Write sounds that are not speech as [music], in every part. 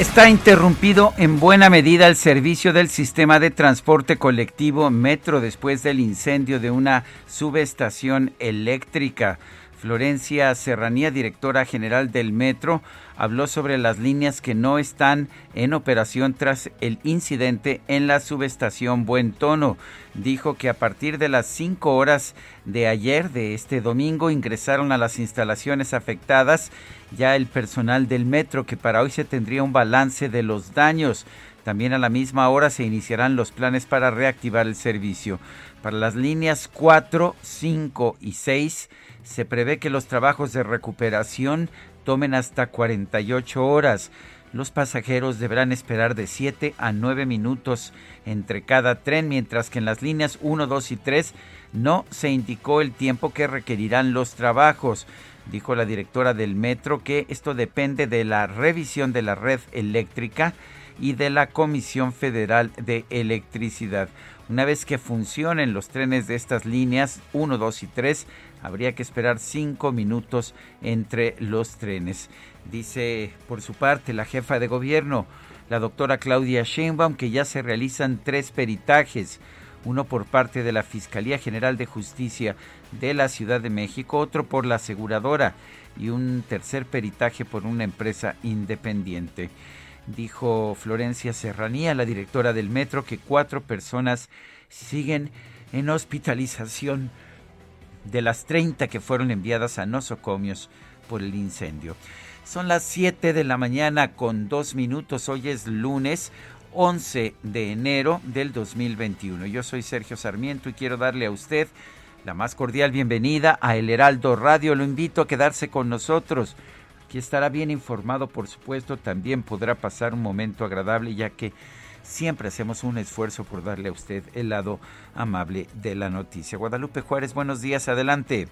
Está interrumpido en buena medida el servicio del sistema de transporte colectivo Metro después del incendio de una subestación eléctrica. Florencia Serranía, directora general del Metro, habló sobre las líneas que no están en operación tras el incidente en la subestación Buen Tono. Dijo que a partir de las 5 horas de ayer, de este domingo, ingresaron a las instalaciones afectadas ya el personal del metro, que para hoy se tendría un balance de los daños. También a la misma hora se iniciarán los planes para reactivar el servicio. Para las líneas 4, 5 y 6 se prevé que los trabajos de recuperación tomen hasta 48 horas. Los pasajeros deberán esperar de 7 a 9 minutos entre cada tren, mientras que en las líneas 1, 2 y 3 no se indicó el tiempo que requerirán los trabajos. Dijo la directora del metro que esto depende de la revisión de la red eléctrica y de la Comisión Federal de Electricidad. Una vez que funcionen los trenes de estas líneas 1, 2 y 3, habría que esperar 5 minutos entre los trenes. Dice por su parte la jefa de gobierno, la doctora Claudia Sheinbaum, que ya se realizan tres peritajes, uno por parte de la Fiscalía General de Justicia de la Ciudad de México, otro por la aseguradora y un tercer peritaje por una empresa independiente. Dijo Florencia Serranía, la directora del metro, que cuatro personas siguen en hospitalización de las 30 que fueron enviadas a nosocomios por el incendio. Son las 7 de la mañana con dos minutos. Hoy es lunes 11 de enero del 2021. Yo soy Sergio Sarmiento y quiero darle a usted la más cordial bienvenida a El Heraldo Radio. Lo invito a quedarse con nosotros. Aquí estará bien informado, por supuesto. También podrá pasar un momento agradable ya que siempre hacemos un esfuerzo por darle a usted el lado amable de la noticia. Guadalupe Juárez, buenos días, adelante.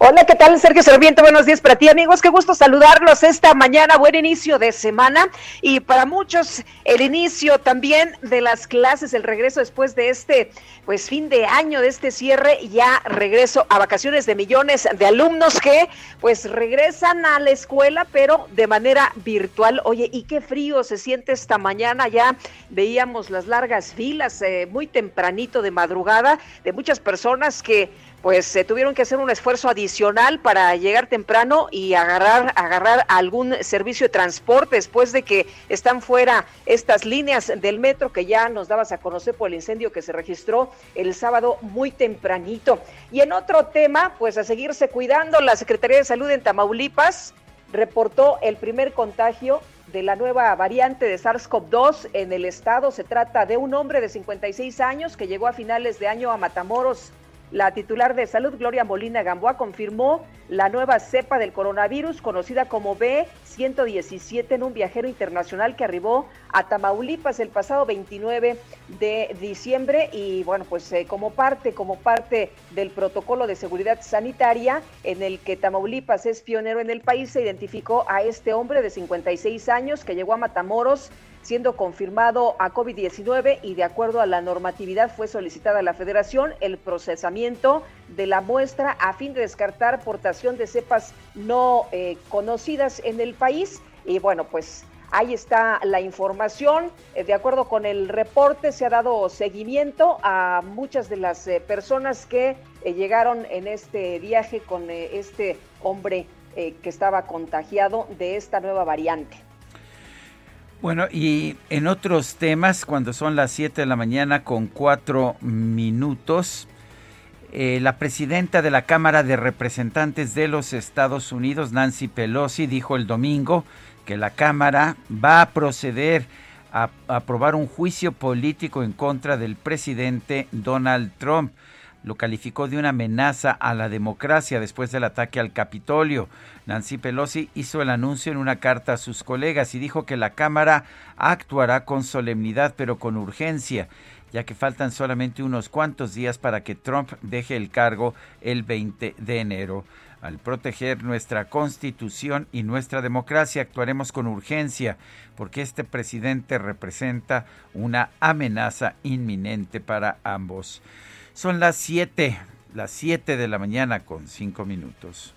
Hola, ¿qué tal? Sergio Serviente, buenos días para ti, amigos. Qué gusto saludarlos esta mañana. Buen inicio de semana y para muchos el inicio también de las clases, el regreso después de este pues fin de año, de este cierre, ya regreso a vacaciones de millones de alumnos que pues regresan a la escuela, pero de manera virtual. Oye, y qué frío se siente esta mañana. Ya veíamos las largas filas eh, muy tempranito de madrugada de muchas personas que pues se tuvieron que hacer un esfuerzo adicional para llegar temprano y agarrar, agarrar algún servicio de transporte después de que están fuera estas líneas del metro que ya nos dabas a conocer por el incendio que se registró el sábado muy tempranito. Y en otro tema, pues a seguirse cuidando, la Secretaría de Salud en Tamaulipas reportó el primer contagio de la nueva variante de SARS-CoV-2 en el estado. Se trata de un hombre de 56 años que llegó a finales de año a Matamoros, la titular de salud, Gloria Molina Gamboa, confirmó la nueva cepa del coronavirus, conocida como B117, en un viajero internacional que arribó a Tamaulipas el pasado 29 de diciembre. Y bueno, pues eh, como parte, como parte del protocolo de seguridad sanitaria, en el que Tamaulipas es pionero en el país, se identificó a este hombre de 56 años que llegó a Matamoros siendo confirmado a COVID-19 y de acuerdo a la normatividad fue solicitada a la federación el procesamiento de la muestra a fin de descartar portación de cepas no eh, conocidas en el país. Y bueno, pues Ahí está la información. Eh, de acuerdo con el reporte, se ha dado seguimiento a muchas de las eh, personas que llegaron en este viaje con este hombre que estaba contagiado de esta nueva variante. Bueno, y en otros temas, cuando son las 7 de la mañana con 4 minutos, la presidenta de la Cámara de Representantes de los Estados Unidos, Nancy Pelosi, dijo el domingo que la Cámara va a proceder a aprobar un juicio político en contra del presidente Donald Trump lo calificó de una amenaza a la democracia después del ataque al Capitolio. Nancy Pelosi hizo el anuncio en una carta a sus colegas y dijo que la Cámara actuará con solemnidad pero con urgencia, ya que faltan solamente unos cuantos días para que Trump deje el cargo el 20 de enero. Al proteger nuestra constitución y nuestra democracia actuaremos con urgencia porque este presidente representa una amenaza inminente para ambos. Son las 7, las 7 de la mañana con 5 minutos.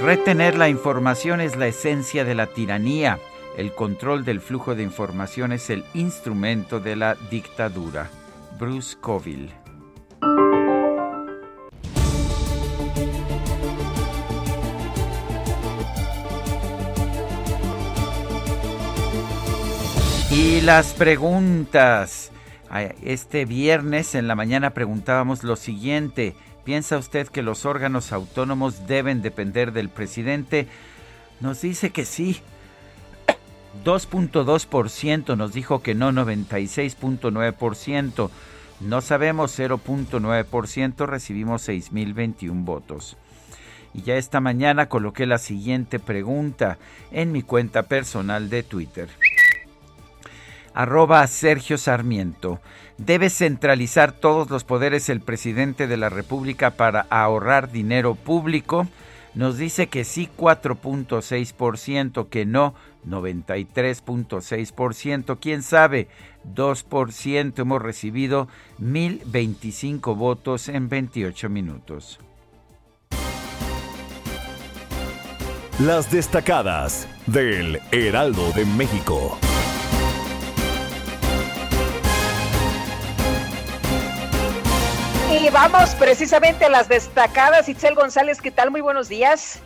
Retener la información es la esencia de la tiranía. El control del flujo de información es el instrumento de la dictadura. Bruce Coville. Y las preguntas. Este viernes en la mañana preguntábamos lo siguiente. ¿Piensa usted que los órganos autónomos deben depender del presidente? Nos dice que sí. [coughs] 2.2% nos dijo que no, 96.9%. No sabemos 0.9%, recibimos 6.021 votos. Y ya esta mañana coloqué la siguiente pregunta en mi cuenta personal de Twitter arroba Sergio Sarmiento. Debe centralizar todos los poderes el presidente de la República para ahorrar dinero público. Nos dice que sí 4.6%, que no 93.6%, quién sabe 2%. Hemos recibido 1025 votos en 28 minutos. Las destacadas del Heraldo de México. Vamos precisamente a las destacadas. Itzel González, ¿qué tal? Muy buenos días.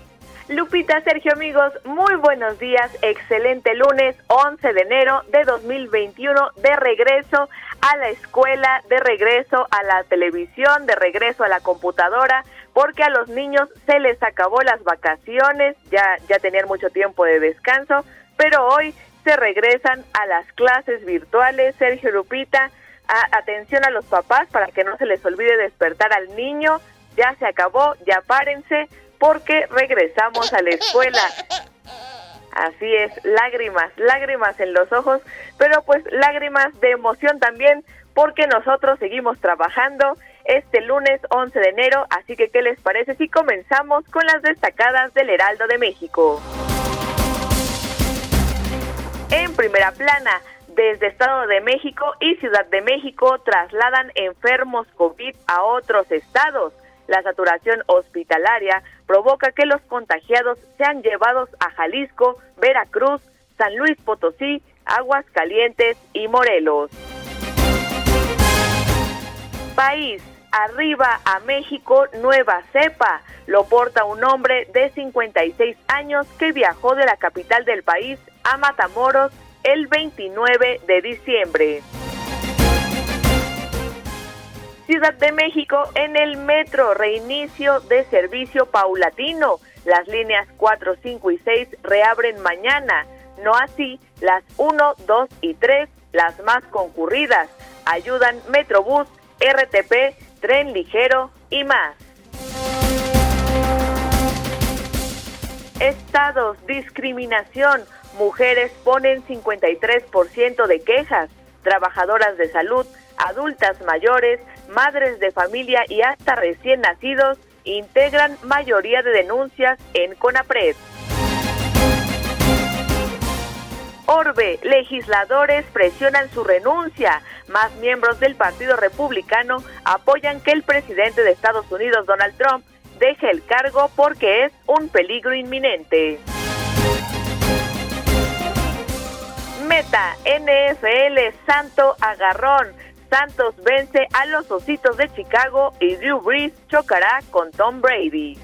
Lupita, Sergio, amigos, muy buenos días. Excelente lunes, 11 de enero de 2021, de regreso a la escuela, de regreso a la televisión, de regreso a la computadora, porque a los niños se les acabó las vacaciones, ya, ya tenían mucho tiempo de descanso, pero hoy se regresan a las clases virtuales. Sergio Lupita, atención a los papás para que no se les olvide despertar al niño. Ya se acabó, ya párense, porque regresamos a la escuela. Así es, lágrimas, lágrimas en los ojos, pero pues lágrimas de emoción también, porque nosotros seguimos trabajando este lunes 11 de enero, así que ¿qué les parece si comenzamos con las destacadas del Heraldo de México? En primera plana, desde Estado de México y Ciudad de México trasladan enfermos COVID a otros estados. La saturación hospitalaria provoca que los contagiados sean llevados a Jalisco, Veracruz, San Luis Potosí, Aguascalientes y Morelos. País, arriba a México, nueva cepa. Lo porta un hombre de 56 años que viajó de la capital del país a Matamoros el 29 de diciembre. Ciudad de México en el metro, reinicio de servicio paulatino. Las líneas 4, 5 y 6 reabren mañana, no así las 1, 2 y 3, las más concurridas. Ayudan Metrobús, RTP, Tren Ligero y más. Estados, discriminación mujeres ponen 53% de quejas, trabajadoras de salud, adultas mayores, madres de familia y hasta recién nacidos integran mayoría de denuncias en CONAPRED. Orbe, legisladores presionan su renuncia. Más miembros del Partido Republicano apoyan que el presidente de Estados Unidos, Donald Trump, deje el cargo porque es un peligro inminente. NFL, Santo Agarrón. Santos vence a los Ositos de Chicago y Drew Brees chocará con Tom Brady.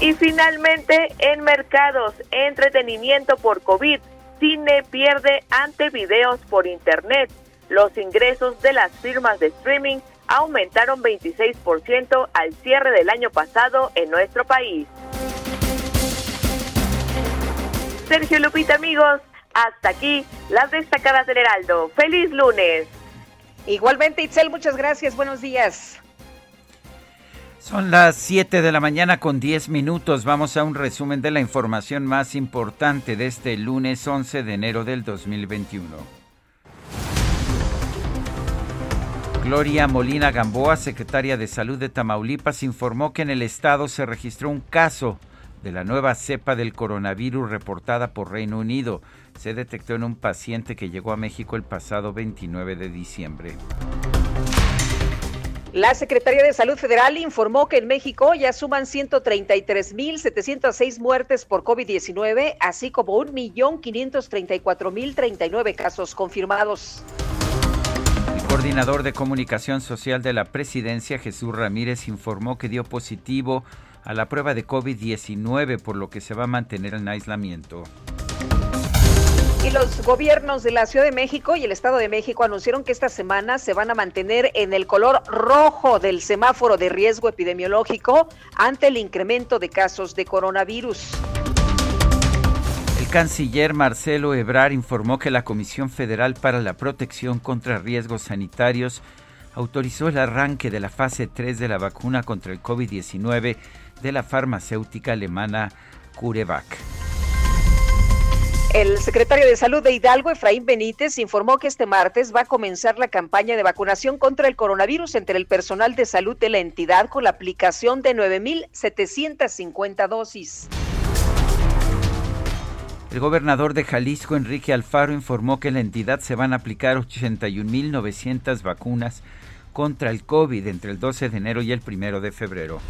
Y finalmente, en mercados, entretenimiento por COVID, cine pierde ante videos por internet. Los ingresos de las firmas de streaming aumentaron 26% al cierre del año pasado en nuestro país. Sergio Lupita, amigos, hasta aquí las destacadas del Heraldo. ¡Feliz lunes! Igualmente, Itzel, muchas gracias. Buenos días. Son las 7 de la mañana con 10 minutos. Vamos a un resumen de la información más importante de este lunes 11 de enero del 2021. Gloria Molina Gamboa, secretaria de Salud de Tamaulipas, informó que en el estado se registró un caso de la nueva cepa del coronavirus reportada por Reino Unido. Se detectó en un paciente que llegó a México el pasado 29 de diciembre. La Secretaría de Salud Federal informó que en México ya suman 133.706 muertes por COVID-19, así como 1.534.039 casos confirmados coordinador de comunicación social de la presidencia, Jesús Ramírez, informó que dio positivo a la prueba de COVID-19, por lo que se va a mantener en aislamiento. Y los gobiernos de la Ciudad de México y el Estado de México anunciaron que esta semana se van a mantener en el color rojo del semáforo de riesgo epidemiológico ante el incremento de casos de coronavirus canciller Marcelo Ebrar informó que la Comisión Federal para la Protección contra Riesgos Sanitarios autorizó el arranque de la fase 3 de la vacuna contra el COVID-19 de la farmacéutica alemana CureVac. El secretario de Salud de Hidalgo, Efraín Benítez, informó que este martes va a comenzar la campaña de vacunación contra el coronavirus entre el personal de salud de la entidad con la aplicación de 9.750 dosis. El gobernador de Jalisco, Enrique Alfaro, informó que en la entidad se van a aplicar 81.900 vacunas contra el COVID entre el 12 de enero y el 1 de febrero.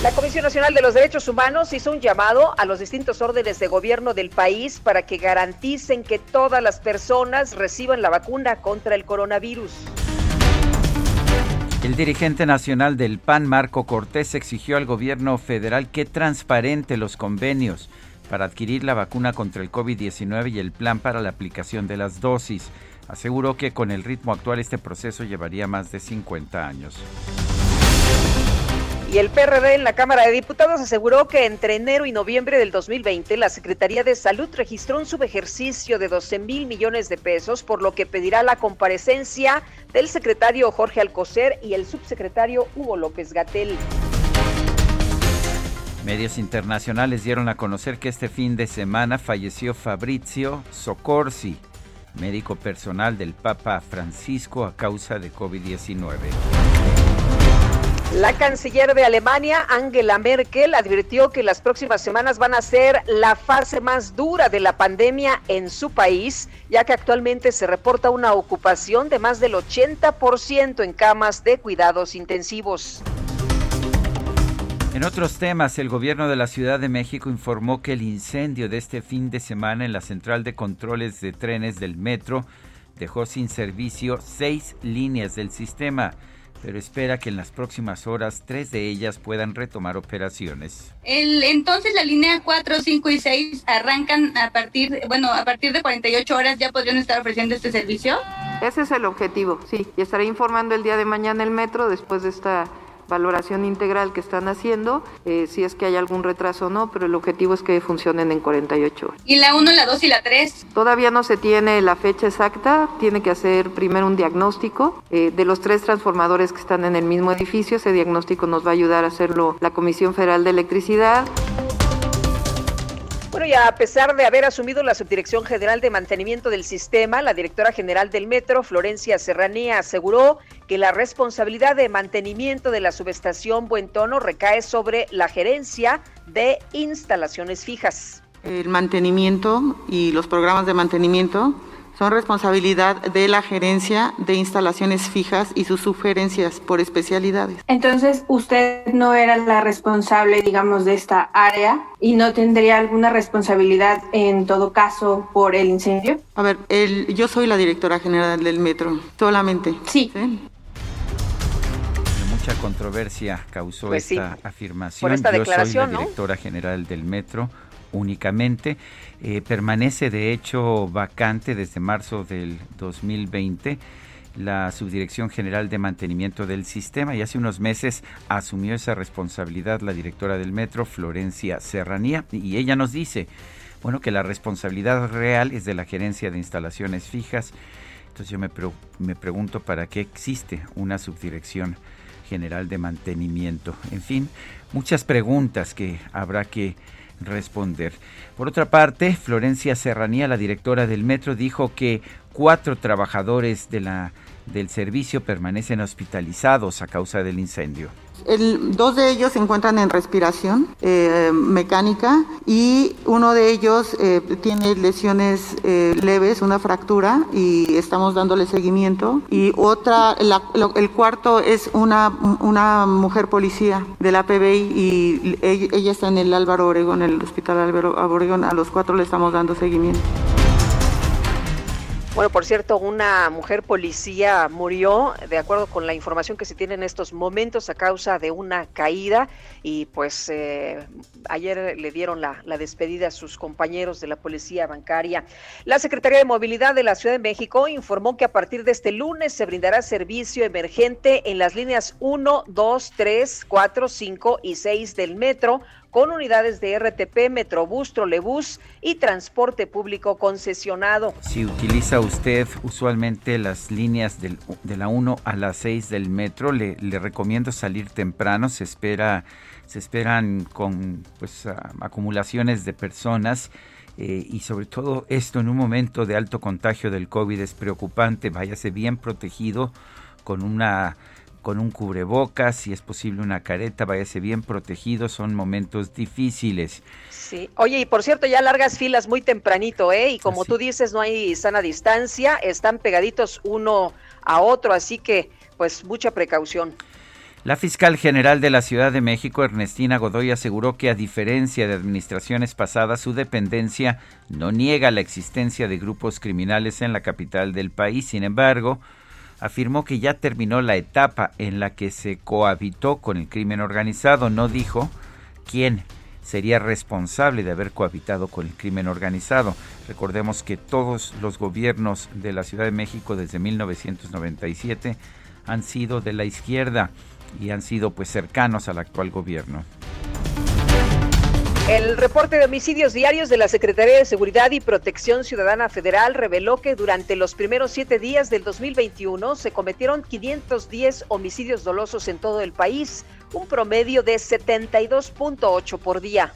La Comisión Nacional de los Derechos Humanos hizo un llamado a los distintos órdenes de gobierno del país para que garanticen que todas las personas reciban la vacuna contra el coronavirus. El dirigente nacional del PAN, Marco Cortés, exigió al gobierno federal que transparente los convenios para adquirir la vacuna contra el COVID-19 y el plan para la aplicación de las dosis. Aseguró que con el ritmo actual este proceso llevaría más de 50 años. Y el PRD en la Cámara de Diputados aseguró que entre enero y noviembre del 2020 la Secretaría de Salud registró un subejercicio de 12 mil millones de pesos, por lo que pedirá la comparecencia del secretario Jorge Alcocer y el subsecretario Hugo López Gatel. Medios internacionales dieron a conocer que este fin de semana falleció Fabrizio Soccorsi, médico personal del Papa Francisco a causa de COVID-19. La canciller de Alemania, Angela Merkel, advirtió que las próximas semanas van a ser la fase más dura de la pandemia en su país, ya que actualmente se reporta una ocupación de más del 80% en camas de cuidados intensivos. En otros temas, el gobierno de la Ciudad de México informó que el incendio de este fin de semana en la central de controles de trenes del metro dejó sin servicio seis líneas del sistema, pero espera que en las próximas horas tres de ellas puedan retomar operaciones. El, entonces la línea 4, 5 y 6 arrancan a partir, bueno, a partir de 48 horas ya podrían estar ofreciendo este servicio. Ese es el objetivo, sí. Y estaré informando el día de mañana el metro después de esta valoración integral que están haciendo, eh, si es que hay algún retraso o no, pero el objetivo es que funcionen en 48 horas. ¿Y la 1, la 2 y la 3? Todavía no se tiene la fecha exacta, tiene que hacer primero un diagnóstico eh, de los tres transformadores que están en el mismo edificio, ese diagnóstico nos va a ayudar a hacerlo la Comisión Federal de Electricidad. Y a pesar de haber asumido la Subdirección General de Mantenimiento del Sistema, la directora general del Metro, Florencia Serranía, aseguró que la responsabilidad de mantenimiento de la subestación Buen Tono recae sobre la gerencia de instalaciones fijas. El mantenimiento y los programas de mantenimiento son responsabilidad de la gerencia de instalaciones fijas y sus sugerencias por especialidades. Entonces, usted no era la responsable, digamos, de esta área y no tendría alguna responsabilidad en todo caso por el incendio. A ver, el, yo soy la directora general del metro, solamente. Sí. Mucha controversia causó pues esta afirmación. Por esta yo declaración, soy la directora general del metro únicamente. Eh, permanece de hecho vacante desde marzo del 2020 la Subdirección General de Mantenimiento del Sistema y hace unos meses asumió esa responsabilidad la directora del metro, Florencia Serranía, y ella nos dice, bueno, que la responsabilidad real es de la Gerencia de Instalaciones Fijas. Entonces yo me, me pregunto para qué existe una Subdirección General de Mantenimiento. En fin, muchas preguntas que habrá que responder. Por otra parte, Florencia Serranía, la directora del metro, dijo que cuatro trabajadores de la, del servicio permanecen hospitalizados a causa del incendio. El, dos de ellos se encuentran en respiración eh, mecánica y uno de ellos eh, tiene lesiones eh, leves, una fractura y estamos dándole seguimiento. Y otra, el cuarto es una, una mujer policía de la PBI y ella, está en el Álvaro Obregón, el Hospital Álvaro Obregón. A los cuatro le estamos dando seguimiento. Bueno, por cierto, una mujer policía murió, de acuerdo con la información que se tiene en estos momentos, a causa de una caída y pues eh, ayer le dieron la, la, despedida a sus compañeros de la policía bancaria. La Secretaría de Movilidad de la Ciudad de México informó que a partir de este lunes se brindará servicio emergente en las líneas 1, 2, 3, 4, 5 y 6 del metro con unidades de RTP, Metrobús, Trolebús y transporte público concesionado. Si utiliza usted usualmente las líneas de la 1 a la 6 del metro, le, le recomiendo salir temprano, se espera se esperan con pues acumulaciones de personas eh, y sobre todo esto en un momento de alto contagio del COVID es preocupante, váyase bien protegido con una con un cubrebocas, si es posible una careta, váyase bien protegido, son momentos difíciles. Sí, oye, y por cierto, ya largas filas muy tempranito, ¿eh? Y como tú dices, no hay sana distancia, están pegaditos uno a otro, así que pues mucha precaución. La fiscal general de la Ciudad de México, Ernestina Godoy, aseguró que a diferencia de administraciones pasadas, su dependencia no niega la existencia de grupos criminales en la capital del país. Sin embargo, afirmó que ya terminó la etapa en la que se cohabitó con el crimen organizado. No dijo quién sería responsable de haber cohabitado con el crimen organizado. Recordemos que todos los gobiernos de la Ciudad de México desde 1997 han sido de la izquierda y han sido pues cercanos al actual gobierno. El reporte de homicidios diarios de la Secretaría de Seguridad y Protección Ciudadana Federal reveló que durante los primeros siete días del 2021 se cometieron 510 homicidios dolosos en todo el país, un promedio de 72.8 por día.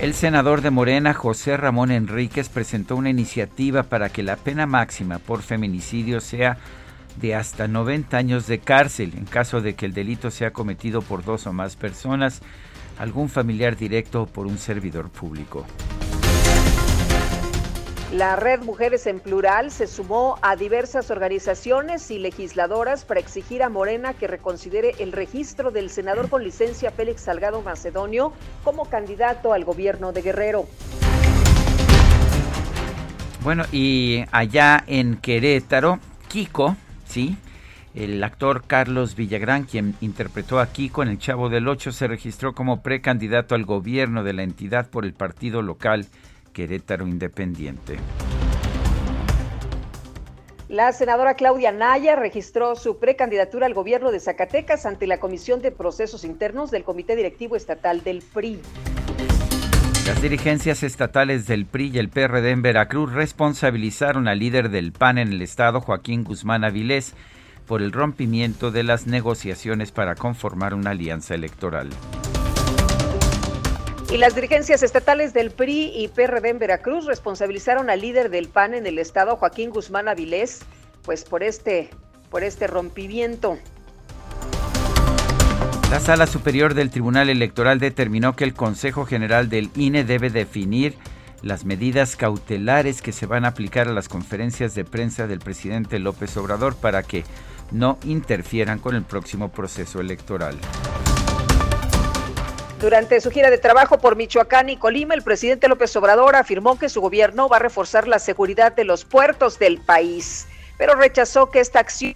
El senador de Morena, José Ramón Enríquez, presentó una iniciativa para que la pena máxima por feminicidio sea de hasta 90 años de cárcel en caso de que el delito sea cometido por dos o más personas algún familiar directo por un servidor público. La red Mujeres en Plural se sumó a diversas organizaciones y legisladoras para exigir a Morena que reconsidere el registro del senador con licencia Félix Salgado Macedonio como candidato al gobierno de Guerrero. Bueno, y allá en Querétaro, Kiko, ¿sí? El actor Carlos Villagrán, quien interpretó a Kiko en El Chavo del Ocho, se registró como precandidato al gobierno de la entidad por el partido local Querétaro Independiente. La senadora Claudia Naya registró su precandidatura al gobierno de Zacatecas ante la Comisión de Procesos Internos del Comité Directivo Estatal del PRI. Las dirigencias estatales del PRI y el PRD en Veracruz responsabilizaron al líder del PAN en el estado, Joaquín Guzmán Avilés, por el rompimiento de las negociaciones para conformar una alianza electoral. Y las dirigencias estatales del PRI y PRD en Veracruz responsabilizaron al líder del PAN en el estado, Joaquín Guzmán Avilés, pues por este, por este rompimiento. La Sala Superior del Tribunal Electoral determinó que el Consejo General del INE debe definir las medidas cautelares que se van a aplicar a las conferencias de prensa del presidente López Obrador para que no interfieran con el próximo proceso electoral. Durante su gira de trabajo por Michoacán y Colima, el presidente López Obrador afirmó que su gobierno va a reforzar la seguridad de los puertos del país, pero rechazó que esta acción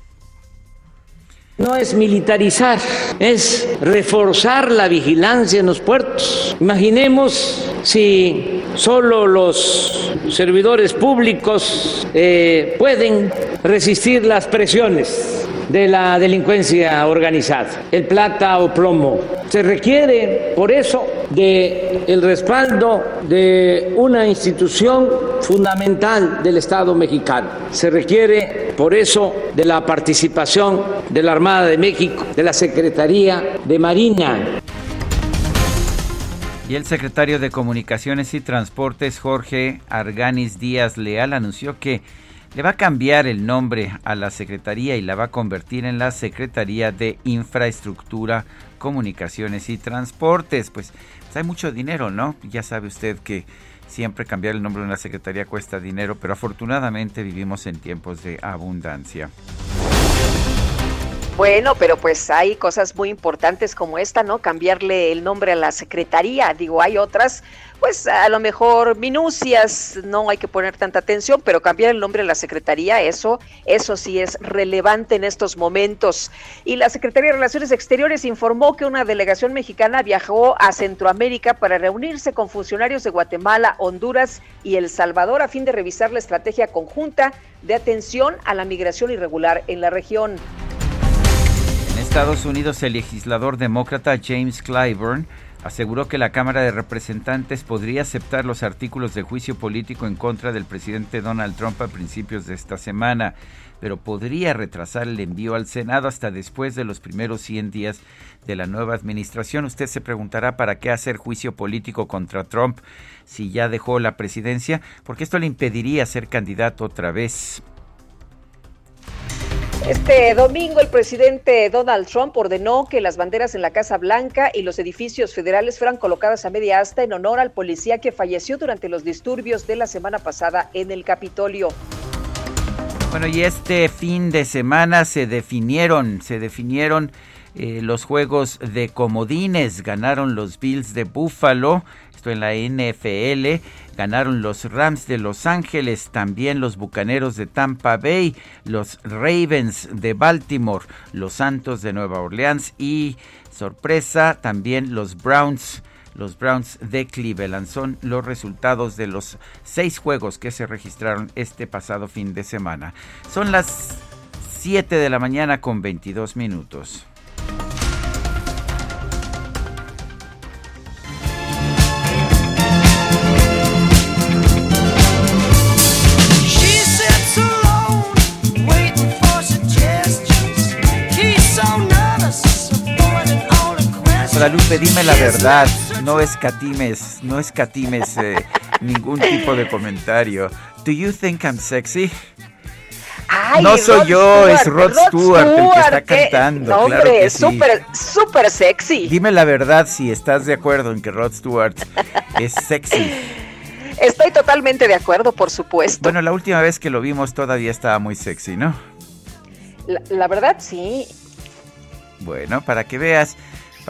no es militarizar, es reforzar la vigilancia en los puertos. Imaginemos si solo los servidores públicos eh, pueden resistir las presiones de la delincuencia organizada, el plata o plomo. Se requiere, por eso, de el respaldo de una institución fundamental del Estado mexicano. Se requiere, por eso, de la participación de la Armada de México, de la Secretaría de Marina. Y el secretario de Comunicaciones y Transportes, Jorge Arganis Díaz Leal, anunció que le va a cambiar el nombre a la Secretaría y la va a convertir en la Secretaría de Infraestructura, Comunicaciones y Transportes. Pues, pues, hay mucho dinero, ¿no? Ya sabe usted que siempre cambiar el nombre de una Secretaría cuesta dinero, pero afortunadamente vivimos en tiempos de abundancia. Bueno, pero pues hay cosas muy importantes como esta, ¿no? Cambiarle el nombre a la secretaría. Digo, hay otras, pues a lo mejor minucias, no hay que poner tanta atención, pero cambiar el nombre a la secretaría, eso, eso sí es relevante en estos momentos. Y la Secretaría de Relaciones Exteriores informó que una delegación mexicana viajó a Centroamérica para reunirse con funcionarios de Guatemala, Honduras y El Salvador a fin de revisar la estrategia conjunta de atención a la migración irregular en la región. Estados Unidos, el legislador demócrata James Clyburn aseguró que la Cámara de Representantes podría aceptar los artículos de juicio político en contra del presidente Donald Trump a principios de esta semana, pero podría retrasar el envío al Senado hasta después de los primeros 100 días de la nueva administración. Usted se preguntará para qué hacer juicio político contra Trump si ya dejó la presidencia, porque esto le impediría ser candidato otra vez. Este domingo el presidente Donald Trump ordenó que las banderas en la Casa Blanca y los edificios federales fueran colocadas a media asta en honor al policía que falleció durante los disturbios de la semana pasada en el Capitolio. Bueno, y este fin de semana se definieron, se definieron eh, los juegos de comodines. Ganaron los Bills de Buffalo en la NFL. Ganaron los Rams de Los Ángeles, también los Bucaneros de Tampa Bay, los Ravens de Baltimore, los Santos de Nueva Orleans y, sorpresa, también los Browns. Los Browns de Cleveland son los resultados de los seis juegos que se registraron este pasado fin de semana. Son las 7 de la mañana con 22 minutos. Guadalupe, dime la verdad, no escatimes, no escatimes eh, ningún tipo de comentario. Do you think I'm sexy? no soy yo, es Rod, Stewart, el que está cantando. No, hombre, es súper, súper sexy. Dime la verdad si estás de acuerdo en que Rod Stewart es sexy. Estoy totalmente de acuerdo, por supuesto. Bueno, la última vez que lo vimos todavía estaba muy sexy, ¿no? la verdad, sí. Bueno, para que veas,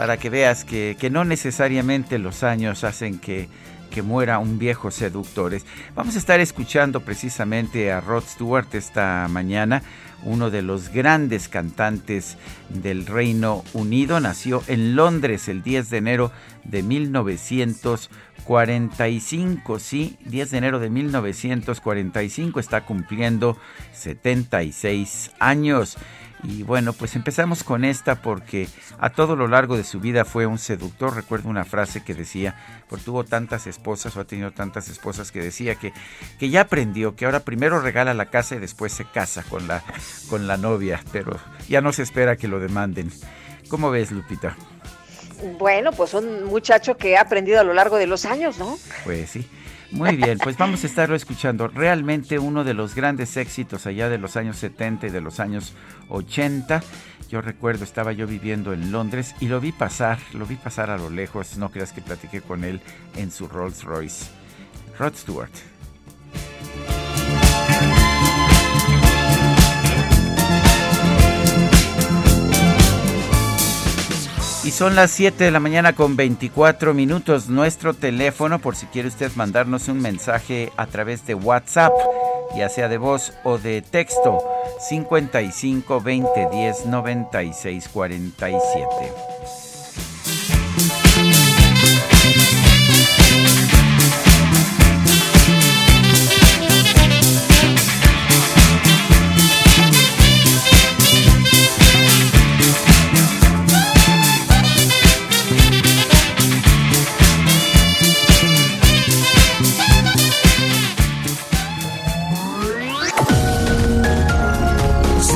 para que veas que, no necesariamente los años hacen que, que muera un viejo seductor. Vamos a estar escuchando precisamente a Rod Stewart esta mañana, uno de los grandes cantantes del Reino Unido. Nació en Londres el 10 de enero de 1945, sí, 10 de enero de 1945, está cumpliendo 76 años. Y bueno, pues empezamos con esta porque a todo lo largo de su vida fue un seductor. Recuerdo una frase que decía, por tuvo tantas esposas o ha tenido tantas esposas que decía que, que ya aprendió, que ahora primero regala la casa y después se casa con la, con la novia, pero ya no se espera que lo demanden. ¿Cómo ves, Lupita? Bueno, pues un muchacho que ha aprendido a lo largo de los años, ¿no? Pues sí. Muy bien, pues vamos a estarlo escuchando. Realmente uno de los grandes éxitos allá de los años 70 y de los años 80. Yo recuerdo, estaba yo viviendo en Londres y lo vi pasar, lo vi pasar a lo lejos. No creas que platiqué con él en su Rolls Royce. Rod Stewart. Y son las 7 de la mañana con 24 minutos. Nuestro teléfono, por si quiere usted mandarnos un mensaje a través de WhatsApp, ya sea de voz o de texto, 55 20 10 96 47.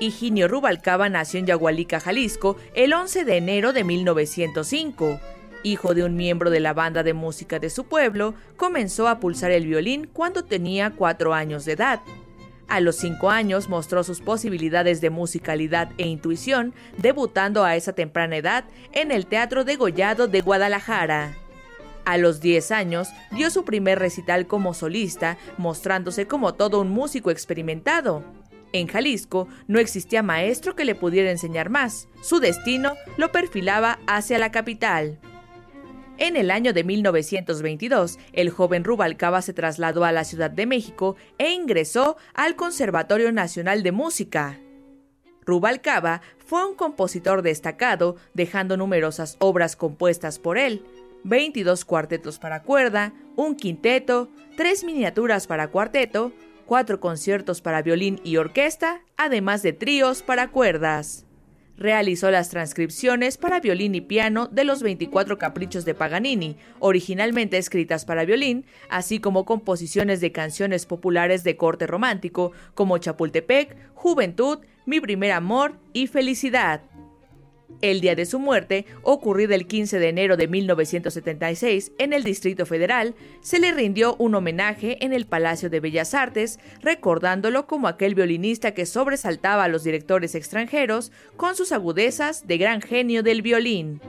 Higinio Rubalcaba nació en Yagualica, Jalisco, el 11 de enero de 1905. Hijo de un miembro de la banda de música de su pueblo, comenzó a pulsar el violín cuando tenía cuatro años de edad. A los cinco años mostró sus posibilidades de musicalidad e intuición, debutando a esa temprana edad en el Teatro de Gollado de Guadalajara. A los 10 años dio su primer recital como solista, mostrándose como todo un músico experimentado. En Jalisco no existía maestro que le pudiera enseñar más. Su destino lo perfilaba hacia la capital. En el año de 1922, el joven Rubalcaba se trasladó a la Ciudad de México e ingresó al Conservatorio Nacional de Música. Rubalcaba fue un compositor destacado, dejando numerosas obras compuestas por él, 22 cuartetos para cuerda, un quinteto, tres miniaturas para cuarteto, cuatro conciertos para violín y orquesta, además de tríos para cuerdas. Realizó las transcripciones para violín y piano de los 24 caprichos de Paganini, originalmente escritas para violín, así como composiciones de canciones populares de corte romántico como Chapultepec, Juventud, Mi primer amor y Felicidad. El día de su muerte, ocurrido el 15 de enero de 1976 en el Distrito Federal, se le rindió un homenaje en el Palacio de Bellas Artes, recordándolo como aquel violinista que sobresaltaba a los directores extranjeros con sus agudezas de gran genio del violín.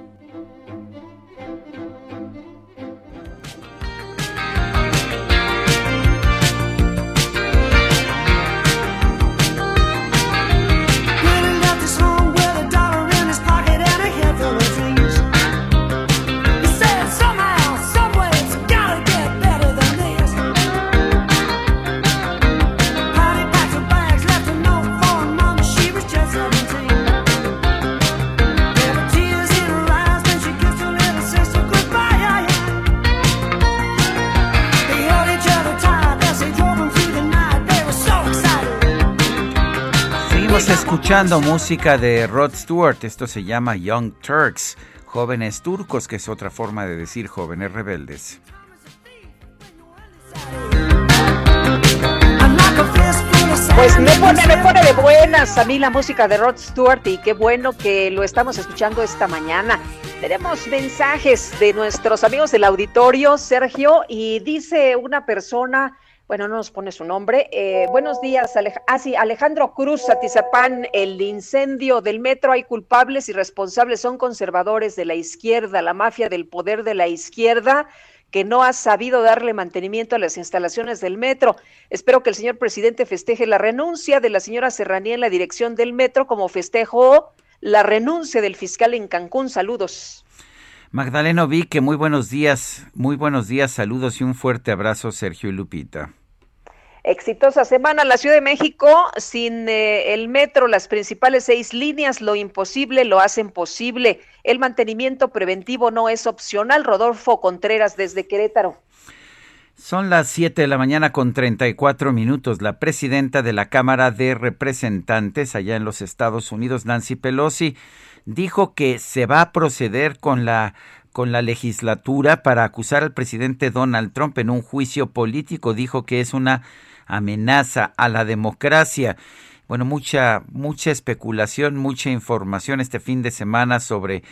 Escuchando música de Rod Stewart. Esto se llama Young Turks, jóvenes turcos, que es otra forma de decir jóvenes rebeldes. Pues me pone, me pone de buenas a mí la música de Rod Stewart y qué bueno que lo estamos escuchando esta mañana. Tenemos mensajes de nuestros amigos del auditorio, Sergio, y dice una persona, bueno, no nos pone su nombre. Eh, buenos días, ah, sí, Alejandro Cruz, Atizapán, el incendio del metro, hay culpables y responsables, son conservadores de la izquierda, la mafia del poder de la izquierda que no ha sabido darle mantenimiento a las instalaciones del metro. Espero que el señor presidente festeje la renuncia de la señora Serranía en la dirección del metro, como festejó la renuncia del fiscal en Cancún. Saludos. Magdaleno Vique, muy buenos días, muy buenos días, saludos y un fuerte abrazo, Sergio y Lupita. Exitosa semana la Ciudad de México sin eh, el metro, las principales seis líneas, lo imposible lo hacen posible. El mantenimiento preventivo no es opcional. Rodolfo Contreras desde Querétaro. Son las 7 de la mañana con 34 minutos. La presidenta de la Cámara de Representantes allá en los Estados Unidos, Nancy Pelosi, dijo que se va a proceder con la con la legislatura para acusar al presidente Donald Trump en un juicio político. Dijo que es una amenaza a la democracia. Bueno, mucha mucha especulación, mucha información este fin de semana sobre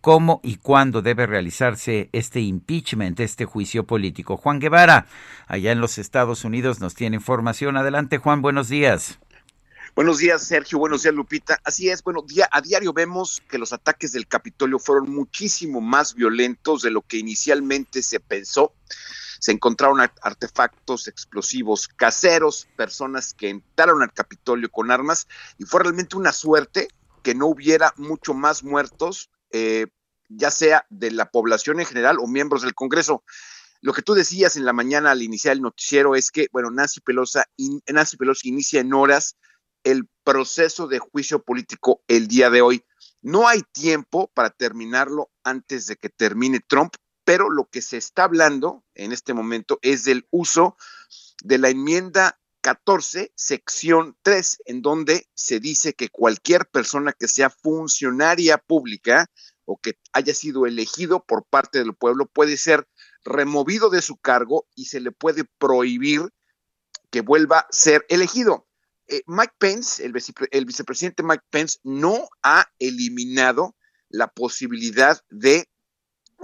cómo y cuándo debe realizarse este impeachment, este juicio político. Juan Guevara, allá en los Estados Unidos, nos tiene información. Adelante, Juan, buenos días. Buenos días, Sergio. Buenos días, Lupita. Así es, bueno, día, a diario vemos que los ataques del Capitolio fueron muchísimo más violentos de lo que inicialmente se pensó. Se encontraron artefactos explosivos caseros, personas que entraron al Capitolio con armas y fue realmente una suerte que no hubiera mucho más muertos eh, ya sea de la población en general o miembros del Congreso. Lo que tú decías en la mañana al iniciar el noticiero es que, bueno, Nancy Pelosi, Nancy Pelosi inicia en horas el proceso de juicio político el día de hoy. No hay tiempo para terminarlo antes de que termine Trump, pero lo que se está hablando en este momento es del uso de la enmienda 14, sección 3, en donde se dice que cualquier persona que sea funcionaria pública o que haya sido elegido por parte del pueblo puede ser removido de su cargo y se le puede prohibir que vuelva a ser elegido. Eh, Mike Pence, el, el vicepresidente Mike Pence, no ha eliminado la posibilidad de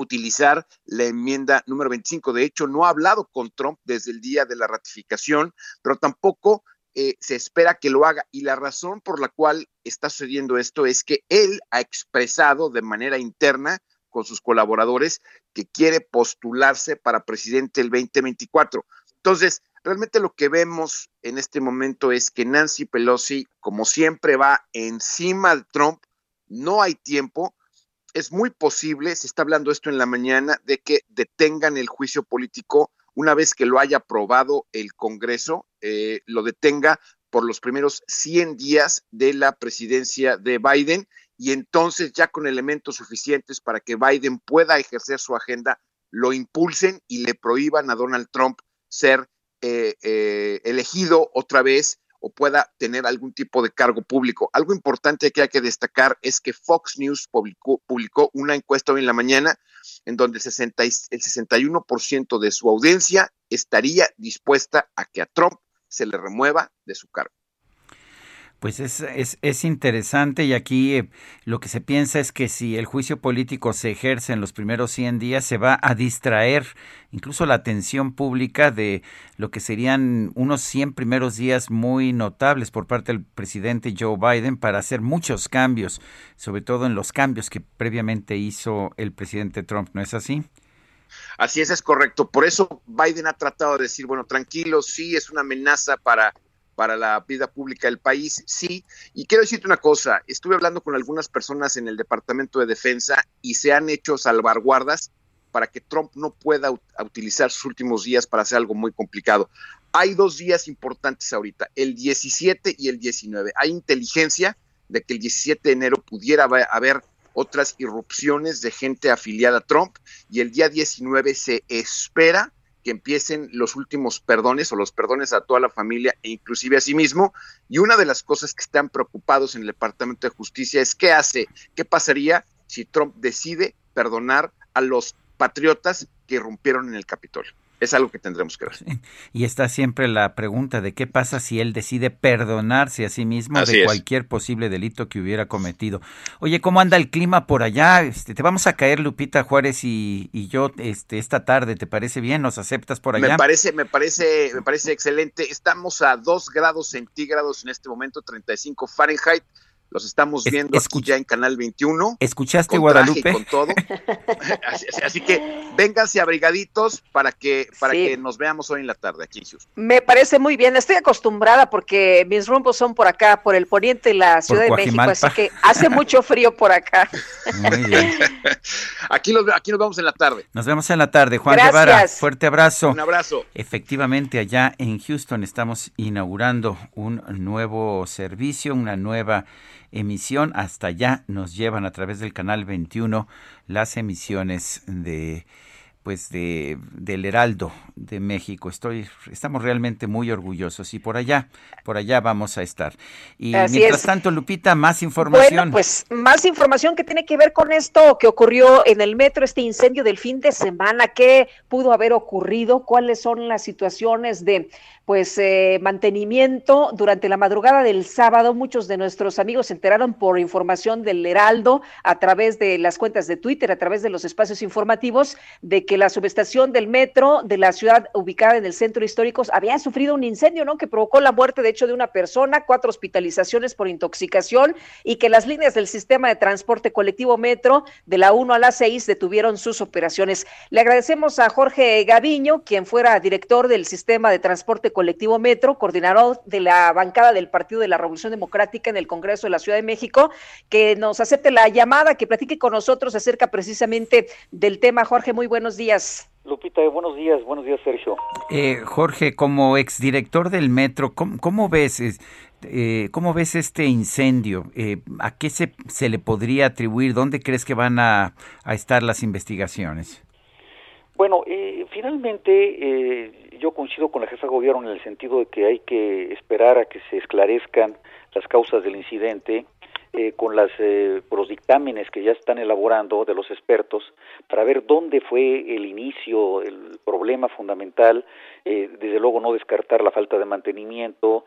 utilizar la enmienda número 25. De hecho, no ha hablado con Trump desde el día de la ratificación, pero tampoco eh, se espera que lo haga. Y la razón por la cual está sucediendo esto es que él ha expresado de manera interna con sus colaboradores que quiere postularse para presidente el 2024. Entonces, realmente lo que vemos en este momento es que Nancy Pelosi, como siempre, va encima de Trump. No hay tiempo es muy posible, se está hablando esto en la mañana, de que detengan el juicio político una vez que lo haya aprobado el Congreso, eh, lo detenga por los primeros 100 días de la presidencia de Biden y entonces ya con elementos suficientes para que Biden pueda ejercer su agenda, lo impulsen y le prohíban a Donald Trump ser eh, eh, elegido otra vez o pueda tener algún tipo de cargo público. Algo importante que hay que destacar es que Fox News publicó, una encuesta hoy en la mañana en donde el, 60, el 61% de su audiencia estaría dispuesta a que a Trump se le remueva de su cargo. Pues es, es, es, interesante y aquí eh, lo que se piensa es que si el juicio político se ejerce en los primeros 100 días, se va a distraer incluso la atención pública de lo que serían unos 100 primeros días muy notables por parte del presidente Joe Biden para hacer muchos cambios, sobre todo en los cambios que previamente hizo el presidente Trump, ¿no es así? Así es, es correcto. Por eso Biden ha tratado de decir, bueno, tranquilo, sí, es una amenaza para para la vida pública del país, sí. Y quiero decirte una cosa, estuve hablando con algunas personas en el Departamento de Defensa y se han hecho salvaguardas para que Trump no pueda utilizar sus últimos días para hacer algo muy complicado. Hay dos días importantes ahorita, el 17 y el 19. Hay inteligencia de que el 17 de enero pudiera haber otras irrupciones de gente afiliada a Trump y el día 19 se espera que empiecen los últimos perdones o los perdones a toda la familia e inclusive a sí mismo. Y una de las cosas que están preocupados en el Departamento de Justicia es qué hace, qué pasaría si Trump decide perdonar a los patriotas que irrumpieron en el Capitolio es algo que tendremos que ver. Y está siempre la pregunta de qué pasa si él decide perdonarse a sí mismo de cualquier posible delito que hubiera cometido. Oye, ¿cómo anda el clima por allá? Este, te vamos a caer Lupita Juárez y, yo este, esta tarde, ¿te parece bien? ¿Nos aceptas por allá? Me parece, me parece, me parece excelente. Estamos a 2 grados centígrados en este momento, 35 Fahrenheit. Los estamos viendo aquí ya en Canal 21. ¿Escuchaste Guadalupe? con todo. [laughs] así, que vénganse abrigaditos para que para que nos veamos hoy en la tarde aquí en Me parece muy bien. Estoy acostumbrada porque mis rumbos son por acá, por el poniente de la Ciudad de México, así que hace mucho frío por acá. Muy bien. [laughs] aquí, los, aquí nos vemos en la tarde. Nos vemos en la tarde. Juan Guevara, fuerte abrazo. Un abrazo. Efectivamente, allá en Houston estamos inaugurando un nuevo servicio, una nueva emisión. Hasta allá nos llevan a través del canal 21 las emisiones de pues de del Heraldo de México. Estoy estamos realmente muy orgullosos y por allá, por allá vamos a estar. Y mientras tanto, Lupita, más información. Bueno, pues más información que tiene que ver con esto que ocurrió en el metro, este incendio del fin de semana, qué pudo haber ocurrido, cuáles son las situaciones de pues eh, mantenimiento durante la madrugada del sábado. Muchos de nuestros amigos se enteraron por información del Heraldo a través de las cuentas de Twitter, a través de los espacios informativos, de que la subestación del metro de la ciudad ubicada en el centro histórico había sufrido un incendio, ¿no? Que provocó la muerte, de hecho, de una persona, cuatro hospitalizaciones por intoxicación y que las líneas del sistema de transporte colectivo metro de la 1 a la 6 detuvieron sus operaciones. Le agradecemos a Jorge Gaviño, quien fuera director del sistema de transporte colectivo Metro, coordinador de la bancada del Partido de la Revolución Democrática en el Congreso de la Ciudad de México, que nos acepte la llamada, que platique con nosotros acerca precisamente del tema. Jorge, muy buenos días. Lupita, buenos días, buenos días, Sergio. Eh, Jorge, como exdirector del Metro, ¿cómo, ves eh, ¿Cómo ves este incendio? Eh, ¿A qué se, se le podría atribuir? ¿Dónde crees que van a, a estar las investigaciones? Bueno, eh, finalmente eh, yo coincido con la jefa de gobierno en el sentido de que hay que esperar a que se esclarezcan las causas del incidente eh, con las, eh, los dictámenes que ya están elaborando de los expertos para ver dónde fue el inicio, el problema fundamental, eh, desde luego no descartar la falta de mantenimiento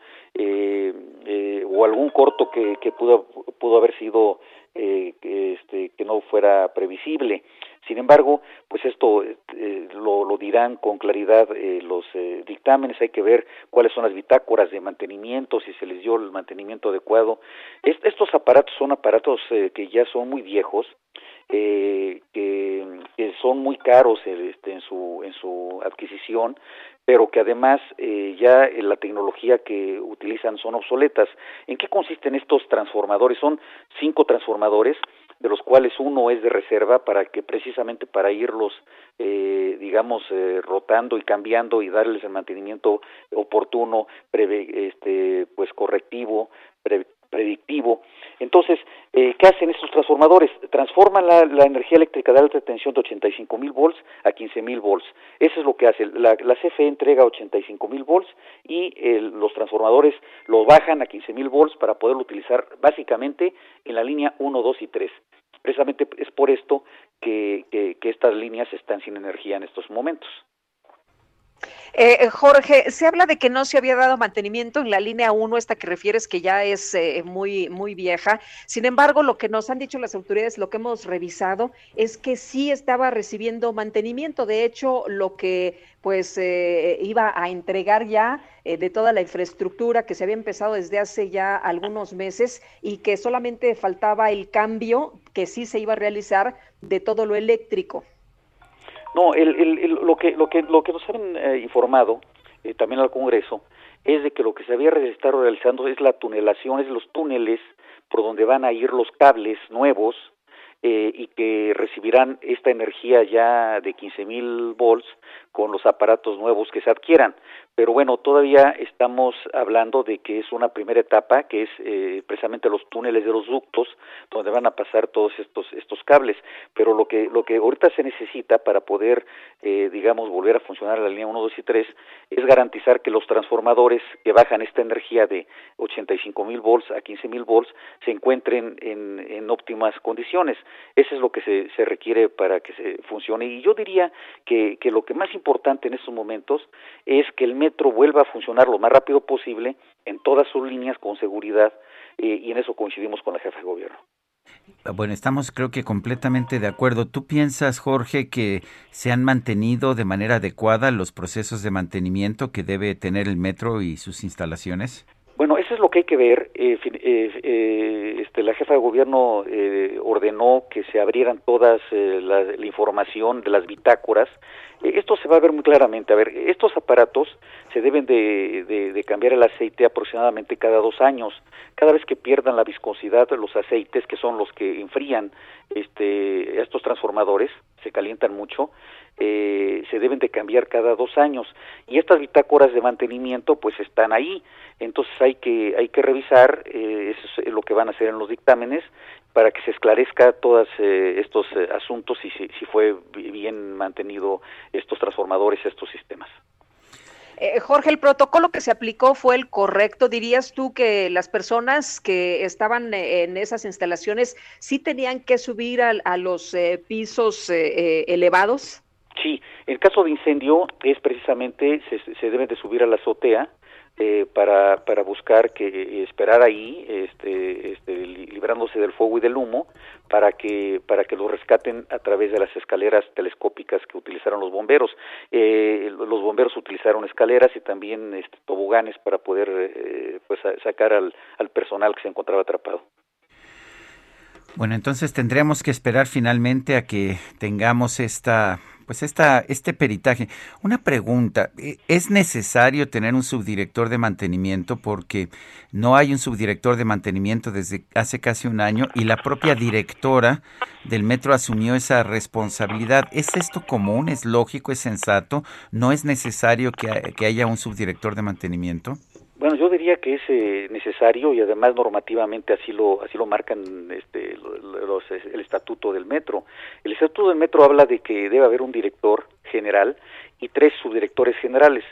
o algún corto que, que pudo, pudo haber sido este, que no fuera previsible. Sin embargo, pues esto eh, lo, lo, dirán con claridad eh, los eh, dictámenes, hay que ver cuáles son las bitácoras de mantenimiento, si se les dio el mantenimiento adecuado. estos aparatos son aparatos que ya son muy viejos, que, que, son muy caros este, en su en su adquisición pero que además eh, ya la tecnología que utilizan son obsoletas. ¿En qué consisten estos transformadores? Son cinco transformadores, de los cuales uno es de reserva para que precisamente para irlos, eh, digamos, eh, rotando y cambiando y darles el mantenimiento oportuno, este, pues correctivo, predictivo. Entonces, eh, ¿qué hacen estos transformadores? Transforman la, energía eléctrica de alta tensión de 85 mil volts a 15 mil volts. Eso es lo que hace. La, la CFE entrega 85 mil volts y los transformadores lo bajan a 15 mil volts para poderlo utilizar básicamente en la línea 1, 2 y 3. Precisamente es por esto que estas líneas están sin energía en estos momentos. Eh, Jorge, se habla de que no se había dado mantenimiento en la línea 1, esta que refieres que ya es eh, muy, muy vieja. Sin embargo, lo que nos han dicho las autoridades, lo que hemos revisado, es que sí estaba recibiendo mantenimiento. De hecho, lo que pues eh, iba a entregar ya de toda la infraestructura que se había empezado desde hace ya algunos meses y que solamente faltaba el cambio que sí se iba a realizar de todo lo eléctrico. No, el, el, lo, que, lo, que, lo que nos han eh, informado eh, también al Congreso es de que lo que se había estado realizando es la tunelación, es los túneles por donde van a ir los cables nuevos eh, y que recibirán esta energía ya de 15.000 volts con los aparatos nuevos que se adquieran. Pero bueno, todavía estamos hablando de que es una primera etapa, que es eh, precisamente los túneles de los ductos, donde van a pasar todos estos estos cables. Pero lo que lo que ahorita se necesita para poder, eh, digamos, volver a funcionar la línea 1, 2 y 3 es garantizar que los transformadores que bajan esta energía de 85 mil volts a 15 mil volts se encuentren en, en óptimas condiciones. Eso es lo que se, se requiere para que se funcione. Y yo diría que, que lo que más importante en estos momentos es que el metro vuelva a funcionar lo más rápido posible en todas sus líneas con seguridad eh, y en eso coincidimos con la jefa de gobierno. Bueno, estamos creo que completamente de acuerdo. ¿Tú piensas, Jorge, que se han mantenido de manera adecuada los procesos de mantenimiento que debe tener el metro y sus instalaciones? Bueno, eso es lo que hay que ver. Eh, eh, este, la jefa de gobierno ordenó que se abrieran todas la, la, información de las bitácoras esto se va a ver muy claramente. A ver, estos aparatos se deben de, cambiar el aceite aproximadamente cada dos años. Cada vez que pierdan la viscosidad los aceites, que son los que enfrían este, estos transformadores, se calientan mucho, eh, se deben de cambiar cada dos años. Y estas bitácoras de mantenimiento pues están ahí. Entonces hay que, hay que revisar, eh, eso es lo que van a hacer en los dictámenes, para que se esclarezca todos eh, estos eh, asuntos y si, si, fue bien mantenido estos transformadores, estos sistemas. Eh, Jorge, el protocolo que se aplicó fue el correcto. ¿Dirías tú que las personas que estaban en esas instalaciones sí tenían que subir a, a los pisos elevados? Sí, en caso de incendio es precisamente, se, se deben de subir a la azotea eh, para, para buscar que esperar ahí, este, este, librándose del fuego y del humo, para que para que lo rescaten a través de las escaleras telescópicas que utilizaron los bomberos. Eh, los bomberos utilizaron escaleras y también este, toboganes para poder eh, pues sacar al, al personal que se encontraba atrapado. Bueno, entonces tendríamos que esperar finalmente a que tengamos esta pues esta, este peritaje. Una pregunta, ¿e, ¿es necesario tener un subdirector de mantenimiento? Porque no hay un subdirector de mantenimiento desde hace casi un año y la propia directora del metro asumió esa responsabilidad. ¿Es esto común? ¿Es lógico? ¿Es sensato? ¿No es necesario que, que haya un subdirector de mantenimiento? Bueno, yo diría que es eh, necesario y además normativamente así lo así lo marcan este, los, el estatuto del metro. El estatuto del metro habla de que debe haber un director general y tres subdirectores generales.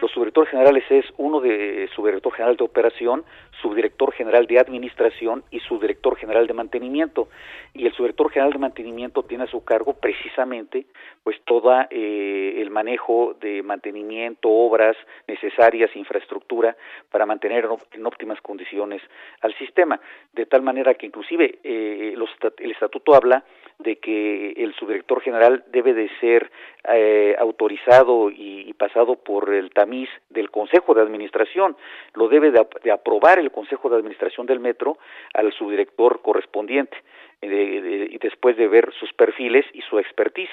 Los subdirectores generales es uno de subdirector general de operación, subdirector general de administración y subdirector general de mantenimiento. Y el subdirector general de mantenimiento tiene a su cargo precisamente pues toda eh, el manejo de mantenimiento, obras necesarias, infraestructura para mantener en óptimas condiciones al sistema. De tal manera que inclusive eh, los, el estatuto habla de que el subdirector general debe de ser eh, autorizado y, pasado por el tamiz del Consejo de Administración. Lo debe de, aprobar el Consejo de Administración del Metro al subdirector correspondiente eh, y después de ver sus perfiles y su expertise.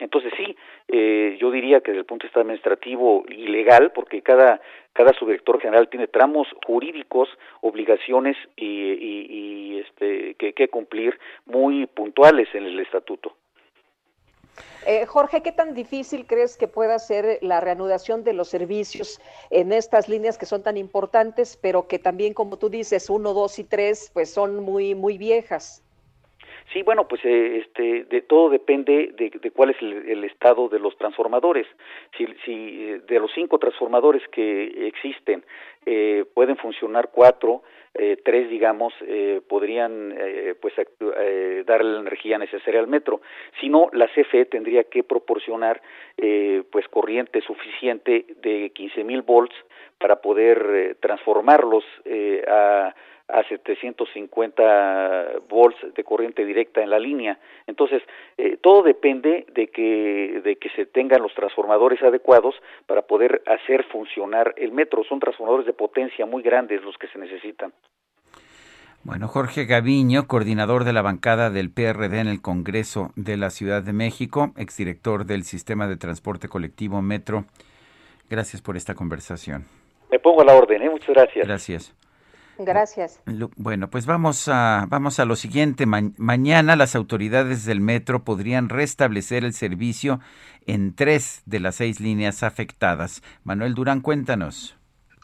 Entonces sí, eh, yo diría que desde el punto de vista administrativo y legal, porque cada, cada subdirector general tiene tramos jurídicos, obligaciones y, este, que, que cumplir muy puntuales en el estatuto. Eh, Jorge, ¿qué tan difícil crees que pueda ser la reanudación de los servicios en estas líneas que son tan importantes, pero que también, como tú dices, uno, dos y tres, pues son muy, muy viejas? Sí, bueno, pues eh, este, de todo depende de, cuál es el, estado de los transformadores. Si, si eh, de los cinco transformadores que existen eh, pueden funcionar cuatro, eh, tres, digamos, eh, podrían pues dar la energía necesaria al metro. Si no, la CFE tendría que proporcionar pues corriente suficiente de 15 mil volts para poder transformarlos a a 750 volts de corriente directa en la línea. Entonces, eh, todo depende de que, de que se tengan los transformadores adecuados para poder hacer funcionar el metro. Son transformadores de potencia muy grandes los que se necesitan. Bueno, Jorge Gaviño, coordinador de la bancada del PRD en el Congreso de la Ciudad de México, exdirector del Sistema de Transporte Colectivo Metro. Gracias por esta conversación. Me pongo a la orden, ¿eh? muchas gracias. Gracias. Gracias. Bueno, pues vamos a, vamos a lo siguiente. mañana las autoridades del metro podrían restablecer el servicio en tres de las seis líneas afectadas. Manuel Durán, cuéntanos.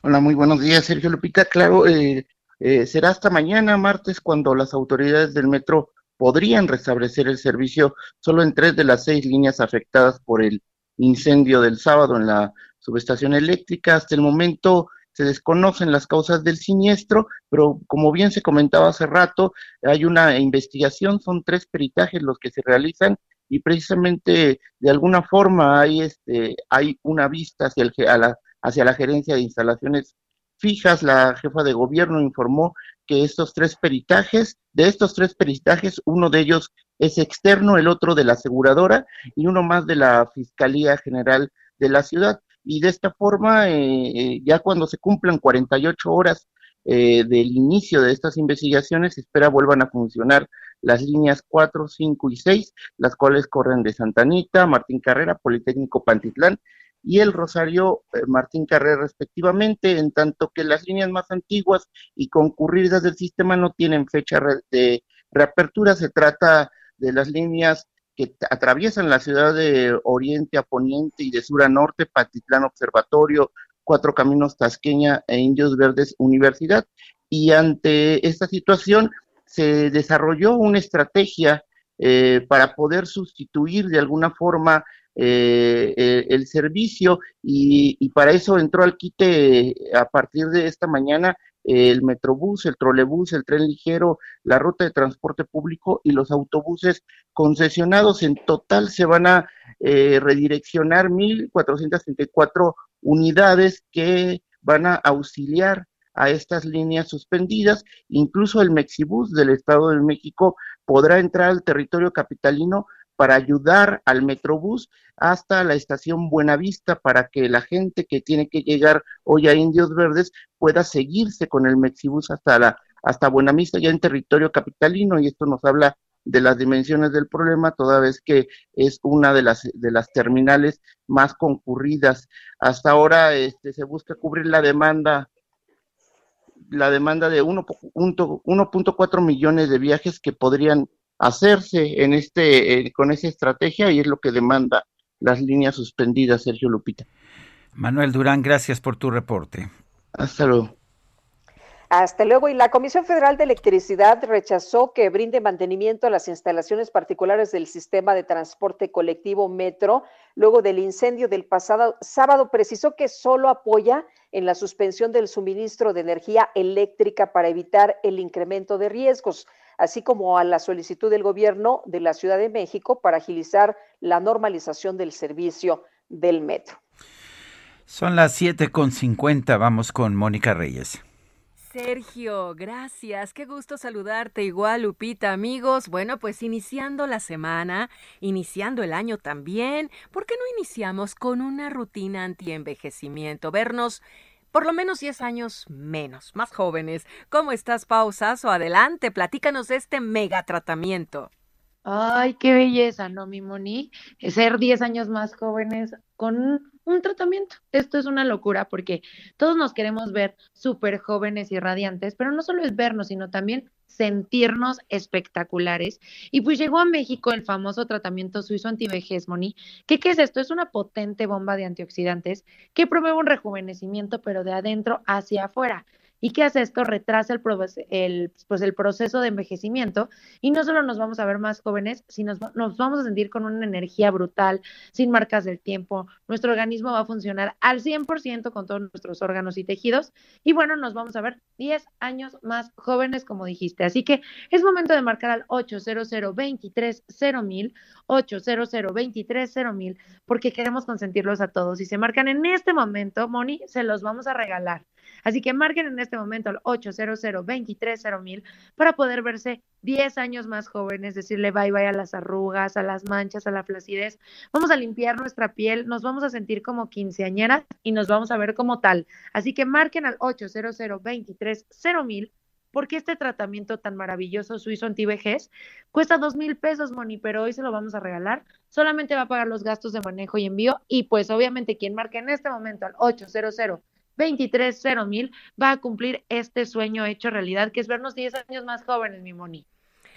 Hola, muy buenos días, Sergio Lupita. Claro, eh, eh, será hasta mañana, martes, cuando las autoridades del metro podrían restablecer el servicio solo en tres de las seis líneas afectadas por el incendio del sábado en la subestación eléctrica. Hasta el momento se desconocen las causas del siniestro, pero como bien se comentaba hace rato, hay una investigación, son tres peritajes los que se realizan y precisamente de alguna forma hay, este, hay una vista hacia, el, a la, hacia la gerencia de instalaciones fijas. La jefa de gobierno informó que estos tres peritajes, de estos tres peritajes, uno de ellos es externo, el otro de la aseguradora y uno más de la Fiscalía General de la ciudad y de esta forma, eh, eh, ya cuando se cumplan 48 horas eh, del inicio de estas investigaciones, se espera vuelvan a funcionar las líneas 4, 5 y 6, las cuales corren de Santa Anita, Martín Carrera, Politécnico Pantitlán y el Rosario eh, Martín Carrera respectivamente, en tanto que las líneas más antiguas y concurridas del sistema no tienen fecha de reapertura. Se trata de las líneas que atraviesan la ciudad de oriente a poniente y de sur a norte, Patitlán Observatorio, Cuatro Caminos Tasqueña e Indios Verdes Universidad. Y ante esta situación se desarrolló una estrategia eh, para poder sustituir de alguna forma eh, eh, el servicio y, y, para eso entró al quite a partir de esta mañana el Metrobús, el trolebús, el tren ligero, la ruta de transporte público y los autobuses concesionados. En total se van a eh, redireccionar 1.434 unidades que van a auxiliar a estas líneas suspendidas. Incluso el Mexibus del Estado de México podrá entrar al territorio capitalino para ayudar al Metrobús hasta la estación Buenavista para que la gente que tiene que llegar hoy a Indios Verdes pueda seguirse con el Mexibus hasta la hasta Buenavista ya en territorio capitalino y esto nos habla de las dimensiones del problema, toda vez que es una de las de las terminales más concurridas. Hasta ahora este, se busca cubrir la demanda la demanda de 1.4 millones de viajes que podrían hacerse en este eh, con esa estrategia y es lo que demanda las líneas suspendidas, Sergio Lupita. Manuel Durán, gracias por tu reporte. Hasta luego. Hasta luego. Y la Comisión Federal de Electricidad rechazó que brinde mantenimiento a las instalaciones particulares del sistema de transporte colectivo Metro. Luego del incendio del pasado sábado, precisó que solo apoya en la suspensión del suministro de energía eléctrica para evitar el incremento de riesgos así como a la solicitud del gobierno de la Ciudad de México para agilizar la normalización del servicio del metro. Son las 7.50, vamos con Mónica Reyes. Sergio, gracias. Qué gusto saludarte. Igual, Lupita, amigos. Bueno, pues iniciando la semana, iniciando el año también, ¿por qué no iniciamos con una rutina anti-envejecimiento? Vernos por lo menos 10 años menos, más jóvenes. ¿Cómo estás, Pausazo? Adelante, platícanos de este mega tratamiento. Ay, qué belleza, ¿no, mi Moni? Ser 10 años más jóvenes con un tratamiento. Esto es una locura porque todos nos queremos ver súper jóvenes y radiantes, pero no solo es vernos, sino también sentirnos espectaculares. Y pues llegó a México el famoso tratamiento suizo antivejez, Moni. ¿Qué, ¿Qué es esto? Es una potente bomba de antioxidantes que promueve un rejuvenecimiento, pero de adentro hacia afuera. ¿Y qué hace esto? Retrasa el, el, pues el proceso de envejecimiento y no solo nos vamos a ver más jóvenes, sino nos, vamos a sentir con una energía brutal, sin marcas del tiempo. Nuestro organismo va a funcionar al 100% con todos nuestros órganos y tejidos y bueno, nos vamos a ver 10 años más jóvenes, como dijiste. Así que es momento de marcar al 800 23 mil 800 23 mil porque queremos consentirlos a todos. Si se marcan en este momento, Moni, se los vamos a regalar. Así que marquen en este momento al 800 mil para poder verse 10 años más jóvenes, decirle bye bye a las arrugas, a las manchas, a la flacidez. Vamos a limpiar nuestra piel, nos vamos a sentir como quinceañeras y nos vamos a ver como tal. Así que marquen al 800 mil porque este tratamiento tan maravilloso suizo antivejez cuesta dos mil pesos, Moni, pero hoy se lo vamos a regalar. Solamente va a pagar los gastos de manejo y envío y pues obviamente quien marque en este momento al 800 23 mil va a cumplir este sueño hecho realidad, que es vernos 10 años más jóvenes, mi Moni.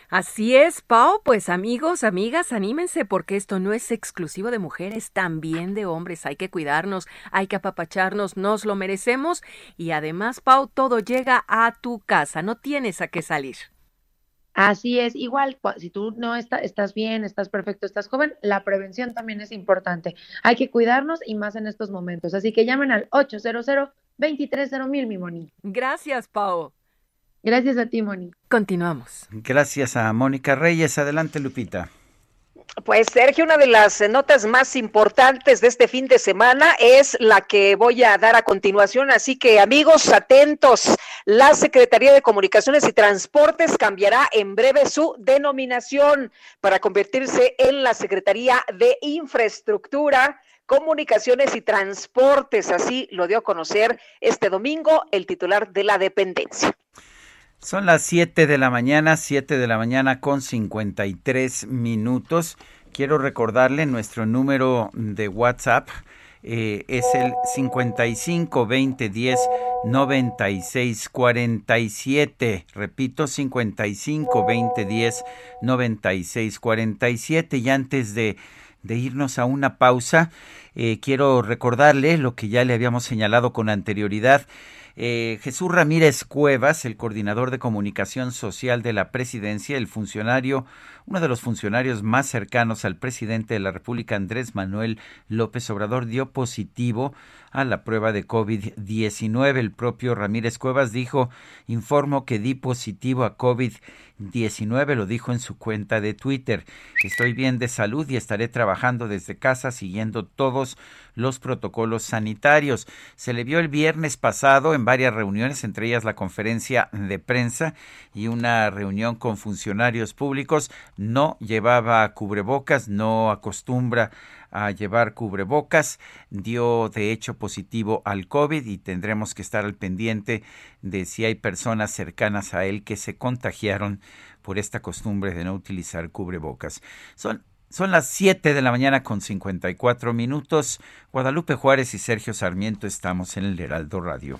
Así es, Pau. Pues amigos, amigas, anímense porque esto no es exclusivo de mujeres, también de hombres. Hay que cuidarnos, hay que apapacharnos, nos lo merecemos. Y además, Pau, todo llega a tu casa, no tienes a qué salir. Así es, igual, si tú no estás bien, estás perfecto, estás joven, la prevención también es importante. Hay que cuidarnos y más en estos momentos. Así que llamen al 800 mil, mi Moni. Gracias, Pau. Gracias a ti, Moni. Continuamos. Gracias a Mónica Reyes. Adelante, Lupita. Pues Sergio, una de las notas más importantes de este fin de semana es la que voy a dar a continuación, así que amigos, atentos. La Secretaría de Comunicaciones y Transportes cambiará en breve su denominación para convertirse en la Secretaría de Infraestructura Comunicaciones y Transportes. Así lo dio a conocer este domingo el titular de la dependencia. Son las 7 de la mañana, 7 de la mañana con 53 minutos. Quiero recordarle nuestro número de WhatsApp. Eh, es el 55 20 10 96 47. Repito, 55 20 10 96 47. Y antes de, de irnos a una pausa, eh, quiero recordarle lo que ya le habíamos señalado con anterioridad. Eh, Jesús Ramírez Cuevas, el coordinador de comunicación social de la presidencia, el funcionario, uno de los funcionarios más cercanos al presidente de la República, Andrés Manuel López Obrador, dio positivo a la prueba de COVID-19. El propio Ramírez Cuevas dijo, informo que di positivo a COVID-19, lo dijo en su cuenta de Twitter. Estoy bien de salud y estaré trabajando desde casa siguiendo todos los protocolos sanitarios. Se le vio el viernes pasado en varias reuniones, entre ellas la conferencia de prensa y una reunión con funcionarios públicos. No llevaba cubrebocas, no acostumbra a llevar cubrebocas, dio de hecho positivo al COVID y tendremos que estar al pendiente de si hay personas cercanas a él que se contagiaron por esta costumbre de no utilizar cubrebocas. Son son las 7 de la mañana con 54 minutos. Guadalupe Juárez y Sergio Sarmiento estamos en el Heraldo Radio.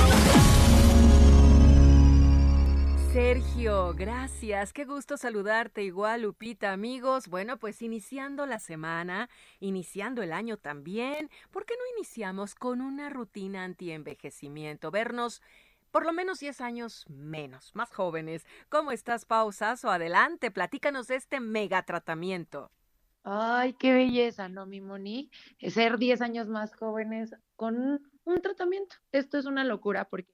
Gracias. Qué gusto saludarte igual, Lupita, amigos. Bueno, pues iniciando la semana, iniciando el año también, ¿por qué no iniciamos con una rutina anti-envejecimiento? Vernos por lo menos 10 años menos, más jóvenes. ¿Cómo estás, Pausas? O adelante, platícanos este mega tratamiento. Ay, qué belleza, ¿no, mi Moni? Ser 10 años más jóvenes con un tratamiento. Esto es una locura porque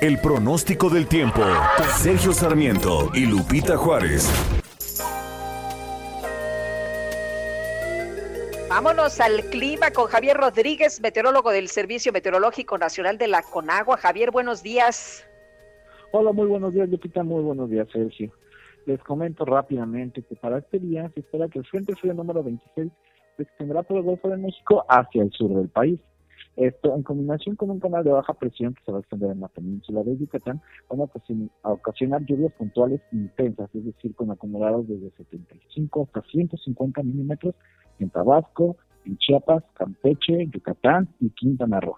El pronóstico del tiempo. Sergio Sarmiento y Lupita Juárez. Vámonos al clima con Javier Rodríguez, meteorólogo del Servicio Meteorológico Nacional de la Conagua. Javier, buenos días. Hola, muy buenos días, Lupita. Muy buenos días, Sergio. Les comento rápidamente que para este día se espera que el Frente Frío número 26 se extenderá por el Golfo de México hacia el sur del país. Esto, en combinación con un canal de baja presión que se va a extender en la península de Yucatán, van a ocasionar lluvias puntuales intensas, es decir, con acumulados desde 75 hasta 150 milímetros en Tabasco, en Chiapas, Campeche, Yucatán y Quintana Roo.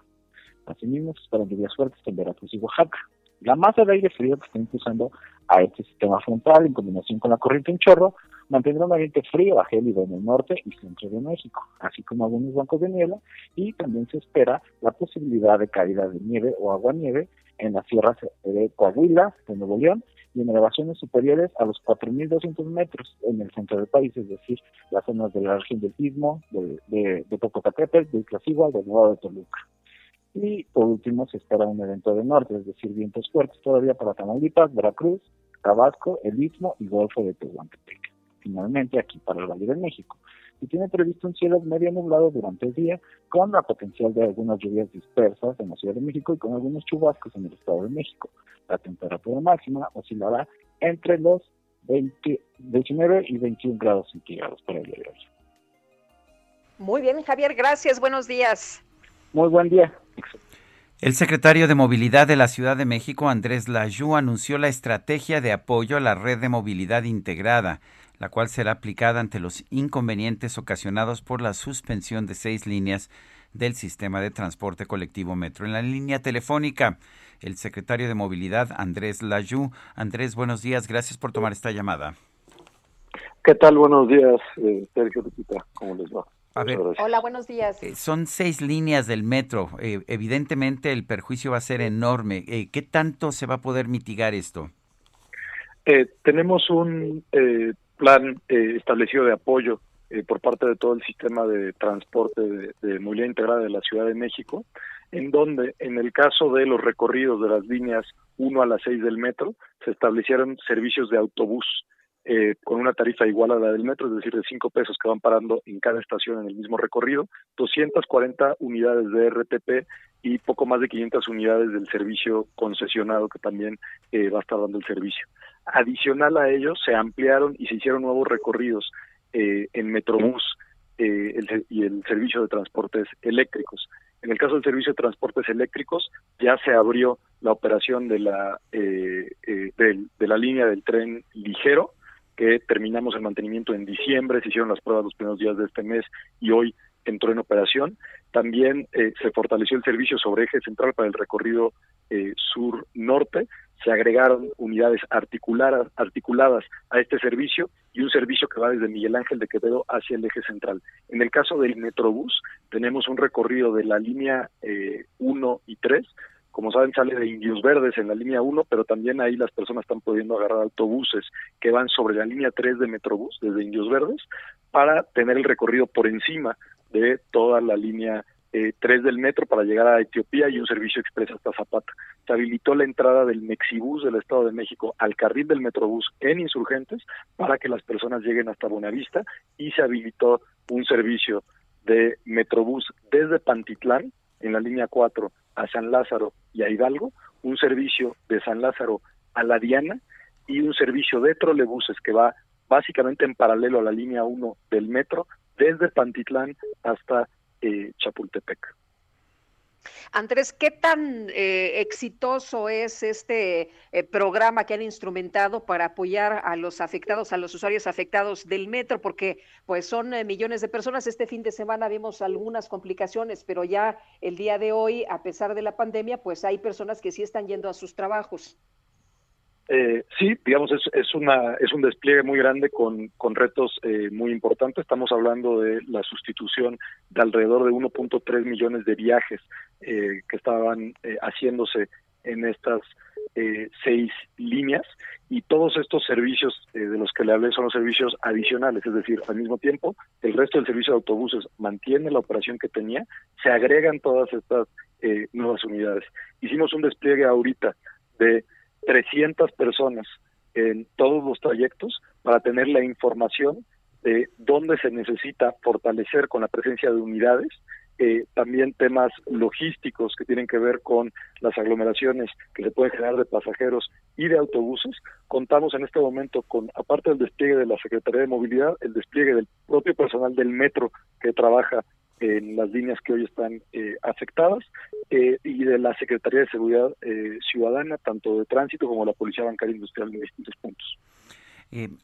Asimismo, se esperan lluvias fuertes en Veracruz y Oaxaca. La masa de aire frío que está impulsando a este sistema frontal en combinación con la corriente en chorro mantendrá un ambiente frío a gélido en el norte y centro de México, así como algunos bancos de nieve y también se espera la posibilidad de caída de nieve o agua-nieve en las sierras de Coahuila, de Nuevo León y en elevaciones superiores a los 4.200 metros en el centro del país, es decir, las zonas de la región del Istmo, de, de, de Popocatépetl, de del Nuevo de Toluca. Y por último se espera un evento de norte, es decir, vientos fuertes todavía para Tamaulipas, Veracruz, Tabasco, el Istmo y Golfo de Tehuantepec. Finalmente aquí para el Valle de México. Y tiene previsto un cielo medio nublado durante el día, con la potencial de algunas lluvias dispersas en la Ciudad de México y con algunos chubascos en el Estado de México. La temperatura máxima oscilará entre los 20, 19 y 21 grados centígrados para el día de hoy. Muy bien, Javier, gracias, buenos días. Muy buen día. El secretario de Movilidad de la Ciudad de México, Andrés Layú, anunció la estrategia de apoyo a la red de movilidad integrada. La cual será aplicada ante los inconvenientes ocasionados por la suspensión de seis líneas del sistema de transporte colectivo Metro. En la línea telefónica, el secretario de Movilidad, Andrés Layú. Andrés, buenos días, gracias por tomar esta llamada. ¿Qué tal? Buenos días, eh, Sergio Lupita, ¿cómo les va? Hola, buenos días. Eh, son seis líneas del metro. Eh, evidentemente el perjuicio va a ser enorme. ¿Qué tanto se va a poder mitigar esto? tenemos un plan establecido de apoyo por parte de todo el sistema de transporte de, de movilidad integrada de la Ciudad de México, en donde en el caso de los recorridos de las líneas 1 a las 6 del metro, se establecieron servicios de autobús eh, con una tarifa igual a la del metro, es decir, de 5 pesos que van parando en cada estación en el mismo recorrido, 240 unidades de RTP y poco más de 500 unidades del servicio concesionado que también eh, va a estar dando el servicio. Adicional a ello, se ampliaron y se hicieron nuevos recorridos eh, en Metrobús y el servicio de transportes eléctricos. En el caso del servicio de transportes eléctricos, ya se abrió la operación de la, de la línea del tren ligero, que terminamos el mantenimiento en diciembre, se hicieron las pruebas los primeros días de este mes y hoy entró en operación. También eh, se fortaleció el servicio sobre eje central para el recorrido eh, sur-norte, se agregaron unidades articuladas, articuladas a este servicio y un servicio que va desde Miguel Ángel de Quevedo hacia el eje central. En el caso del Metrobús, tenemos un recorrido de la línea 1 eh, y 3 como saben, sale de Indios Verdes en la línea 1, pero también ahí las personas están pudiendo agarrar autobuses que van sobre la línea 3 de Metrobús, desde Indios Verdes, para tener el recorrido por encima de toda la línea eh, 3 del metro para llegar a Etiopía y un servicio expreso hasta Zapata. Se habilitó la entrada del Mexibús del Estado de México al carril del Metrobús en Insurgentes para que las personas lleguen hasta Buenavista y se habilitó un servicio de Metrobús desde Pantitlán en la línea 4 a San Lázaro y a Hidalgo, un servicio de San Lázaro a La Diana y un servicio de trolebuses que va básicamente en paralelo a la línea 1 del metro desde Pantitlán hasta eh, Chapultepec. Andrés, ¿qué tan eh, exitoso es este eh, programa que han instrumentado para apoyar a los afectados, a los usuarios afectados del metro? Porque pues son eh, millones de personas. Este fin de semana vimos algunas complicaciones, pero ya el día de hoy, a pesar de la pandemia, pues hay personas que sí están yendo a sus trabajos. Eh, sí, digamos, es, es, una, es un despliegue muy grande con, retos eh, muy importantes. Estamos hablando de la sustitución de alrededor de 1.3 millones de viajes eh, que estaban eh, haciéndose en estas eh, seis líneas y todos estos servicios de los que le hablé son los servicios adicionales, es decir, al mismo tiempo el resto del servicio de autobuses mantiene la operación que tenía, se agregan todas estas nuevas unidades. Hicimos un despliegue ahorita de 300 personas en todos los trayectos para tener la información de dónde se necesita fortalecer con la presencia de unidades, eh, también temas logísticos que tienen que ver con las aglomeraciones que se pueden generar de pasajeros y de autobuses. Contamos en este momento con, aparte del despliegue de la Secretaría de Movilidad, el despliegue del propio personal del metro que trabaja en las líneas que hoy están eh, afectadas eh, y de la Secretaría de Seguridad eh, Ciudadana, tanto de tránsito como la Policía Bancaria Industrial en distintos puntos.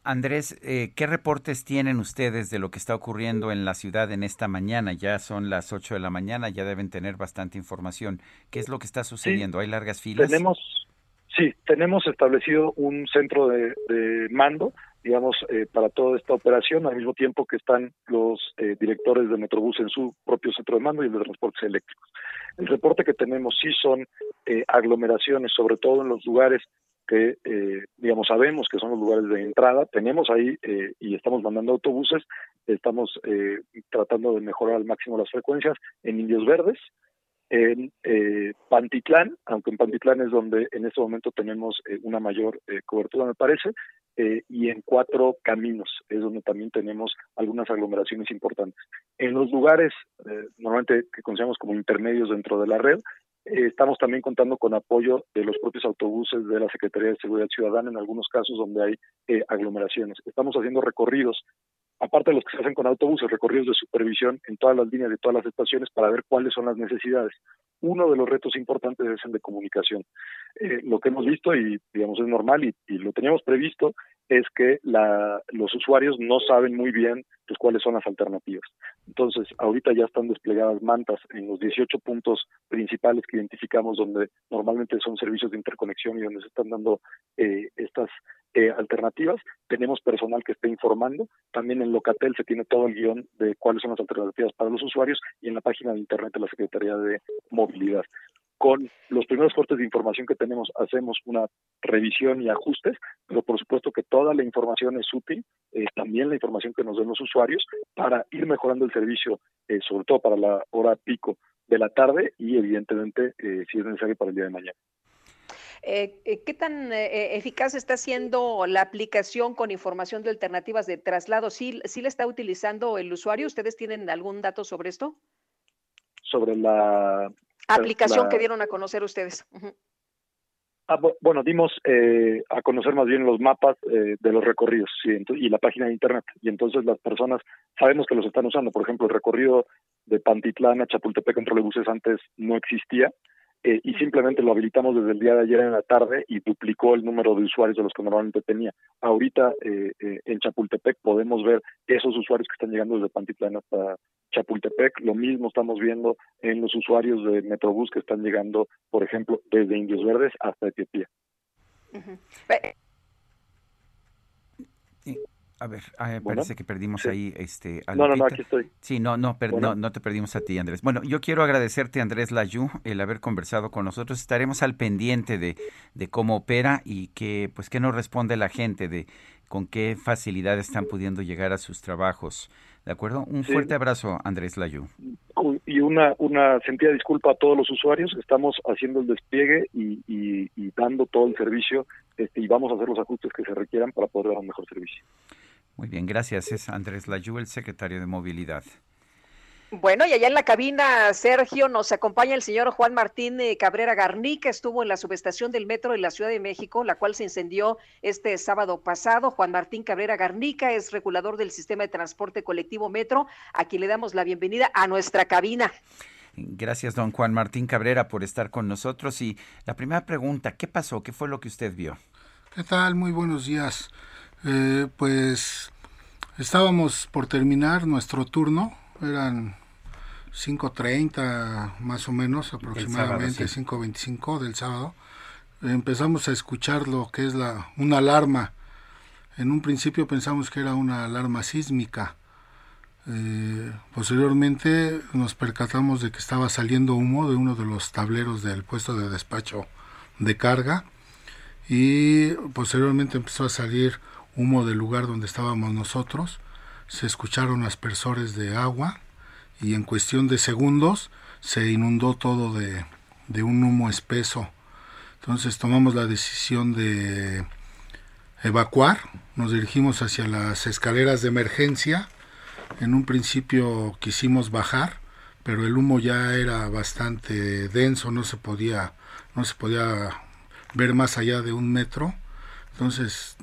Andrés, ¿qué reportes tienen ustedes de lo que está ocurriendo en la ciudad en esta mañana? Ya son las 8 de la mañana, ya deben tener bastante información. ¿Qué es lo que está sucediendo? ¿Hay largas filas? Tenemos, sí, tenemos establecido un centro de, de mando digamos, eh, para toda esta operación, al mismo tiempo que están los eh, directores de Metrobús en su propio centro de mando y el de transportes eléctricos. El reporte que tenemos sí son eh, aglomeraciones, sobre todo en los lugares que, digamos, sabemos que son los lugares de entrada. Tenemos ahí y estamos mandando autobuses, estamos tratando de mejorar al máximo las frecuencias en Indios Verdes, en eh, Pantitlán, aunque en Pantitlán es donde en este momento tenemos eh, una mayor eh, cobertura, me parece, eh, y en Cuatro Caminos es donde también tenemos algunas aglomeraciones importantes. En los lugares normalmente que consideramos como intermedios dentro de la red, estamos también contando con apoyo de los propios autobuses de la Secretaría de Seguridad Ciudadana en algunos casos donde hay aglomeraciones. Estamos haciendo recorridos aparte de los que se hacen con autobuses, recorridos de supervisión en todas las líneas de todas las estaciones para ver cuáles son las necesidades. Uno de los retos importantes es el de comunicación. Eh, lo que hemos visto, y digamos es normal y, lo teníamos previsto, es que los usuarios no saben muy bien pues, cuáles son las alternativas. Entonces, ahorita ya están desplegadas mantas en los 18 puntos principales que identificamos donde normalmente son servicios de interconexión y donde se están dando eh, estas eh, alternativas. Tenemos personal que está informando. También en Locatel se tiene todo el guion de cuáles son las alternativas para los usuarios y en la página de Internet de la Secretaría de Movilidad con los primeros cortes de información que tenemos hacemos una revisión y ajustes, pero por supuesto que toda la información es útil, eh, también la información que nos den los usuarios para ir mejorando el servicio, eh, sobre todo para la hora pico de la tarde y evidentemente si es necesario para el día de mañana. ¿Qué tan eficaz está siendo la aplicación con información de alternativas de traslado? ¿Sí, ¿Sí la está utilizando el usuario? ¿Ustedes tienen algún dato sobre esto? Sobre la aplicación que dieron a conocer ustedes. ah, bueno, dimos eh, a conocer más bien los mapas eh, de los recorridos y la página de internet. Y entonces las personas sabemos que los están usando. Por ejemplo, el recorrido de Pantitlán a Chapultepec en trolebuses antes no existía eh, y simplemente lo habilitamos desde el día de ayer en la tarde y duplicó el número de usuarios de los que normalmente tenía. Ahorita eh, eh, en Chapultepec podemos ver esos usuarios que están llegando desde Pantitlán hasta Chapultepec. Lo mismo estamos viendo en los usuarios de Metrobús que están llegando, por ejemplo, desde Indios Verdes hasta Etiopía. A ver, parece que perdimos ahí este No, no, no, aquí estoy. Sí, no, no, no, no te perdimos a ti, Andrés. Bueno, yo quiero agradecerte, Andrés Layú, el haber conversado con nosotros. Estaremos al pendiente de, de cómo opera y que, pues, qué nos responde la gente, de con qué facilidad están pudiendo llegar a sus trabajos. ¿De acuerdo? Un fuerte abrazo, Andrés Layú. Y una, una sentida disculpa a todos los usuarios. Estamos haciendo el despliegue y, y, y dando todo el servicio este, y vamos a hacer los ajustes que se requieran para poder dar un mejor servicio. Muy bien, gracias. Es Andrés Layú, el secretario de Movilidad. Bueno, y allá en la cabina, Sergio, nos acompaña el señor Juan Martín eh, Cabrera Garní, que estuvo en la subestación del metro de la Ciudad de México, la cual se incendió este sábado pasado. Juan Martín Cabrera Garnica es regulador del sistema de transporte colectivo Metro, a quien le damos la bienvenida a nuestra cabina. Gracias, don Juan Martín Cabrera, por estar con nosotros. Y la primera pregunta, ¿qué pasó? ¿Qué fue lo que usted vio? ¿Qué tal? Muy buenos días. Eh, pues estábamos por terminar nuestro turno, eran 5.30 más o menos, aproximadamente 5.25 del sábado. Empezamos a escuchar lo que es la una alarma. En un principio pensamos que era una alarma sísmica. Eh, posteriormente nos percatamos de que estaba saliendo humo de uno de los tableros del puesto de despacho de carga y posteriormente empezó a salir humo del lugar donde estábamos nosotros, se escucharon aspersores de agua y en cuestión de segundos se inundó todo de, de un humo espeso. Entonces tomamos la decisión de evacuar, nos dirigimos hacia las escaleras de emergencia. En un principio quisimos bajar, pero el humo ya era bastante denso, no se podía, no se podía ver más allá de un metro. Entonces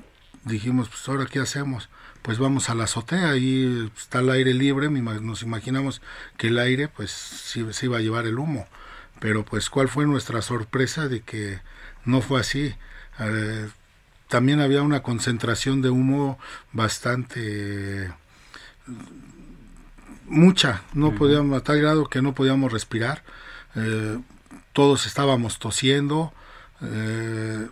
dijimos, pues ahora qué hacemos? Pues vamos a la azotea, ahí está el aire libre, nos imaginamos que el aire pues sí, se iba a llevar el humo, pero pues cuál fue nuestra sorpresa de que no fue así. Eh, también había una concentración de humo bastante mucha, no podíamos, a tal grado que no podíamos respirar, eh, todos estábamos tosiendo, eh,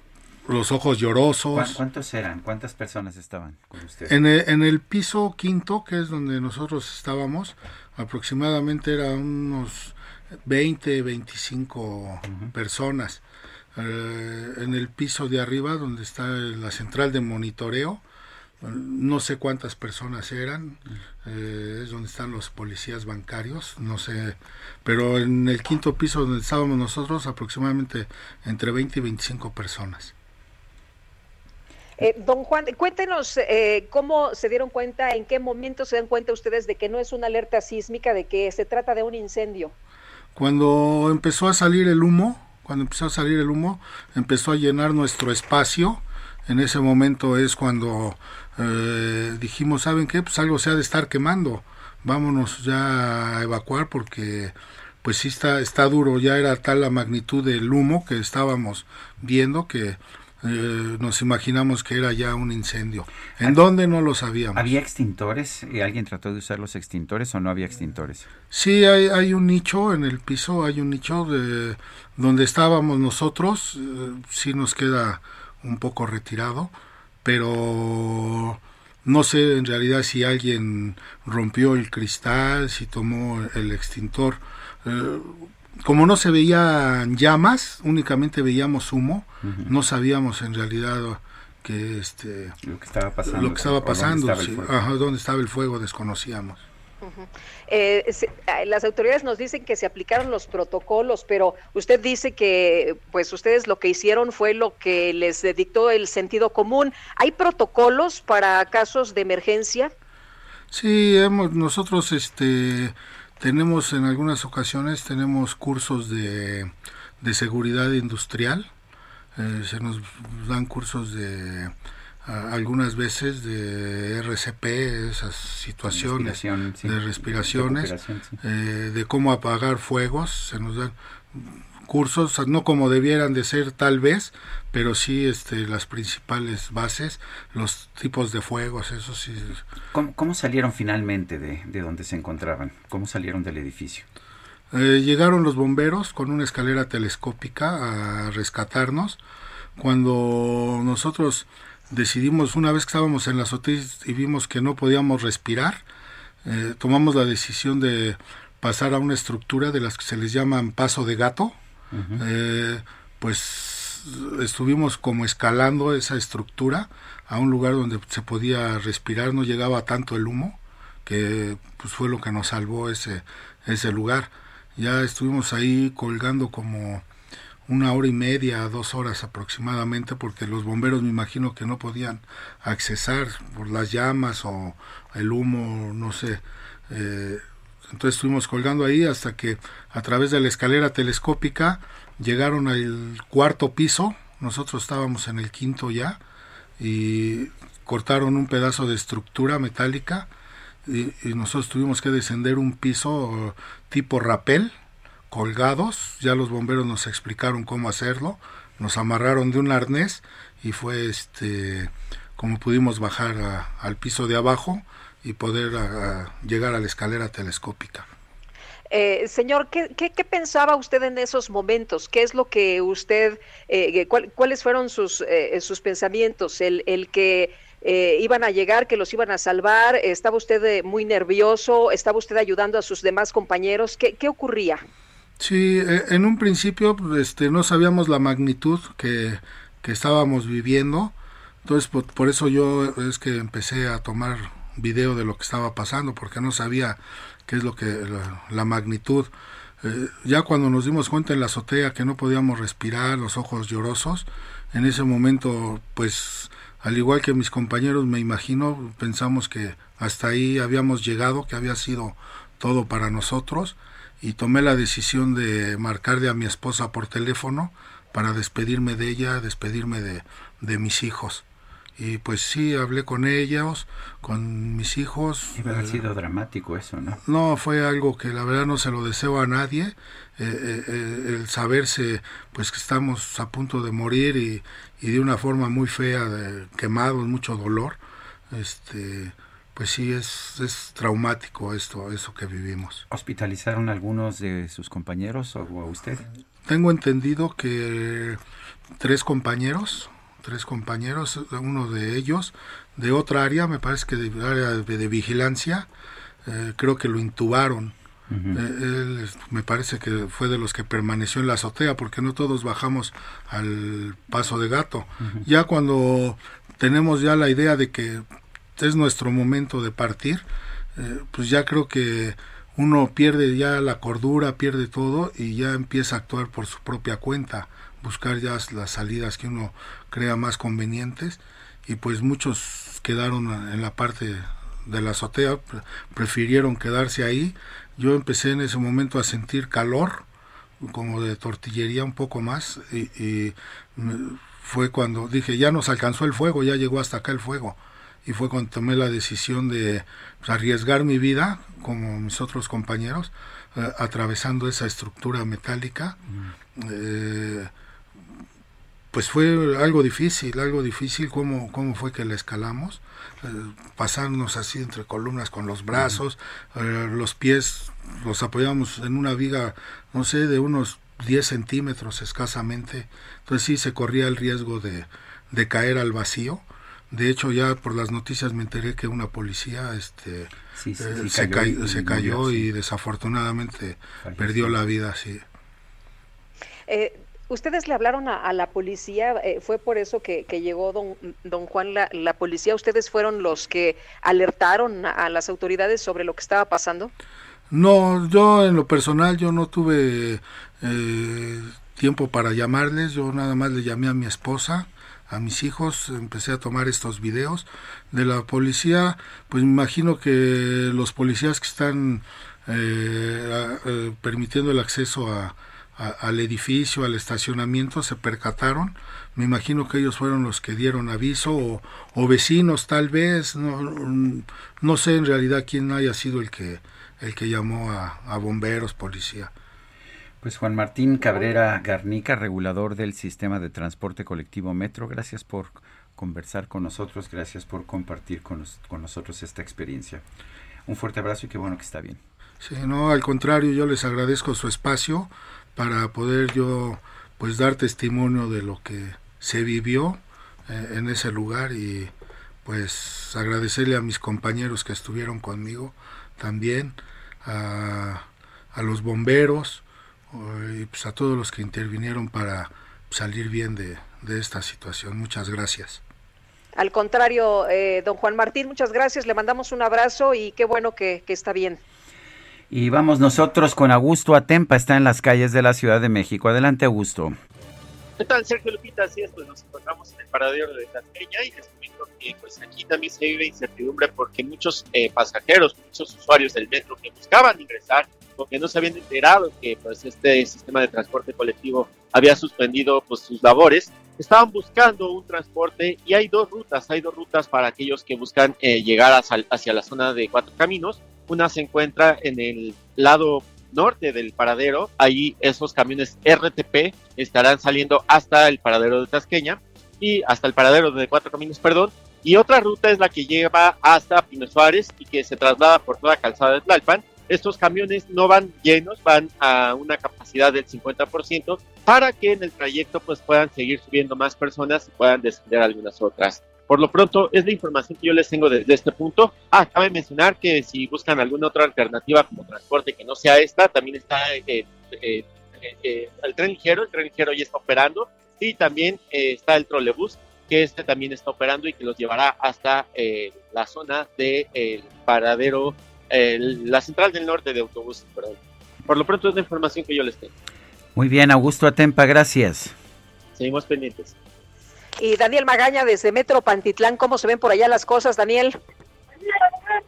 los ojos llorosos. ¿Cuántos eran? ¿Cuántas personas estaban con usted? En el, en el piso quinto, que es donde nosotros estábamos, aproximadamente eran unos 20, 25 personas. Eh, en el piso de arriba, donde está la central de monitoreo, no sé cuántas personas eran, eh, es donde están los policías bancarios, no sé, pero en el quinto piso donde estábamos nosotros, aproximadamente entre 20 y 25 personas. Eh, don Juan, cuéntenos eh, cómo se dieron cuenta, en qué momento se dan cuenta ustedes de que no es una alerta sísmica, de que se trata de un incendio. Cuando empezó a salir el humo, cuando empezó a salir el humo, empezó a llenar nuestro espacio, En ese momento es cuando eh, dijimos, ¿saben qué? Pues algo se ha de estar quemando. Vámonos ya a evacuar porque pues sí está, está duro, ya era tal la magnitud del humo que estábamos viendo que eh, nos imaginamos que era ya un incendio. ¿En dónde no lo sabíamos? ¿Había extintores? ¿Y ¿Alguien trató de usar los extintores o no había extintores? Sí, hay, hay un nicho en el piso, hay un nicho de donde estábamos nosotros, eh, sí nos queda un poco retirado, pero no sé en realidad si alguien rompió el cristal, si tomó el extintor. Eh, como no se veían llamas, únicamente veíamos humo, no sabíamos en realidad que este lo que estaba pasando, lo que estaba pasando, dónde estaba, dónde estaba el fuego desconocíamos. Eh, eh, las autoridades nos dicen que se aplicaron los protocolos, pero usted dice que pues ustedes lo que hicieron fue lo que les dictó el sentido común. ¿Hay protocolos para casos de emergencia? Sí, hemos, nosotros este tenemos en algunas ocasiones tenemos cursos de, de seguridad industrial. Eh, se nos dan cursos de algunas veces de RCP, esas situaciones de respiraciones, eh, de cómo apagar fuegos, se nos dan cursos, no como debieran de ser tal vez, pero sí este, las principales bases, los tipos de fuegos, eso sí. ¿Cómo, salieron finalmente de, de, donde se encontraban? ¿Cómo salieron del edificio? Eh, llegaron los bomberos con una escalera telescópica a rescatarnos. Cuando nosotros decidimos, una vez que estábamos en la azotea y vimos que no podíamos respirar, eh, tomamos la decisión de pasar a una estructura de las que se les llaman paso de gato. Eh, pues estuvimos como escalando esa estructura a un lugar donde se podía respirar, no llegaba tanto el humo, que pues fue lo que nos salvó ese, ese lugar. Ya estuvimos ahí colgando como una hora y media, dos horas aproximadamente, porque los bomberos me imagino que no podían accesar por las llamas o el humo, no sé. Eh, entonces estuvimos colgando ahí hasta que a través de la escalera telescópica llegaron al cuarto piso, nosotros estábamos en el quinto ya, y cortaron un pedazo de estructura metálica y, nosotros tuvimos que descender un piso tipo rapel, colgados, ya los bomberos nos explicaron cómo hacerlo, nos amarraron de un arnés y fue este como pudimos bajar al piso de abajo y poder llegar a la escalera telescópica. Eh, señor, ¿qué, ¿qué, pensaba usted en esos momentos? ¿Qué es lo que usted, eh, cuáles fueron sus, eh, sus pensamientos? ¿El, el que iban a llegar, que los iban a salvar? ¿Estaba usted muy nervioso? ¿Estaba usted ayudando a sus demás compañeros? ¿Qué, qué ocurría? Sí, eh, en un principio este, no sabíamos la magnitud que, que estábamos viviendo, entonces por, eso yo es que empecé a tomar video de lo que estaba pasando, porque no sabía qué es lo que la, magnitud. Eh, ya cuando nos dimos cuenta en la azotea que no podíamos respirar, los ojos llorosos, en ese momento, pues, al igual que mis compañeros, me imagino, pensamos que hasta ahí habíamos llegado, que había sido todo para nosotros y tomé la decisión de marcarle a mi esposa por teléfono para despedirme de ella, despedirme de, de mis hijos. Y pues sí, hablé con ellos, con mis hijos. Y ha sido dramático eso, ¿no? No, fue algo que la verdad no se lo deseo a nadie. Eh, eh, eh, el saberse pues que estamos a punto de morir y, y de una forma muy fea, de, quemados, mucho dolor. Este, pues sí, es, es traumático esto, eso que vivimos. ¿Hospitalizaron algunos de sus compañeros o a usted? Tengo entendido que tres compañeros, tres compañeros, uno de ellos de otra área, me parece que de área de, vigilancia, eh, creo que lo intubaron. Eh, él me parece que fue de los que permaneció en la azotea porque no todos bajamos al paso de gato. Ya cuando tenemos ya la idea de que es nuestro momento de partir, eh, pues ya creo que uno pierde ya la cordura, pierde todo y ya empieza a actuar por su propia cuenta, buscar ya las salidas que uno crea más convenientes y pues muchos quedaron en la parte de la azotea, prefirieron quedarse ahí. Yo empecé en ese momento a sentir calor, como de tortillería un poco más, y, y fue cuando dije, ya nos alcanzó el fuego, ya llegó hasta acá el fuego. Y fue cuando tomé la decisión de pues, arriesgar mi vida, como mis otros compañeros, eh, atravesando esa estructura metálica. Eh, pues fue algo difícil, algo difícil cómo, cómo fue que la escalamos, eh, pasarnos así entre columnas con los brazos, los pies los apoyamos en una viga, no sé, de unos 10 centímetros escasamente, entonces sí se corría el riesgo de, de caer al vacío. De hecho, ya por las noticias me enteré que una policía este, eh, se, cayó, y, se cayó y desafortunadamente perdió la vida. Sí. Eh, Ustedes le hablaron a, la policía, eh, fue por eso que, llegó don, don Juan la, policía. ¿Ustedes fueron los que alertaron a, las autoridades sobre lo que estaba pasando? No, yo en lo personal yo no tuve tiempo para llamarles, yo nada más le llamé a mi esposa, a mis hijos, empecé a tomar estos videos de la policía, pues me imagino que los policías que están eh, eh, permitiendo el acceso a, al edificio, al estacionamiento, se percataron. Me imagino que ellos fueron los que dieron aviso o, vecinos tal vez. No, no, sé en realidad quién haya sido el que, el que llamó a, a bomberos, policía. Pues Juan Martín Cabrera Garnica, regulador del sistema de transporte colectivo Metro, gracias por conversar con nosotros, gracias por compartir con, con nosotros esta experiencia. Un fuerte abrazo y qué bueno que está bien. Sí, no, al contrario, yo les agradezco su espacio para poder yo pues dar testimonio de lo que se vivió eh, en ese lugar y pues agradecerle a mis compañeros que estuvieron conmigo también, a, a los bomberos, y pues a todos los que intervinieron para salir bien de, esta situación. Muchas gracias. Al contrario, eh, don Juan Martín, muchas gracias. Le mandamos un abrazo y qué bueno que, está bien. Y vamos nosotros con Augusto Atempa, está en las calles de la Ciudad de México. Adelante, Augusto. ¿Qué tal, Sergio Lupita? Así es, pues nos encontramos en el paradero de Tasqueña y les comento que pues aquí también se vive incertidumbre porque muchos eh, pasajeros, muchos usuarios del metro que buscaban ingresar porque no se habían enterado que pues este sistema de transporte colectivo había suspendido pues sus labores, estaban buscando un transporte y hay dos rutas, hay dos rutas para aquellos que buscan eh, llegar hacia, la zona de Cuatro Caminos. Una se encuentra en el lado norte del paradero, ahí esos camiones RTP estarán saliendo hasta el paradero de Tasqueña y hasta el paradero de Cuatro Caminos, perdón, y otra ruta es la que lleva hasta Pino Suárez y que se traslada por toda calzada de Tlalpan estos camiones no van llenos, van a una capacidad del 50% para que en el trayecto pues puedan seguir subiendo más personas y puedan descender algunas otras. Por lo pronto, es la información que yo les tengo desde este punto. Ah, cabe mencionar que si buscan alguna otra alternativa como transporte que no sea esta, también está eh, eh, eh, el tren ligero, el tren ligero ya está operando, y también está el trolebús, que este también está operando y que los llevará hasta la zona del paradero la central del norte de autobuses. Perdón. Por lo pronto es la información que yo les tengo. Muy bien, Augusto Atempa, gracias. Seguimos pendientes. Y Daniel Magaña desde Metro Pantitlán, ¿cómo se ven por allá las cosas, Daniel?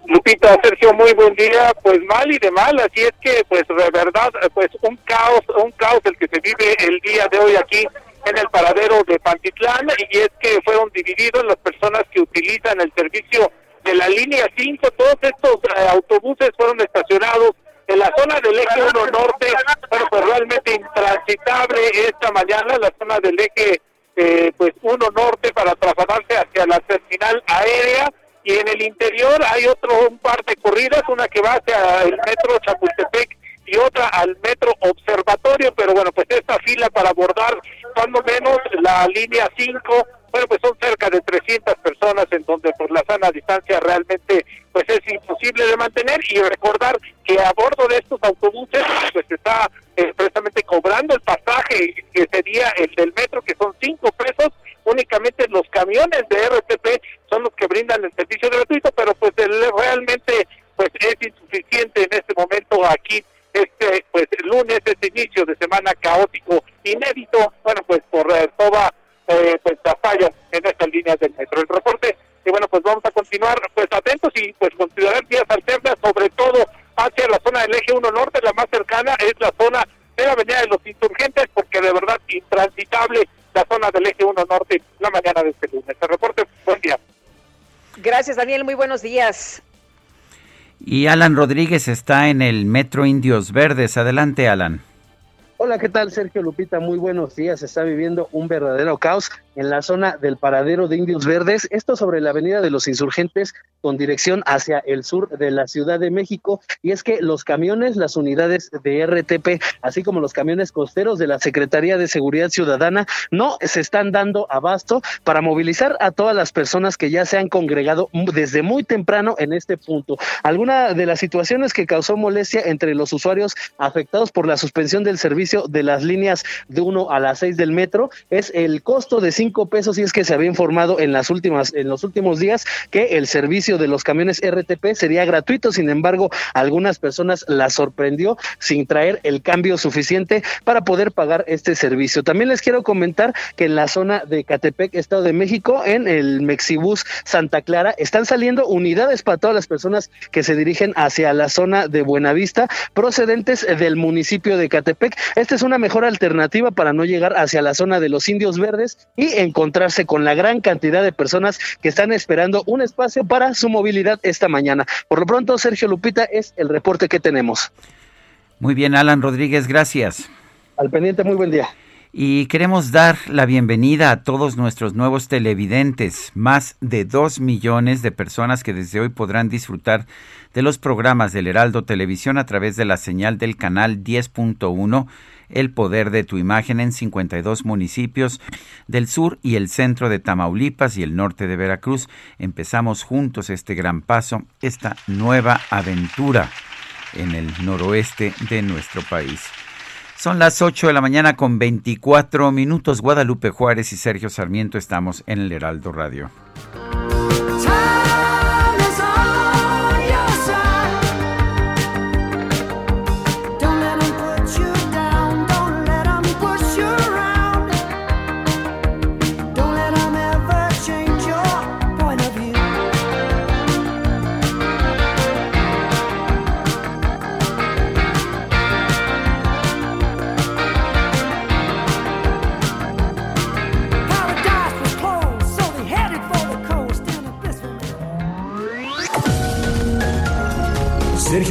Lupita, Sergio, muy buen día. Pues mal y de mal, así es que, pues de verdad, pues un caos, un caos el que se vive el día de hoy aquí en el paradero de Pantitlán y es que fueron divididos las personas que utilizan el servicio de la línea 5, todos estos eh, autobuses fueron estacionados en la zona del eje 1 norte, bueno, pues realmente intransitable esta mañana, la zona del eje eh, pues 1 norte para trasladarse hacia la terminal aérea y en el interior hay otro un par de corridas, una que va hacia el metro Chapultepec y otra al metro Observatorio, pero bueno, pues esta fila para abordar cuando menos la línea 5 bueno, pues son cerca de 300 personas en donde por la sana distancia realmente pues es imposible de mantener y recordar que a bordo de estos autobuses pues está eh, precisamente cobrando el pasaje que sería el del metro que son 5 pesos. Únicamente los camiones de RTP son los que brindan el servicio gratuito pero pues realmente pues es insuficiente en este momento aquí este pues lunes este inicio de semana caótico inédito. Bueno pues por eh, toda eh, pues a fallo en estas líneas del metro. El reporte, y bueno, pues vamos a continuar pues atentos y pues considerar vías alternas, sobre todo hacia la zona del eje 1 norte, la más cercana es la zona de la avenida de los insurgentes, porque de verdad intransitable la zona del eje 1 norte la mañana de este lunes. Este reporte, buen día. Gracias, Daniel. Muy buenos días. Y Alan Rodríguez está en el Metro Indios Verdes. Adelante, Alan. Hola, ¿qué tal? Sergio Lupita, muy buenos días. Se está viviendo un verdadero caos en la zona del paradero de Indios Verdes, esto sobre la avenida de los insurgentes con dirección hacia el sur de la Ciudad de México. Y es que los camiones, las unidades de RTP, así como los camiones costeros de la Secretaría de Seguridad Ciudadana, no se están dando abasto para movilizar a todas las personas que ya se han congregado desde muy temprano en este punto. Alguna de las situaciones que causó molestia entre los usuarios afectados por la suspensión del servicio de las líneas de 1 a las 6 del metro es el costo de 5 pesos y es que se había informado en las últimas en los últimos días que el servicio de los camiones RTP sería gratuito, sin embargo, algunas personas la sorprendió sin traer el cambio suficiente para poder pagar este servicio. También les quiero comentar que en la zona de Catepec, Estado de México, en el Mexibus Santa Clara, están saliendo unidades para todas las personas que se dirigen hacia la zona de Buenavista procedentes del municipio de Catepec. Esta es una mejor alternativa para no llegar hacia la zona de los indios verdes y encontrarse con la gran cantidad de personas que están esperando un espacio para su movilidad esta mañana. Por lo pronto, Sergio Lupita es el reporte que tenemos. Muy bien, Alan Rodríguez, gracias. Al pendiente, muy buen día. Y queremos dar la bienvenida a todos nuestros nuevos televidentes, más de dos millones de personas que desde hoy podrán disfrutar de los programas del Heraldo Televisión a través de la señal del canal 10.1 el poder de tu imagen en 52 municipios del sur y el centro de Tamaulipas y el norte de Veracruz. Empezamos juntos este gran paso, esta nueva aventura en el noroeste de nuestro país. Son las 8 de la mañana con 24 minutos. Guadalupe Juárez y Sergio Sarmiento estamos en el Heraldo Radio.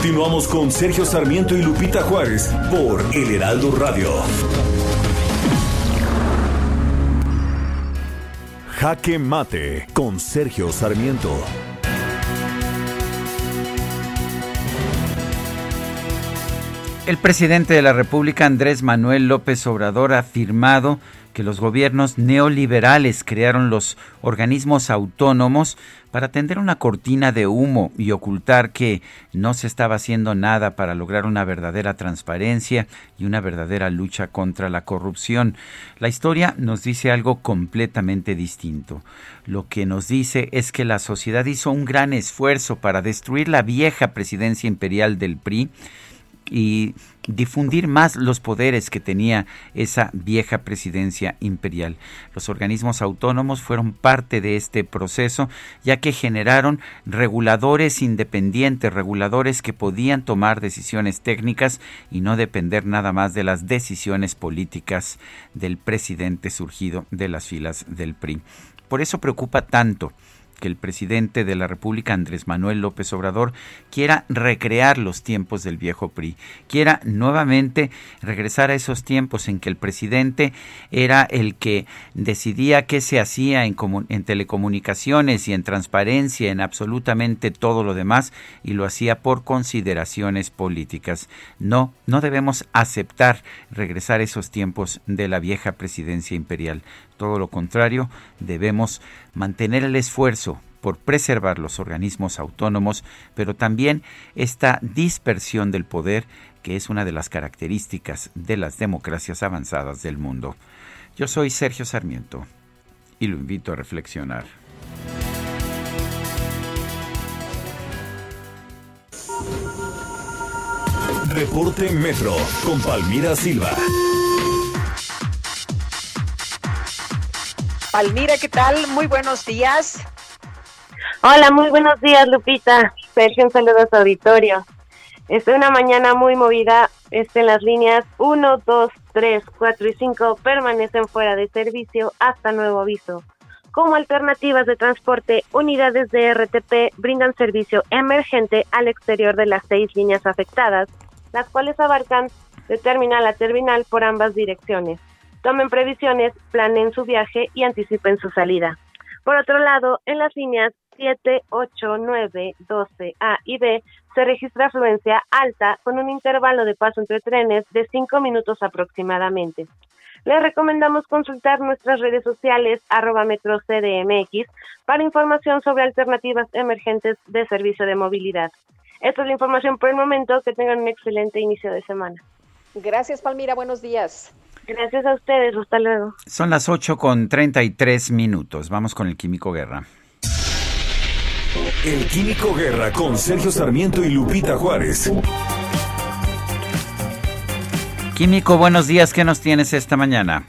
Continuamos con Sergio Sarmiento y Lupita Juárez por El Heraldo Radio. Jaque Mate con Sergio Sarmiento. El presidente de la República, Andrés Manuel López Obrador, ha afirmado que los gobiernos neoliberales crearon los organismos autónomos para tender una cortina de humo y ocultar que no se estaba haciendo nada para lograr una verdadera transparencia y una verdadera lucha contra la corrupción. La historia nos dice algo completamente distinto. Lo que nos dice es que la sociedad hizo un gran esfuerzo para destruir la vieja presidencia imperial del PRI y difundir más los poderes que tenía esa vieja presidencia imperial. Los organismos autónomos fueron parte de este proceso, ya que generaron reguladores independientes, reguladores que podían tomar decisiones técnicas y no depender nada más de las decisiones políticas del presidente surgido de las filas del PRI. Por eso preocupa tanto que el presidente de la República, Andrés Manuel López Obrador, quiera recrear los tiempos del viejo PRI, quiera nuevamente regresar a esos tiempos en que el presidente era el que decidía qué se hacía en, en telecomunicaciones y en transparencia, en absolutamente todo lo demás, y lo hacía por consideraciones políticas. No, no debemos aceptar regresar a esos tiempos de la vieja presidencia imperial. Todo lo contrario, debemos mantener el esfuerzo por preservar los organismos autónomos, pero también esta dispersión del poder que es una de las características de las democracias avanzadas del mundo. Yo soy Sergio Sarmiento y lo invito a reflexionar. Reporte Metro con Palmira Silva. Palmira, ¿qué tal? Muy buenos días. Hola, muy buenos días, Lupita. Sergio, un saludo a su auditorio. Es una mañana muy movida. Este, las líneas 1, 2, 3, 4 y 5 permanecen fuera de servicio hasta nuevo aviso. Como alternativas de transporte, unidades de RTP brindan servicio emergente al exterior de las seis líneas afectadas, las cuales abarcan de terminal a terminal por ambas direcciones. Tomen previsiones, planeen su viaje y anticipen su salida. Por otro lado, en las líneas 7, 8, 9, 12, A y B se registra afluencia alta con un intervalo de paso entre trenes de 5 minutos aproximadamente. Les recomendamos consultar nuestras redes sociales arroba metrocdmx para información sobre alternativas emergentes de servicio de movilidad. Esta es la información por el momento. Que tengan un excelente inicio de semana. Gracias, Palmira. Buenos días. Gracias a ustedes. Hasta luego. Son las 8 con 33 minutos. Vamos con el Químico Guerra. El Químico Guerra con Sergio Sarmiento y Lupita Juárez. Químico, buenos días. ¿Qué nos tienes esta mañana?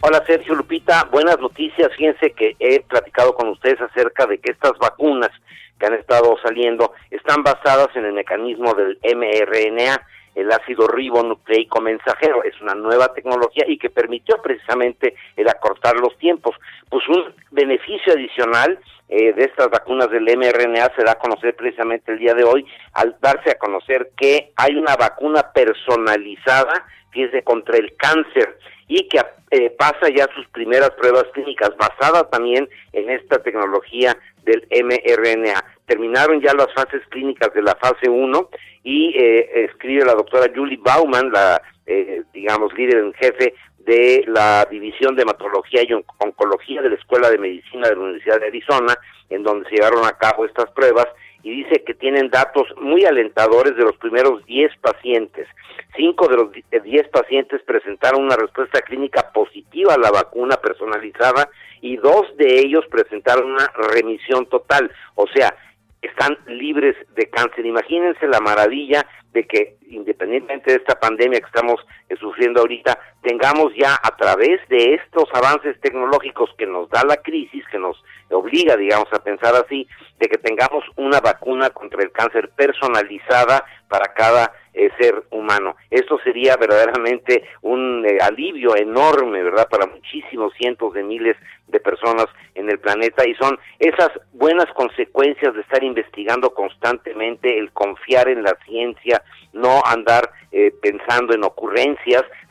Hola Sergio Lupita, buenas noticias. Fíjense que he platicado con ustedes acerca de que estas vacunas que han estado saliendo están basadas en el mecanismo del mRNA, el ácido ribonucleico mensajero. Es una nueva tecnología y que permitió precisamente el acortar los tiempos. Pues un beneficio adicional eh, de estas vacunas del mRNA se da a conocer precisamente el día de hoy al darse a conocer que hay una vacuna personalizada, fíjense, contra el cáncer y que eh, pasa ya sus primeras pruebas clínicas basadas también en esta tecnología del mRNA. Terminaron ya las fases clínicas de la fase 1 y eh, escribe la doctora Julie Bauman, la, eh, digamos, líder en jefe de la División de Hematología y Oncología de la Escuela de Medicina de la Universidad de Arizona, en donde se llevaron a cabo estas pruebas, y dice que tienen datos muy alentadores de los primeros 10 pacientes. Cinco de los 10 pacientes presentaron una respuesta clínica positiva a la vacuna personalizada y dos de ellos presentaron una remisión total. O sea, están libres de cáncer. Imagínense la maravilla de que independientemente de esta pandemia que estamos sufriendo ahorita, tengamos ya a través de estos avances tecnológicos que nos da la crisis, que nos obliga, digamos, a pensar así, de que tengamos una vacuna contra el cáncer personalizada para cada eh, ser humano. Esto sería verdaderamente un eh, alivio enorme, ¿verdad?, para muchísimos cientos de miles de personas en el planeta y son esas buenas consecuencias de estar investigando constantemente, el confiar en la ciencia, no andar eh, pensando en ocurrencias,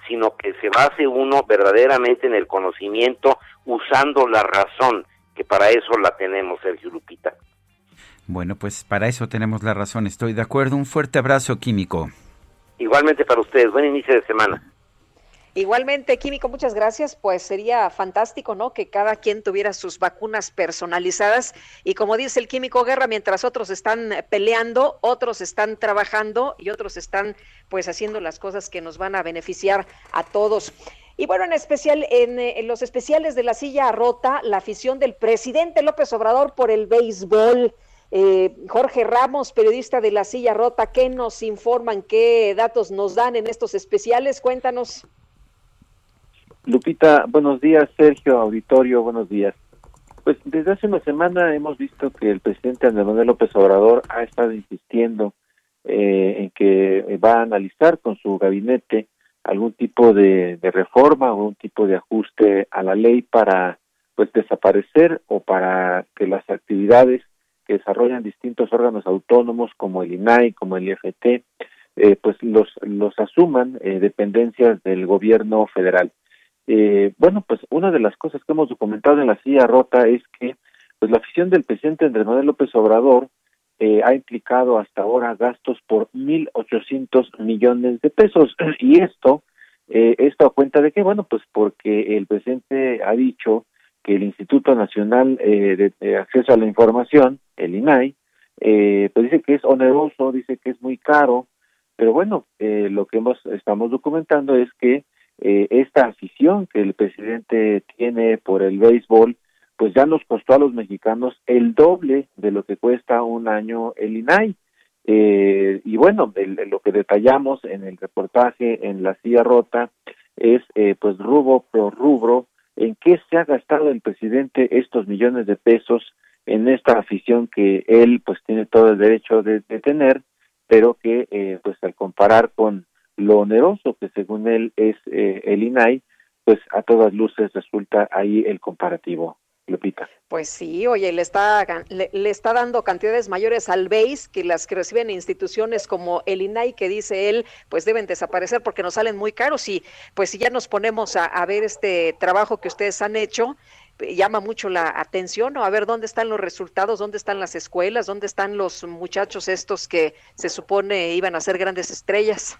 sino que se base uno verdaderamente en el conocimiento usando la razón, que para eso la tenemos, Sergio Lupita. Bueno, pues para eso tenemos la razón, estoy de acuerdo. Un fuerte abrazo químico. Igualmente para ustedes, buen inicio de semana. Igualmente, Químico, muchas gracias. Pues sería fantástico, ¿no? Que cada quien tuviera sus vacunas personalizadas. Y como dice el Químico Guerra, mientras otros están peleando, otros están trabajando y otros están pues haciendo las cosas que nos van a beneficiar a todos. Y bueno, en especial en, eh, los especiales de la silla rota, la afición del presidente López Obrador por el béisbol. Eh, Jorge Ramos, periodista de La Silla Rota, ¿qué nos informan? ¿Qué datos nos dan en estos especiales? Cuéntanos. Lupita, buenos días, Sergio, auditorio, buenos días. Pues desde hace una semana hemos visto que el presidente Andrés Manuel López Obrador ha estado insistiendo eh, en que va a analizar con su gabinete algún tipo de, reforma o un tipo de ajuste a la ley para pues desaparecer o para que las actividades que desarrollan distintos órganos autónomos como el INAI, como el IFT, eh, pues los, los asuman eh, dependencias del gobierno federal. Eh, bueno, pues una de las cosas que hemos documentado en la silla rota es que pues la afición del presidente Andrés Manuel López Obrador eh, ha implicado hasta ahora gastos por 1.800 millones de pesos. [clears throat] Y esto eh, esto a cuenta de que bueno pues porque el presidente ha dicho que el Instituto Nacional eh, de, Acceso a la Información el INAI eh, pues dice que es oneroso dice que es muy caro. Pero bueno eh, lo que hemos estamos documentando es que eh, esta afición que el presidente tiene por el béisbol, pues ya nos costó a los mexicanos el doble de lo que cuesta un año el INAI. Eh, y bueno, lo que detallamos en el reportaje en la silla rota es eh, pues rubro por rubro en qué se ha gastado el presidente estos millones de pesos en esta afición que él pues tiene todo el derecho de, tener, pero que eh, pues al comparar con lo oneroso que según él es eh, el INAI, pues a todas luces resulta ahí el comparativo. Lupita. Pues sí, oye, le está, le, está dando cantidades mayores al BASE que las que reciben instituciones como el INAI, que dice él, pues deben desaparecer porque nos salen muy caros. Y pues si ya nos ponemos a, ver este trabajo que ustedes han hecho, llama mucho la atención, ¿no? A ver dónde están los resultados, dónde están las escuelas, dónde están los muchachos estos que se supone iban a ser grandes estrellas.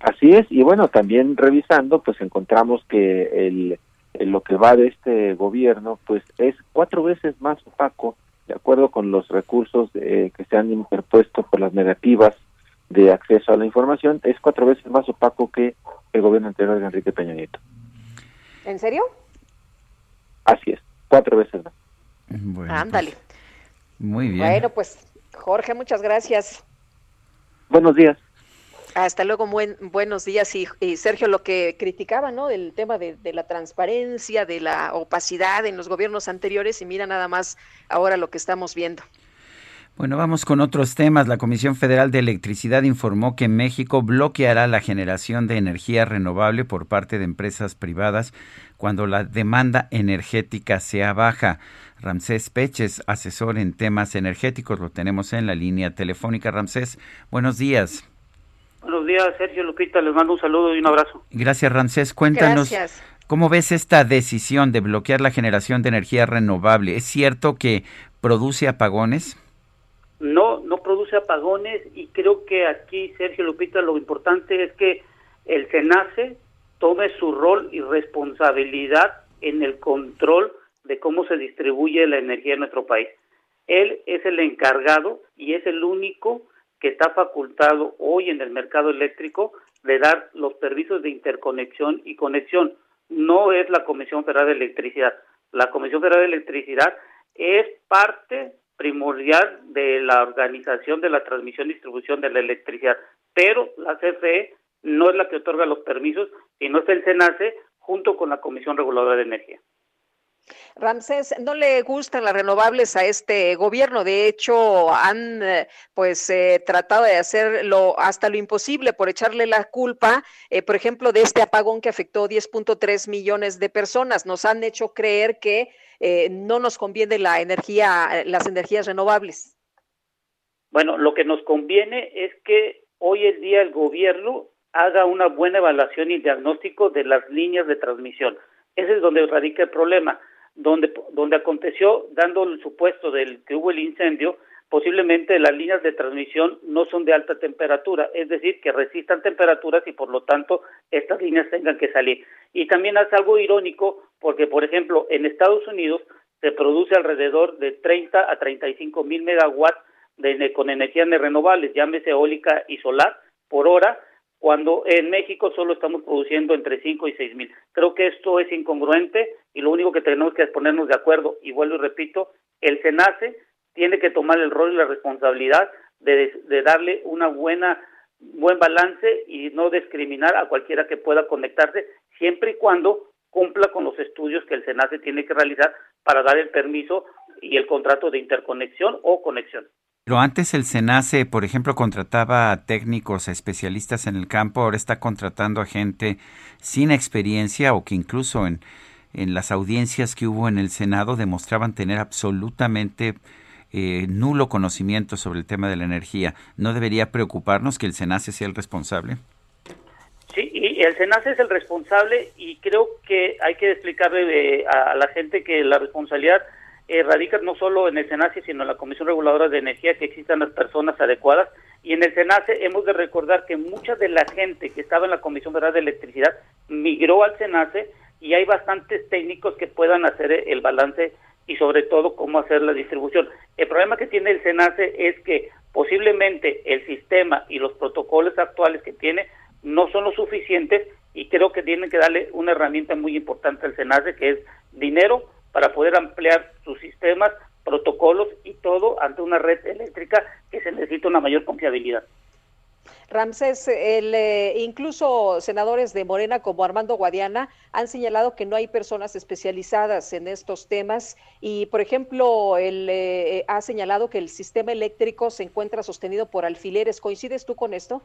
Así es, y bueno, también revisando, pues encontramos que el, lo que va de este gobierno, pues es cuatro veces más opaco, de acuerdo con los recursos eh, que se han interpuesto por las negativas de acceso a la información, es cuatro veces más opaco que el gobierno anterior de Enrique Peña Nieto. ¿En serio? Así es, cuatro veces más. Bueno, Ándale. Pues, muy bien. Bueno, pues Jorge, muchas gracias. Buenos días. Hasta luego, buen, buenos días. Y, Sergio, lo que criticaba, ¿no? Del tema de, de, la transparencia, de la opacidad en los gobiernos anteriores, y mira nada más ahora lo que estamos viendo. Bueno, vamos con otros temas. La Comisión Federal de Electricidad informó que México bloqueará la generación de energía renovable por parte de empresas privadas cuando la demanda energética sea baja. Ramsés Peches, asesor en temas energéticos, lo tenemos en la línea telefónica. Ramsés, buenos días. Buenos días, Sergio Lupita. Les mando un saludo y un abrazo. Gracias, Ramsés. Cuéntanos. ¿Cómo ves esta decisión de bloquear la generación de energía renovable? ¿Es cierto que produce apagones? No, no produce apagones y creo que aquí, Sergio Lupita, lo importante es que el SENACE tome su rol y responsabilidad en el control de cómo se distribuye la energía en nuestro país. Él es el encargado y es el único que está facultado hoy en el mercado eléctrico de dar los servicios de interconexión y conexión. No es la Comisión Federal de Electricidad. La Comisión Federal de Electricidad es parte primordial de la organización de la transmisión y distribución de la electricidad, pero la CFE no es la que otorga los permisos, sino es el SENACE junto con la Comisión Reguladora de Energía. Ramsés, no le gustan las renovables a este gobierno. De hecho, han eh, pues eh, tratado de hacerlo hasta lo imposible por echarle la culpa, eh, por ejemplo, de este apagón que afectó 10.3 millones de personas. Nos han hecho creer que no nos conviene la energía, las energías renovables. Bueno, lo que nos conviene es que hoy en día el gobierno haga una buena evaluación y diagnóstico de las líneas de transmisión. Ese es donde radica el problema donde, donde aconteció, dando el supuesto del que hubo el incendio, posiblemente las líneas de transmisión no son de alta temperatura, es decir, que resistan temperaturas y por lo tanto estas líneas tengan que salir. Y también hace algo irónico porque, por ejemplo, en Estados Unidos se produce alrededor de 30 a 35 mil megawatts de, con energías renovables, llámese eólica y solar, por hora, cuando en México solo estamos produciendo entre 5 y 6 mil. Creo que esto es incongruente y lo único que tenemos que es ponernos de acuerdo, y vuelvo y repito, el SENACE tiene que tomar el rol y la responsabilidad de, de darle una buena buen balance y no discriminar a cualquiera que pueda conectarse, siempre y cuando cumpla con los estudios que el SENACE tiene que realizar para dar el permiso y el contrato de interconexión o conexión. Pero antes el SENACE, por ejemplo, contrataba a técnicos, a especialistas en el campo, ahora está contratando a gente sin experiencia o que incluso en, en las audiencias que hubo en el Senado demostraban tener absolutamente eh, nulo conocimiento sobre el tema de la energía. ¿No debería preocuparnos que el SENACE sea el responsable? Sí, y el SENACE es el responsable y creo que hay que explicarle eh, a la gente que la responsabilidad eh, no solo en el SENACE, sino en la Comisión Reguladora de Energía, que existan las personas adecuadas. Y en el SENACE hemos de recordar que mucha de la gente que estaba en la Comisión Federal de Electricidad migró al SENACE y hay bastantes técnicos que puedan hacer el balance y sobre todo cómo hacer la distribución. El problema que tiene el SENACE es que posiblemente el sistema y los protocolos actuales que tiene no son lo suficientes y creo que tienen que darle una herramienta muy importante al SENACE, que es dinero para poder ampliar sus sistemas, protocolos y todo ante una red eléctrica que se necesita una mayor confiabilidad. Ramsés, el, eh, incluso senadores de Morena como Armando Guadiana han señalado que no hay personas especializadas en estos temas y, por ejemplo, él eh, ha señalado que el sistema eléctrico se encuentra sostenido por alfileres. ¿Coincides tú con esto?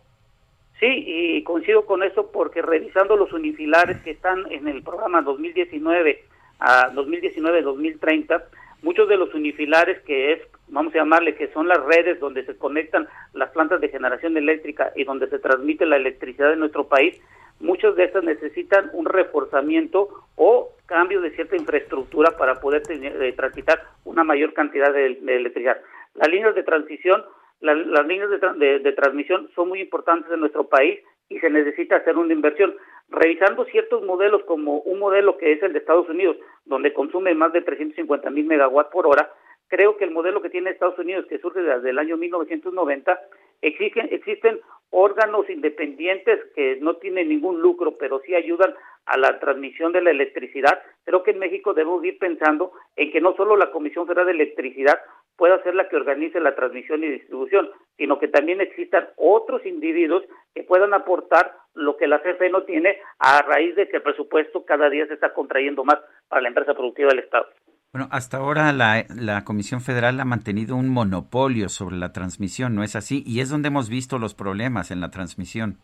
Sí, y coincido con eso porque revisando los unifilares que están en el programa 2019 a 2019-2030, muchos de los unifilares que es vamos a llamarle, que son las redes donde se conectan las plantas de generación eléctrica y donde se transmite la electricidad en nuestro país, muchas de estas necesitan un reforzamiento o cambio de cierta infraestructura para poder tener, eh, transitar una mayor cantidad de, electricidad. Las líneas de transición, las líneas de, de transmisión son muy importantes en nuestro país y se necesita hacer una inversión. Revisando ciertos modelos, como un modelo que es el de Estados Unidos, donde consume más de 350 mil megawatts por hora, creo que el modelo que tiene Estados Unidos, que surge desde el año 1990, existen, existen órganos independientes que no tienen ningún lucro, pero sí ayudan a la transmisión de la electricidad. Creo que en México debemos ir pensando en que no solo la Comisión Federal de Electricidad pueda ser la que organice la transmisión y distribución, sino que también existan otros individuos que puedan aportar lo que la CFE no tiene a raíz de que el presupuesto cada día se está contrayendo más para la empresa productiva del Estado. Bueno, hasta ahora la, la, Comisión Federal ha mantenido un monopolio sobre la transmisión, ¿no es así? Y es donde hemos visto los problemas en la transmisión.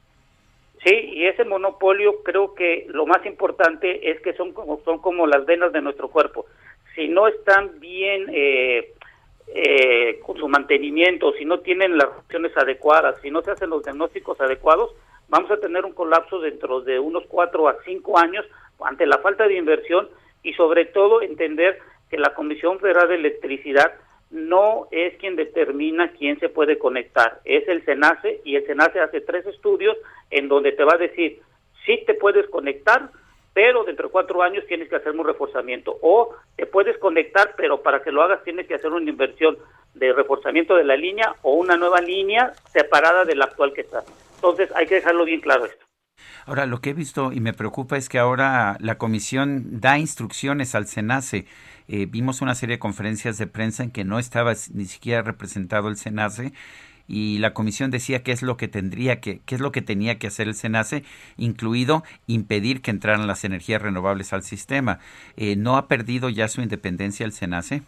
Sí, y ese monopolio creo que lo más importante es que son como, son como las venas de nuestro cuerpo. Si no están bien eh, eh, con su mantenimiento, si no tienen las opciones adecuadas, si no se hacen los diagnósticos adecuados, vamos a tener un colapso dentro de unos cuatro a cinco años ante la falta de inversión y sobre todo entender que la Comisión Federal de Electricidad no es quien determina quién se puede conectar, es el SENACE y el SENACE hace tres estudios en donde te va a decir si te puedes conectar, pero dentro de cuatro años tienes que hacer un reforzamiento o te puedes conectar, pero para que lo hagas tienes que hacer una inversión de reforzamiento de la línea o una nueva línea separada de la actual que está. Entonces hay que dejarlo bien claro esto. Ahora, lo que he visto y me preocupa es que ahora la comisión da instrucciones al SENACE eh, vimos una serie de conferencias de prensa en que no estaba ni siquiera representado el SENACE y la comisión decía qué es lo que tendría que qué es lo que tenía que hacer el SENACE, incluido impedir que entraran las energías renovables al sistema. Eh, ¿No ha perdido ya su independencia el SENACE?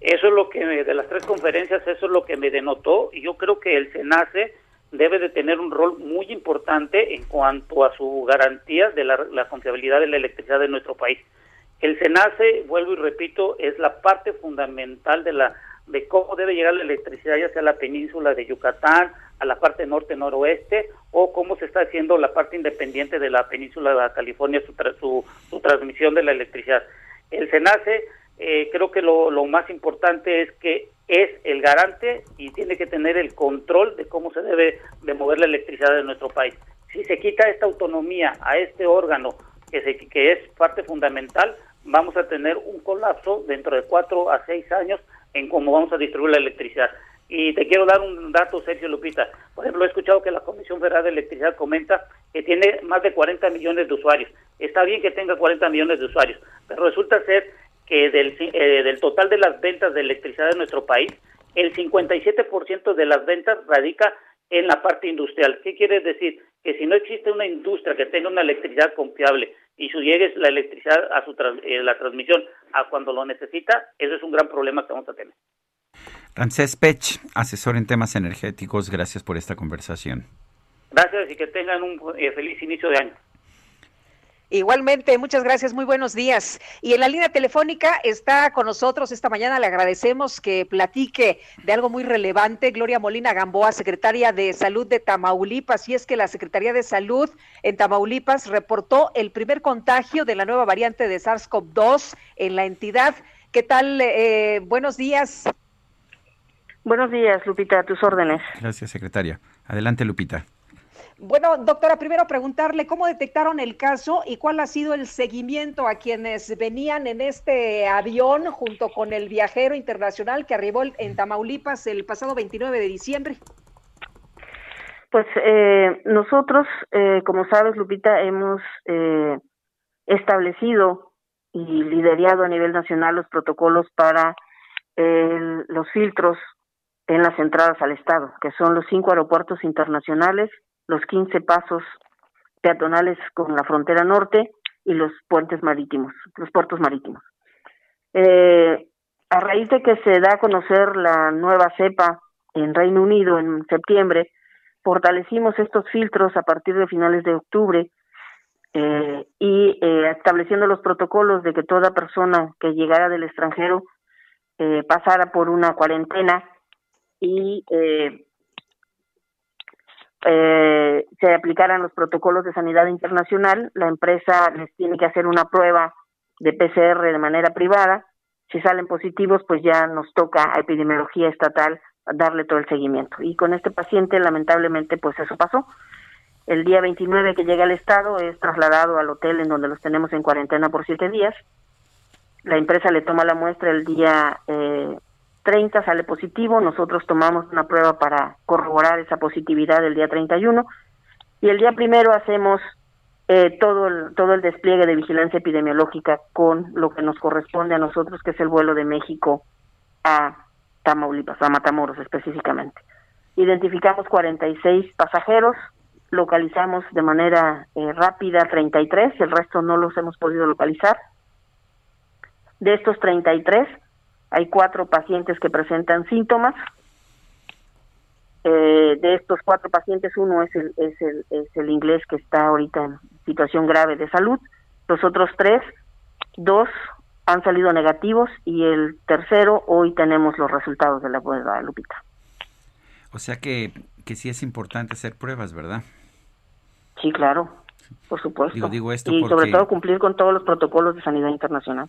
Eso es lo que de las tres conferencias eso es lo que me denotó y yo creo que el SENACE debe de tener un rol muy importante en cuanto a su garantía de la, la confiabilidad de la electricidad de nuestro país. El SENACE, vuelvo y repito, es la parte fundamental de la de cómo debe llegar la electricidad ya sea a la península de Yucatán, a la parte norte-noroeste, o cómo se está haciendo la parte independiente de la península de California, su, su, transmisión de la electricidad. El SENACE, eh, creo que lo, lo más importante es que es el garante y tiene que tener el control de cómo se debe de mover la electricidad de nuestro país. Si se quita esta autonomía a este órgano que, se, que es parte fundamental, vamos a tener un colapso dentro de cuatro a seis años en cómo vamos a distribuir la electricidad. Y te quiero dar un dato, Sergio Lupita. Por ejemplo, he escuchado que la Comisión Federal de Electricidad comenta que tiene más de 40 millones de usuarios. Está bien que tenga 40 millones de usuarios, pero resulta ser que del, eh, del total de las ventas de electricidad de nuestro país, el 57% de las ventas radica en la parte industrial. ¿Qué quiere decir? Que si no existe una industria que tenga una electricidad confiable y su llegue la electricidad a su eh, la transmisión a cuando lo necesita, eso es un gran problema que vamos a tener. Ramsés Pech, asesor en temas energéticos, gracias por esta conversación. Gracias y que tengan un eh, feliz inicio de año. Igualmente, muchas gracias, muy buenos días. Y en la línea telefónica está con nosotros esta mañana, le agradecemos que platique de algo muy relevante, Gloria Molina Gamboa, secretaria de Salud de Tamaulipas, y es que la Secretaría de Salud en Tamaulipas reportó el primer contagio de la nueva variante de SARS-CoV-2 en la entidad. ¿Qué tal? Eh, buenos días. Buenos días, Lupita, a tus órdenes. Gracias, secretaria. Adelante, Lupita. Bueno, doctora, primero preguntarle cómo detectaron el caso y cuál ha sido el seguimiento a quienes venían en este avión junto con el viajero internacional que arribó en Tamaulipas el pasado 29 de diciembre. Pues eh, nosotros, eh, como sabes, Lupita, hemos eh, establecido y liderado a nivel nacional los protocolos para los filtros en las entradas al Estado, que son los cinco aeropuertos internacionales, los 15 pasos peatonales con la frontera norte y los puentes marítimos, los puertos marítimos. Eh, a raíz de que se da a conocer la nueva cepa en Reino Unido en septiembre, fortalecimos estos filtros a partir de finales de octubre eh, y eh, estableciendo los protocolos de que toda persona que llegara del extranjero pasara por una cuarentena y eh, se aplicaran los protocolos de sanidad internacional, la empresa les tiene que hacer una prueba de PCR de manera privada. Si salen positivos, pues ya nos toca a epidemiología estatal darle todo el seguimiento. Y con este paciente, lamentablemente, pues eso pasó. El día 29 que llega al estado es trasladado al hotel en donde los tenemos en cuarentena por siete días. La empresa le toma la muestra el día eh, 30 sale positivo, nosotros tomamos una prueba para corroborar esa positividad el día 31 y el día primero hacemos eh, todo, el, todo el despliegue de vigilancia epidemiológica con lo que nos corresponde a nosotros, que es el vuelo de México a Tamaulipas, a Matamoros específicamente. Identificamos 46 pasajeros, localizamos de manera eh, rápida 33, el resto no los hemos podido localizar. De estos 33, hay cuatro pacientes que presentan síntomas. Eh, de estos cuatro pacientes, uno es el, es, el, es el inglés que está ahorita en situación grave de salud. Los otros tres, dos han salido negativos y el tercero, hoy tenemos los resultados de la prueba, Lupita. O sea que, que sí es importante hacer pruebas, ¿verdad? Sí, claro, por supuesto. Digo, digo esto y sobre todo cumplir con todos los protocolos de sanidad internacional.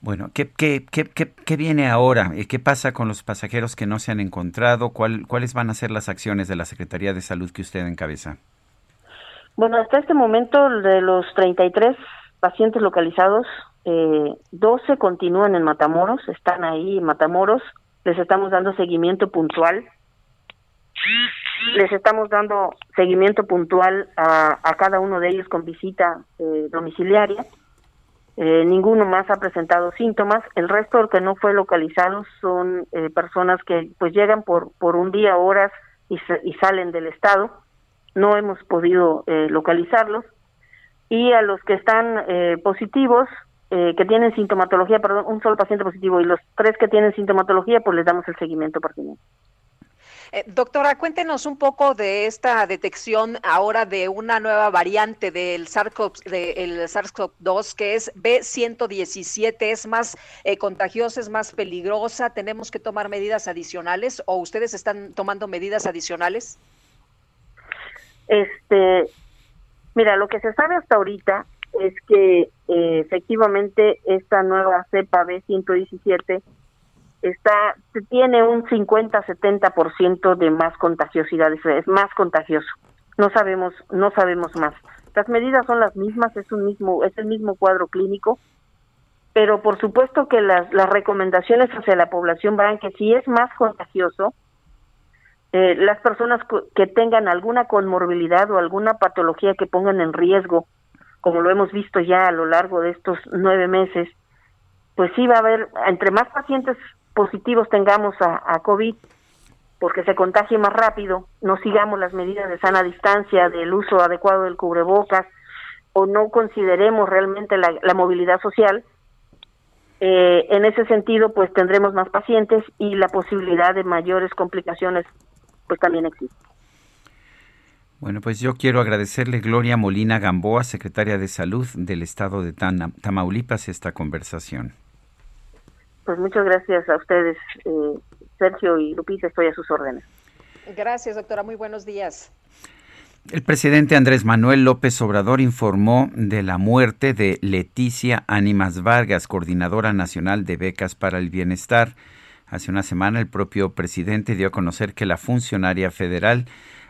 Bueno, ¿qué, qué, qué, qué, viene ahora? ¿Qué pasa con los pasajeros que no se han encontrado? ¿Cuál, ¿Cuáles van a ser las acciones de la Secretaría de Salud que usted encabeza? Bueno, hasta este momento de los 33 pacientes localizados, eh, 12 continúan en Matamoros, están ahí en Matamoros, les estamos dando seguimiento puntual. Les estamos dando seguimiento puntual a, a cada uno de ellos con visita eh, domiciliaria eh, ninguno más ha presentado síntomas. El resto que no fue localizado son eh, personas que pues llegan por, por un día, horas y, y salen del estado. No hemos podido eh, localizarlos. Y a los que están eh, positivos, eh, que tienen sintomatología, perdón, un solo paciente positivo y los tres que tienen sintomatología, pues les damos el seguimiento pertinente. Eh, doctora, cuéntenos un poco de esta detección ahora de una nueva variante del SARS-CoV-2 que es B117. ¿Es más eh, contagiosa, es más peligrosa? ¿Tenemos que tomar medidas adicionales o ustedes están tomando medidas adicionales? Este, mira, lo que se sabe hasta ahorita es que eh, efectivamente esta nueva cepa B117 está tiene un 50-70% de más contagiosidad, es más contagioso. No sabemos no sabemos más. Las medidas son las mismas, es un mismo es el mismo cuadro clínico, pero por supuesto que las, las recomendaciones hacia la población van que si es más contagioso, eh, las personas que tengan alguna conmorbilidad o alguna patología que pongan en riesgo, como lo hemos visto ya a lo largo de estos nueve meses, pues sí va a haber, entre más pacientes positivos tengamos a, COVID, porque se contagie más rápido, no sigamos las medidas de sana distancia, del uso adecuado del cubrebocas, o no consideremos realmente la, la movilidad social, eh, en ese sentido, pues tendremos más pacientes y la posibilidad de mayores complicaciones, pues también existe. Bueno, pues yo quiero agradecerle Gloria Molina Gamboa, secretaria de Salud del Estado de Tamaulipas, esta conversación. Pues muchas gracias a ustedes, eh, Sergio y Lupita, estoy a sus órdenes. Gracias, doctora. Muy buenos días. El presidente Andrés Manuel López Obrador informó de la muerte de Leticia Ánimas Vargas, coordinadora nacional de becas para el bienestar. Hace una semana el propio presidente dio a conocer que la funcionaria federal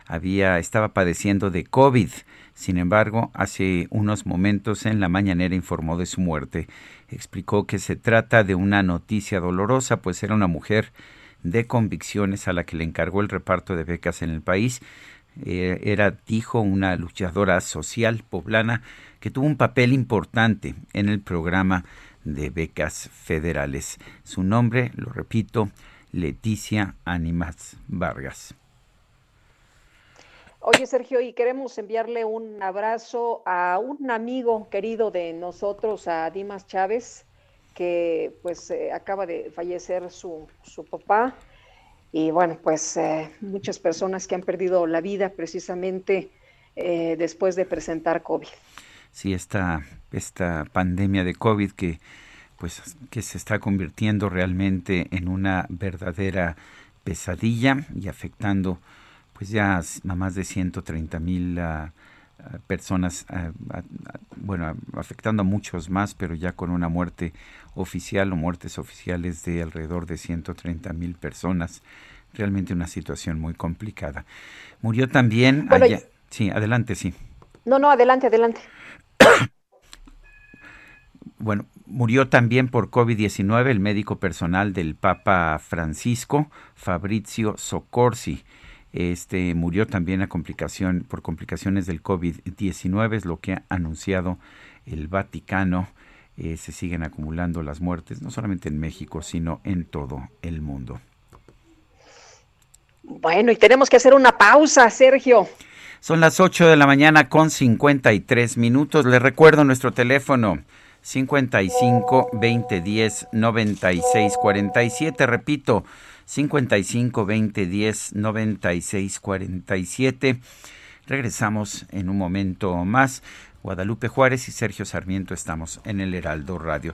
había estaba padeciendo de COVID. Sin embargo, hace unos momentos en la mañanera informó de su muerte explicó que se trata de una noticia dolorosa, pues era una mujer de convicciones a la que le encargó el reparto de becas en el país. Eh, era, dijo, una luchadora social poblana que tuvo un papel importante en el programa de becas federales. Su nombre, lo repito, Leticia Animas Vargas. Oye, Sergio, y queremos enviarle un abrazo a un amigo querido de nosotros, a Dimas Chávez, que pues eh, acaba de fallecer su, su, papá. Y bueno, pues eh, muchas personas que han perdido la vida precisamente eh, después de presentar COVID. Sí, esta, esta pandemia de COVID que pues que se está convirtiendo realmente en una verdadera pesadilla y afectando pues ya a más de 130 mil ah, ah, personas, ah, bueno, afectando a muchos más, pero ya con una muerte oficial o muertes oficiales de alrededor de 130 mil personas. Realmente una situación muy complicada. Murió también... sí, adelante, sí. No, no, adelante, adelante. [coughs] bueno, murió también por COVID-19 el médico personal del Papa Francisco, Fabrizio Soccorsi. Este murió también a complicación, por complicaciones del COVID-19, es lo que ha anunciado el Vaticano. Eh, se siguen acumulando las muertes, no solamente en México, sino en todo el mundo. Bueno, y tenemos que hacer una pausa, Sergio. Son las 8 de la mañana con 53 minutos. Les recuerdo nuestro teléfono 55 20 10 96 47. Repito, 55 20 10 96 47. Regresamos en un momento más. Guadalupe Juárez y Sergio Sarmiento estamos en el Heraldo Radio.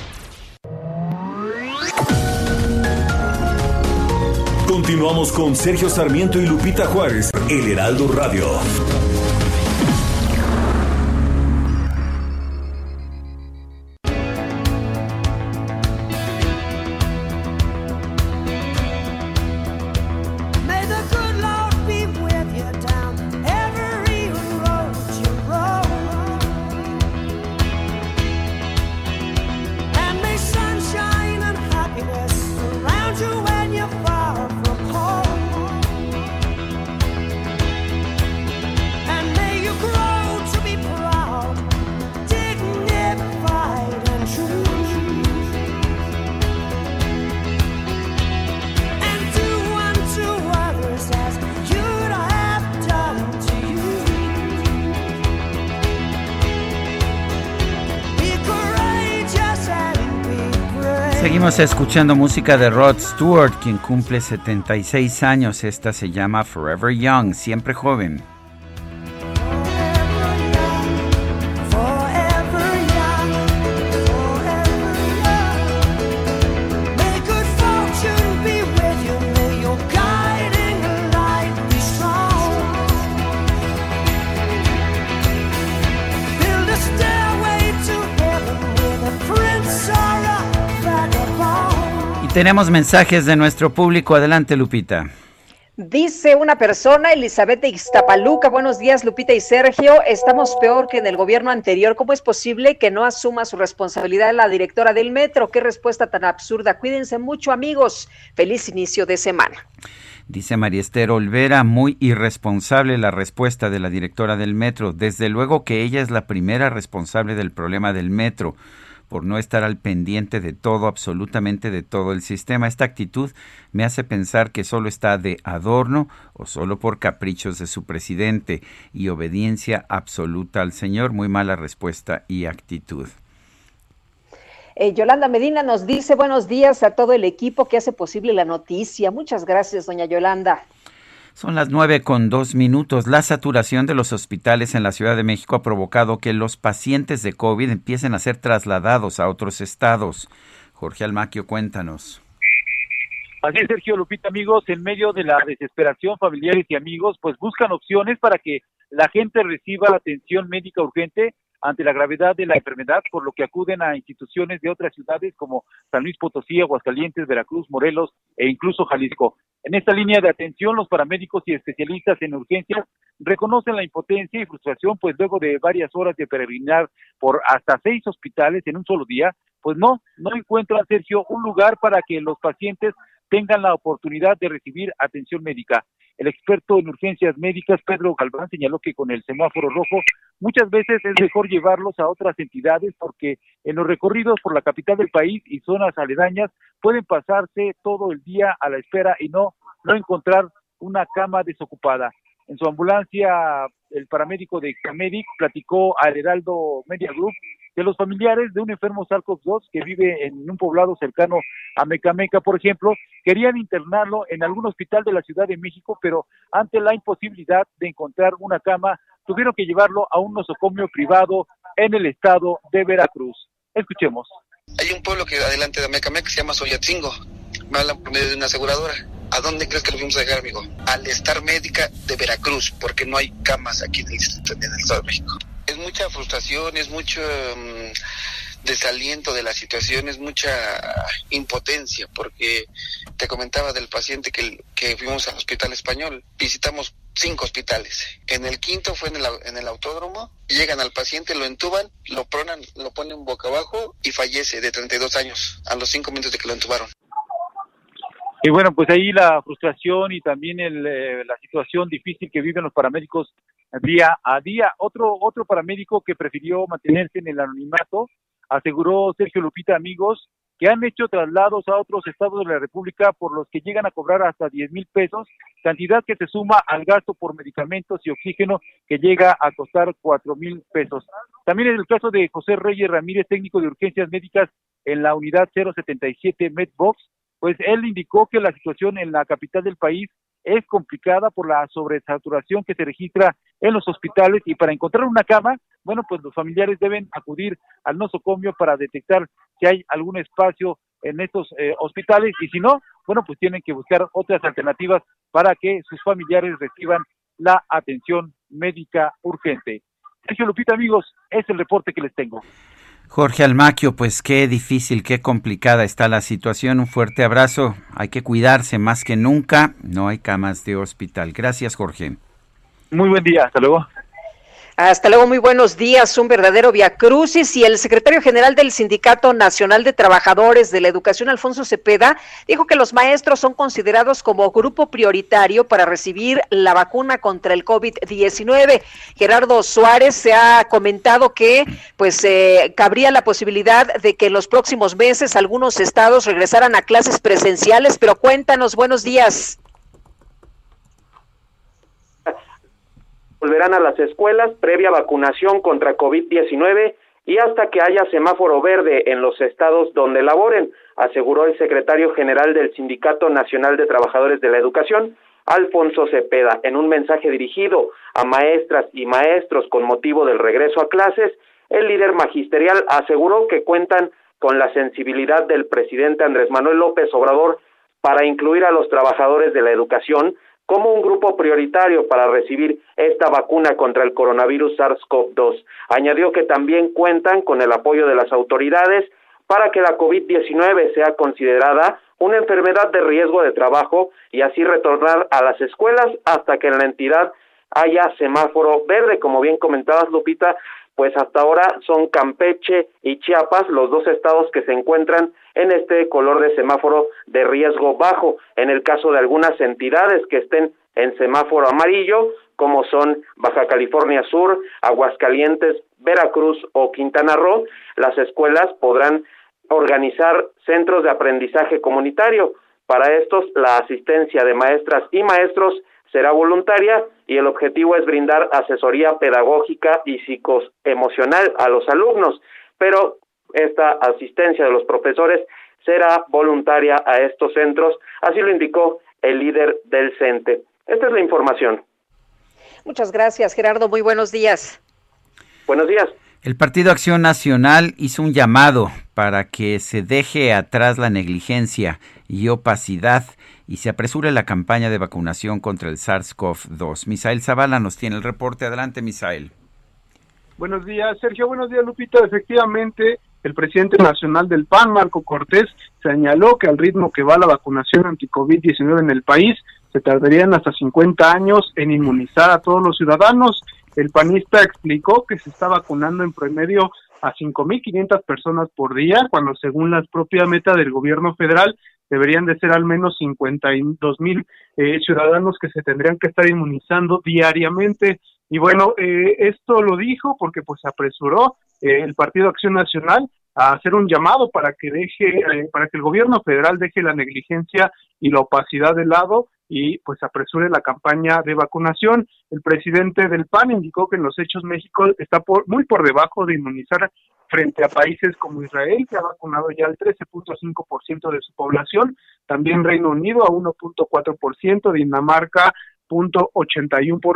Continuamos con Sergio Sarmiento y Lupita Juárez, el Heraldo Radio. Escuchando música de Rod Stewart, quien cumple 76 años. Esta se llama Forever Young, siempre joven. Tenemos mensajes de nuestro público. Adelante, Lupita. Dice una persona, Elizabeth de Ixtapaluca, buenos días Lupita y Sergio, estamos peor que en el gobierno anterior, ¿cómo es posible que no asuma su responsabilidad la directora del metro? Qué respuesta tan absurda, cuídense mucho amigos, feliz inicio de semana. Dice María Esther Olvera, muy irresponsable la respuesta de la directora del metro, desde luego que ella es la primera responsable del problema del metro por no estar al pendiente de todo, absolutamente de todo el sistema. Esta actitud me hace pensar que solo está de adorno o solo por caprichos de su presidente y obediencia absoluta al Señor. Muy mala respuesta y actitud. Eh, Yolanda Medina nos dice buenos días a todo el equipo que hace posible la noticia. Muchas gracias, doña Yolanda. Son las nueve con dos minutos. La saturación de los hospitales en la Ciudad de México ha provocado que los pacientes de COVID empiecen a ser trasladados a otros estados. Jorge Almaquio, cuéntanos. Así es, Sergio Lupita, amigos, en medio de la desesperación, familiares y amigos, pues buscan opciones para que la gente reciba atención médica urgente ante la gravedad de la enfermedad, por lo que acuden a instituciones de otras ciudades como San Luis Potosí, Aguascalientes, Veracruz, Morelos e incluso Jalisco. En esta línea de atención, los paramédicos y especialistas en urgencias reconocen la impotencia y frustración, pues luego de varias horas de peregrinar por hasta seis hospitales en un solo día, pues no, no encuentran, Sergio, un lugar para que los pacientes tengan la oportunidad de recibir atención médica. El experto en urgencias médicas, Pedro Galván, señaló que con el semáforo rojo muchas veces es mejor llevarlos a otras entidades porque en los recorridos por la capital del país y zonas aledañas pueden pasarse todo el día a la espera y no, no encontrar una cama desocupada. En su ambulancia, el paramédico de Camedic platicó al Heraldo Media Group de los familiares de un enfermo SARS-CoV-2 que vive en un poblado cercano a Mecameca, por ejemplo, querían internarlo en algún hospital de la Ciudad de México, pero ante la imposibilidad de encontrar una cama, tuvieron que llevarlo a un nosocomio privado en el estado de Veracruz. Escuchemos. Hay un pueblo que adelante de Mecameca que se llama Soyatzingo. Me hablan por medio de una aseguradora. ¿A dónde crees que lo fuimos a dejar, amigo? Al estar médica de Veracruz, porque no hay camas aquí en el, Estado de México es mucha frustración, es mucho mm, desaliento de la situación, es mucha impotencia, porque te comentaba del paciente que, que fuimos al hospital español, visitamos cinco hospitales. En el quinto fue en el, en el autódromo, llegan al paciente, lo entuban, lo pronan, lo ponen boca abajo y fallece de 32 años a los cinco minutos de que lo entubaron. Y bueno, pues ahí la frustración y también el, eh, la situación difícil que viven los paramédicos día a día. Otro, otro paramédico que prefirió mantenerse en el anonimato aseguró Sergio Lupita, amigos, que han hecho traslados a otros estados de la República por los que llegan a cobrar hasta 10 mil pesos, cantidad que se suma al gasto por medicamentos y oxígeno que llega a costar 4 mil pesos. También en el caso de José Reyes Ramírez, técnico de urgencias médicas en la unidad 077 MedBox, pues él indicó que la situación en la capital del país es complicada por la sobresaturación que se registra en los hospitales y para encontrar una cama, bueno, pues los familiares deben acudir al nosocomio para detectar si hay algún espacio en estos eh, hospitales y si no, bueno, pues tienen que buscar otras alternativas para que sus familiares reciban la atención médica urgente. Sergio Lupita, amigos, es el reporte que les tengo. Jorge Almaquio, pues qué difícil, qué complicada está la situación. Un fuerte abrazo. Hay que cuidarse más que nunca. No hay camas de hospital. Gracias, Jorge. Muy buen día. Hasta luego. Hasta luego, muy buenos días. Un verdadero viacrucis y el secretario general del Sindicato Nacional de Trabajadores de la Educación, Alfonso Cepeda, dijo que los maestros son considerados como grupo prioritario para recibir la vacuna contra el COVID-19. Gerardo Suárez se ha comentado que, pues, eh, cabría la posibilidad de que en los próximos meses algunos estados regresaran a clases presenciales. Pero cuéntanos, buenos días. Volverán a las escuelas previa vacunación contra COVID-19 y hasta que haya semáforo verde en los estados donde laboren, aseguró el secretario general del Sindicato Nacional de Trabajadores de la Educación, Alfonso Cepeda, en un mensaje dirigido a maestras y maestros con motivo del regreso a clases, el líder magisterial aseguró que cuentan con la sensibilidad del presidente Andrés Manuel López Obrador para incluir a los trabajadores de la educación como un grupo prioritario para recibir esta vacuna contra el coronavirus SARS-CoV-2. Añadió que también cuentan con el apoyo de las autoridades para que la COVID-19 sea considerada una enfermedad de riesgo de trabajo y así retornar a las escuelas hasta que en la entidad haya semáforo verde. Como bien comentabas, Lupita, pues hasta ahora son Campeche y Chiapas los dos estados que se encuentran en este color de semáforo de riesgo bajo. En el caso de algunas entidades que estén en semáforo amarillo, como son Baja California Sur, Aguascalientes, Veracruz o Quintana Roo, las escuelas podrán organizar centros de aprendizaje comunitario. Para estos, la asistencia de maestras y maestros será voluntaria y el objetivo es brindar asesoría pedagógica y psicoemocional a los alumnos, pero esta asistencia de los profesores será voluntaria a estos centros, así lo indicó el líder del CENTE. Esta es la información. Muchas gracias, Gerardo. Muy buenos días. Buenos días. El Partido Acción Nacional hizo un llamado para que se deje atrás la negligencia y opacidad y se apresure la campaña de vacunación contra el SARS-CoV-2. Misael Zavala nos tiene el reporte. Adelante, Misael. Buenos días, Sergio. Buenos días, Lupita. Efectivamente, el presidente nacional del PAN, Marco Cortés, señaló que al ritmo que va la vacunación anti-COVID-19 en el país, se tardarían hasta 50 años en inmunizar a todos los ciudadanos. El panista explicó que se está vacunando en promedio a 5.500 personas por día, cuando según la propia meta del gobierno federal deberían de ser al menos 52.000 eh, ciudadanos que se tendrían que estar inmunizando diariamente. Y bueno, eh, esto lo dijo porque pues apresuró eh, el Partido Acción Nacional a hacer un llamado para que deje, eh, para que el gobierno federal deje la negligencia y la opacidad de lado y pues apresure la campaña de vacunación. El presidente del PAN indicó que en los hechos México está por, muy por debajo de inmunizar frente a países como Israel, que ha vacunado ya el 13.5% de su población, también Reino Unido a 1.4%, Dinamarca punto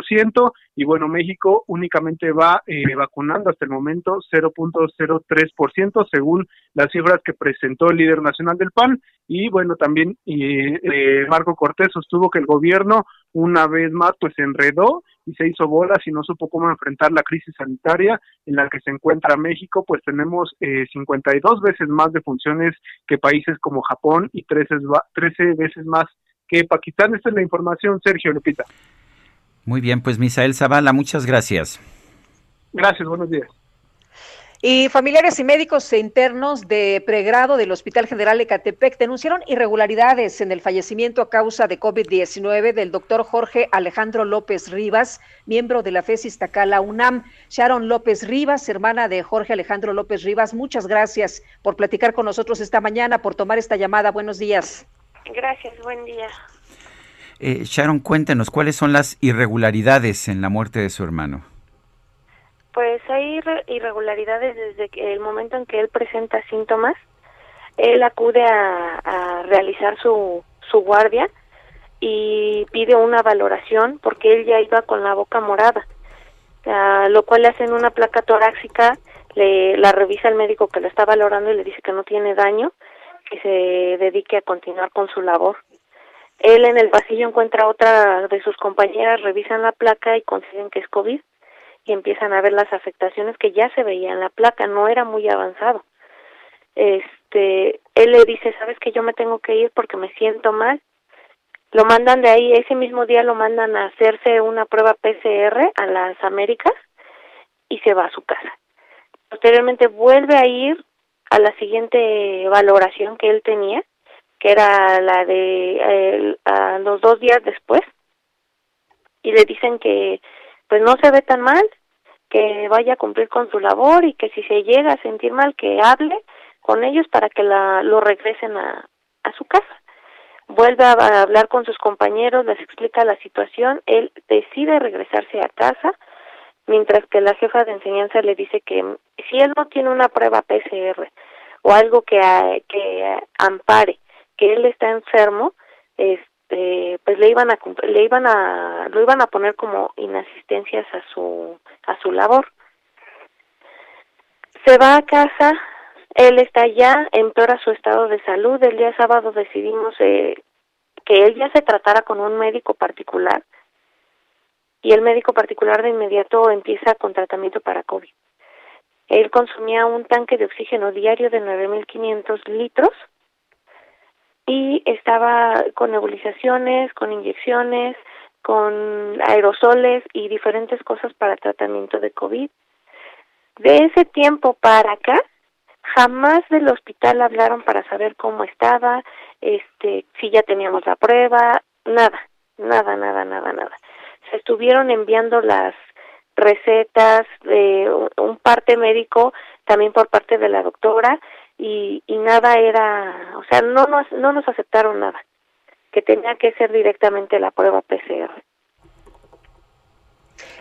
ciento y bueno, México únicamente va eh, vacunando hasta el momento 0.03% según las cifras que presentó el líder nacional del PAN y bueno, también eh, Marco Cortés sostuvo que el gobierno una vez más pues se enredó y se hizo bolas y no supo cómo enfrentar la crisis sanitaria en la que se encuentra México, pues tenemos eh, 52 veces más de funciones que países como Japón y 13, 13 veces más que Pakistán. Esta es la información, Sergio Lupita. Muy bien, pues Misael Zavala, muchas gracias. Gracias, buenos días. Y familiares y médicos internos de pregrado del Hospital General de Catepec denunciaron irregularidades en el fallecimiento a causa de COVID-19 del doctor Jorge Alejandro López Rivas, miembro de la FES Tacala UNAM. Sharon López Rivas, hermana de Jorge Alejandro López Rivas, muchas gracias por platicar con nosotros esta mañana, por tomar esta llamada. Buenos días. Gracias, buen día. Eh, Sharon, cuéntenos, ¿cuáles son las irregularidades en la muerte de su hermano? Pues hay irregularidades desde el momento en que él presenta síntomas. Él acude a, realizar su, su guardia y pide una valoración porque él ya iba con la boca morada, lo cual le hacen una placa torácica, le, la revisa el médico que lo está valorando y le dice que no tiene daño que se dedique a continuar con su labor. Él en el pasillo encuentra a otra de sus compañeras, revisan la placa y consiguen que es COVID y empiezan a ver las afectaciones que ya se veían en la placa, no era muy avanzado. Este, él le dice, "Sabes que yo me tengo que ir porque me siento mal." Lo mandan de ahí, ese mismo día lo mandan a hacerse una prueba PCR a las Américas y se va a su casa. Posteriormente vuelve a ir a la siguiente valoración que él tenía, que era la de a los dos días después, y le dicen que pues no se ve tan mal, que vaya a cumplir con su labor y que si se llega a sentir mal que hable con ellos para que la, lo regresen a, a su casa. Vuelve a hablar con sus compañeros, les explica la situación, él decide regresarse a casa, mientras que la jefa de enseñanza le dice que si él no tiene una prueba PCR o algo que, que ampare que él está enfermo, este, pues le iban a le iban a lo iban a poner como inasistencias a su a su labor. Se va a casa, él está ya, empeora su estado de salud. El día sábado decidimos eh, que él ya se tratara con un médico particular y el médico particular de inmediato empieza con tratamiento para COVID. Él consumía un tanque de oxígeno diario de 9.500 litros y estaba con nebulizaciones, con inyecciones, con aerosoles y diferentes cosas para tratamiento de COVID. De ese tiempo para acá, jamás del hospital hablaron para saber cómo estaba, este, si ya teníamos la prueba, nada, nada, nada, nada, nada. Estuvieron enviando las recetas de un parte médico también por parte de la doctora y, y nada era, o sea, no nos, no nos aceptaron nada, que tenía que ser directamente la prueba PCR.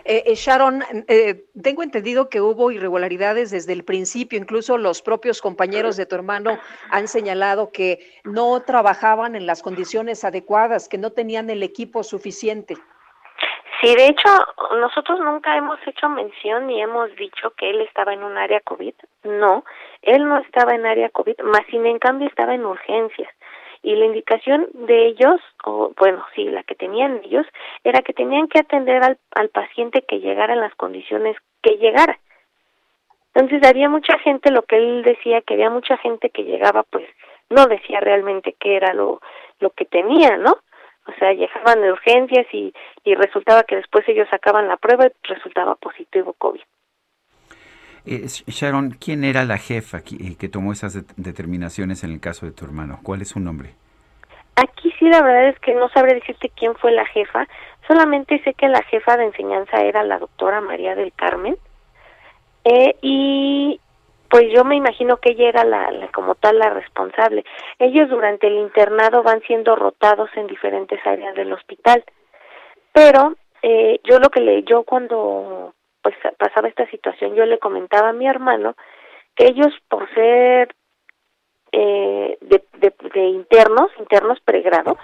Eh, eh, Sharon, eh, tengo entendido que hubo irregularidades desde el principio, incluso los propios compañeros de tu hermano han señalado que no trabajaban en las condiciones adecuadas, que no tenían el equipo suficiente. Sí, de hecho, nosotros nunca hemos hecho mención ni hemos dicho que él estaba en un área COVID. No, él no estaba en área COVID, más sin en cambio estaba en urgencias. Y la indicación de ellos, o bueno, sí, la que tenían ellos, era que tenían que atender al, al paciente que llegara en las condiciones que llegara. Entonces había mucha gente, lo que él decía, que había mucha gente que llegaba, pues no decía realmente qué era lo, lo que tenía, ¿no? O sea, llegaban de urgencias y, y resultaba que después ellos sacaban la prueba y resultaba positivo COVID. Eh, Sharon, ¿quién era la jefa que, eh, que tomó esas de determinaciones en el caso de tu hermano? ¿Cuál es su nombre? Aquí sí la verdad es que no sabré decirte quién fue la jefa, solamente sé que la jefa de enseñanza era la doctora María del Carmen eh, y pues yo me imagino que ella era la, la, como tal la responsable. Ellos durante el internado van siendo rotados en diferentes áreas del hospital, pero eh, yo lo que le yo cuando pues pasaba esta situación yo le comentaba a mi hermano que ellos por ser eh, de, de, de, internos internos pregrado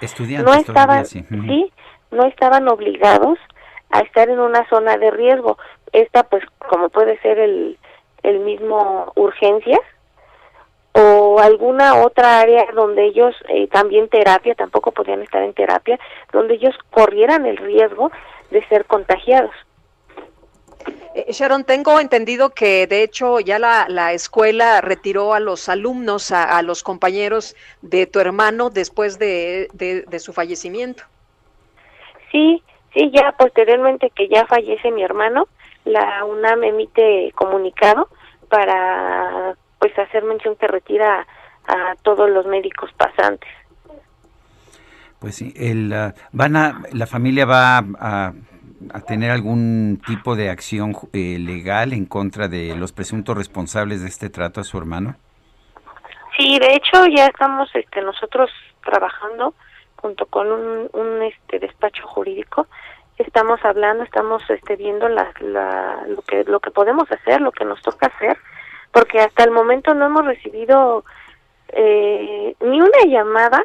no estaban sí. sí no estaban obligados a estar en una zona de riesgo esta pues como puede ser el el mismo urgencias o alguna otra área donde ellos eh, también terapia tampoco podían estar en terapia donde ellos corrieran el riesgo de ser contagiados eh, Sharon, tengo entendido que de hecho ya la, la escuela retiró a los alumnos, a, a, los compañeros de tu hermano después de, de, de, su fallecimiento. Sí, sí, ya posteriormente que ya fallece mi hermano, la UNAM emite comunicado para pues hacer mención que retira a, a todos los médicos pasantes. Pues sí, el, uh, van a, la familia va a a tener algún tipo de acción eh, legal en contra de los presuntos responsables de este trato a su hermano? Sí, de hecho ya estamos este, nosotros trabajando junto con un, un este despacho jurídico estamos hablando estamos este viendo la, la, lo que lo que podemos hacer lo que nos toca hacer porque hasta el momento no hemos recibido eh, ni una llamada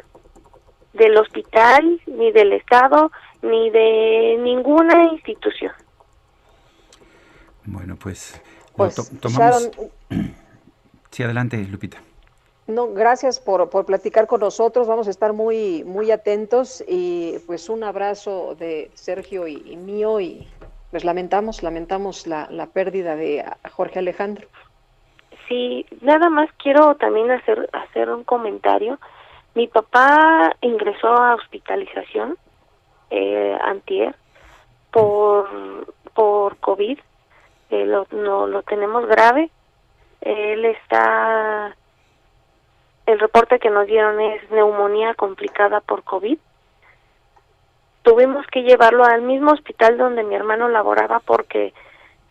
del hospital ni del estado ni de ninguna institución. Bueno, pues, pues to tomamos... Sharon, [clears throat] sí, adelante, Lupita. No, gracias por, por platicar con nosotros. Vamos a estar muy, muy atentos y pues un abrazo de Sergio y, mío y pues lamentamos, lamentamos la, la pérdida de Jorge Alejandro. Sí, nada más quiero también hacer, hacer un comentario. Mi papá ingresó a hospitalización eh, antier por por covid eh, lo, no, lo tenemos grave él está el reporte que nos dieron es neumonía complicada por covid tuvimos que llevarlo al mismo hospital donde mi hermano laboraba porque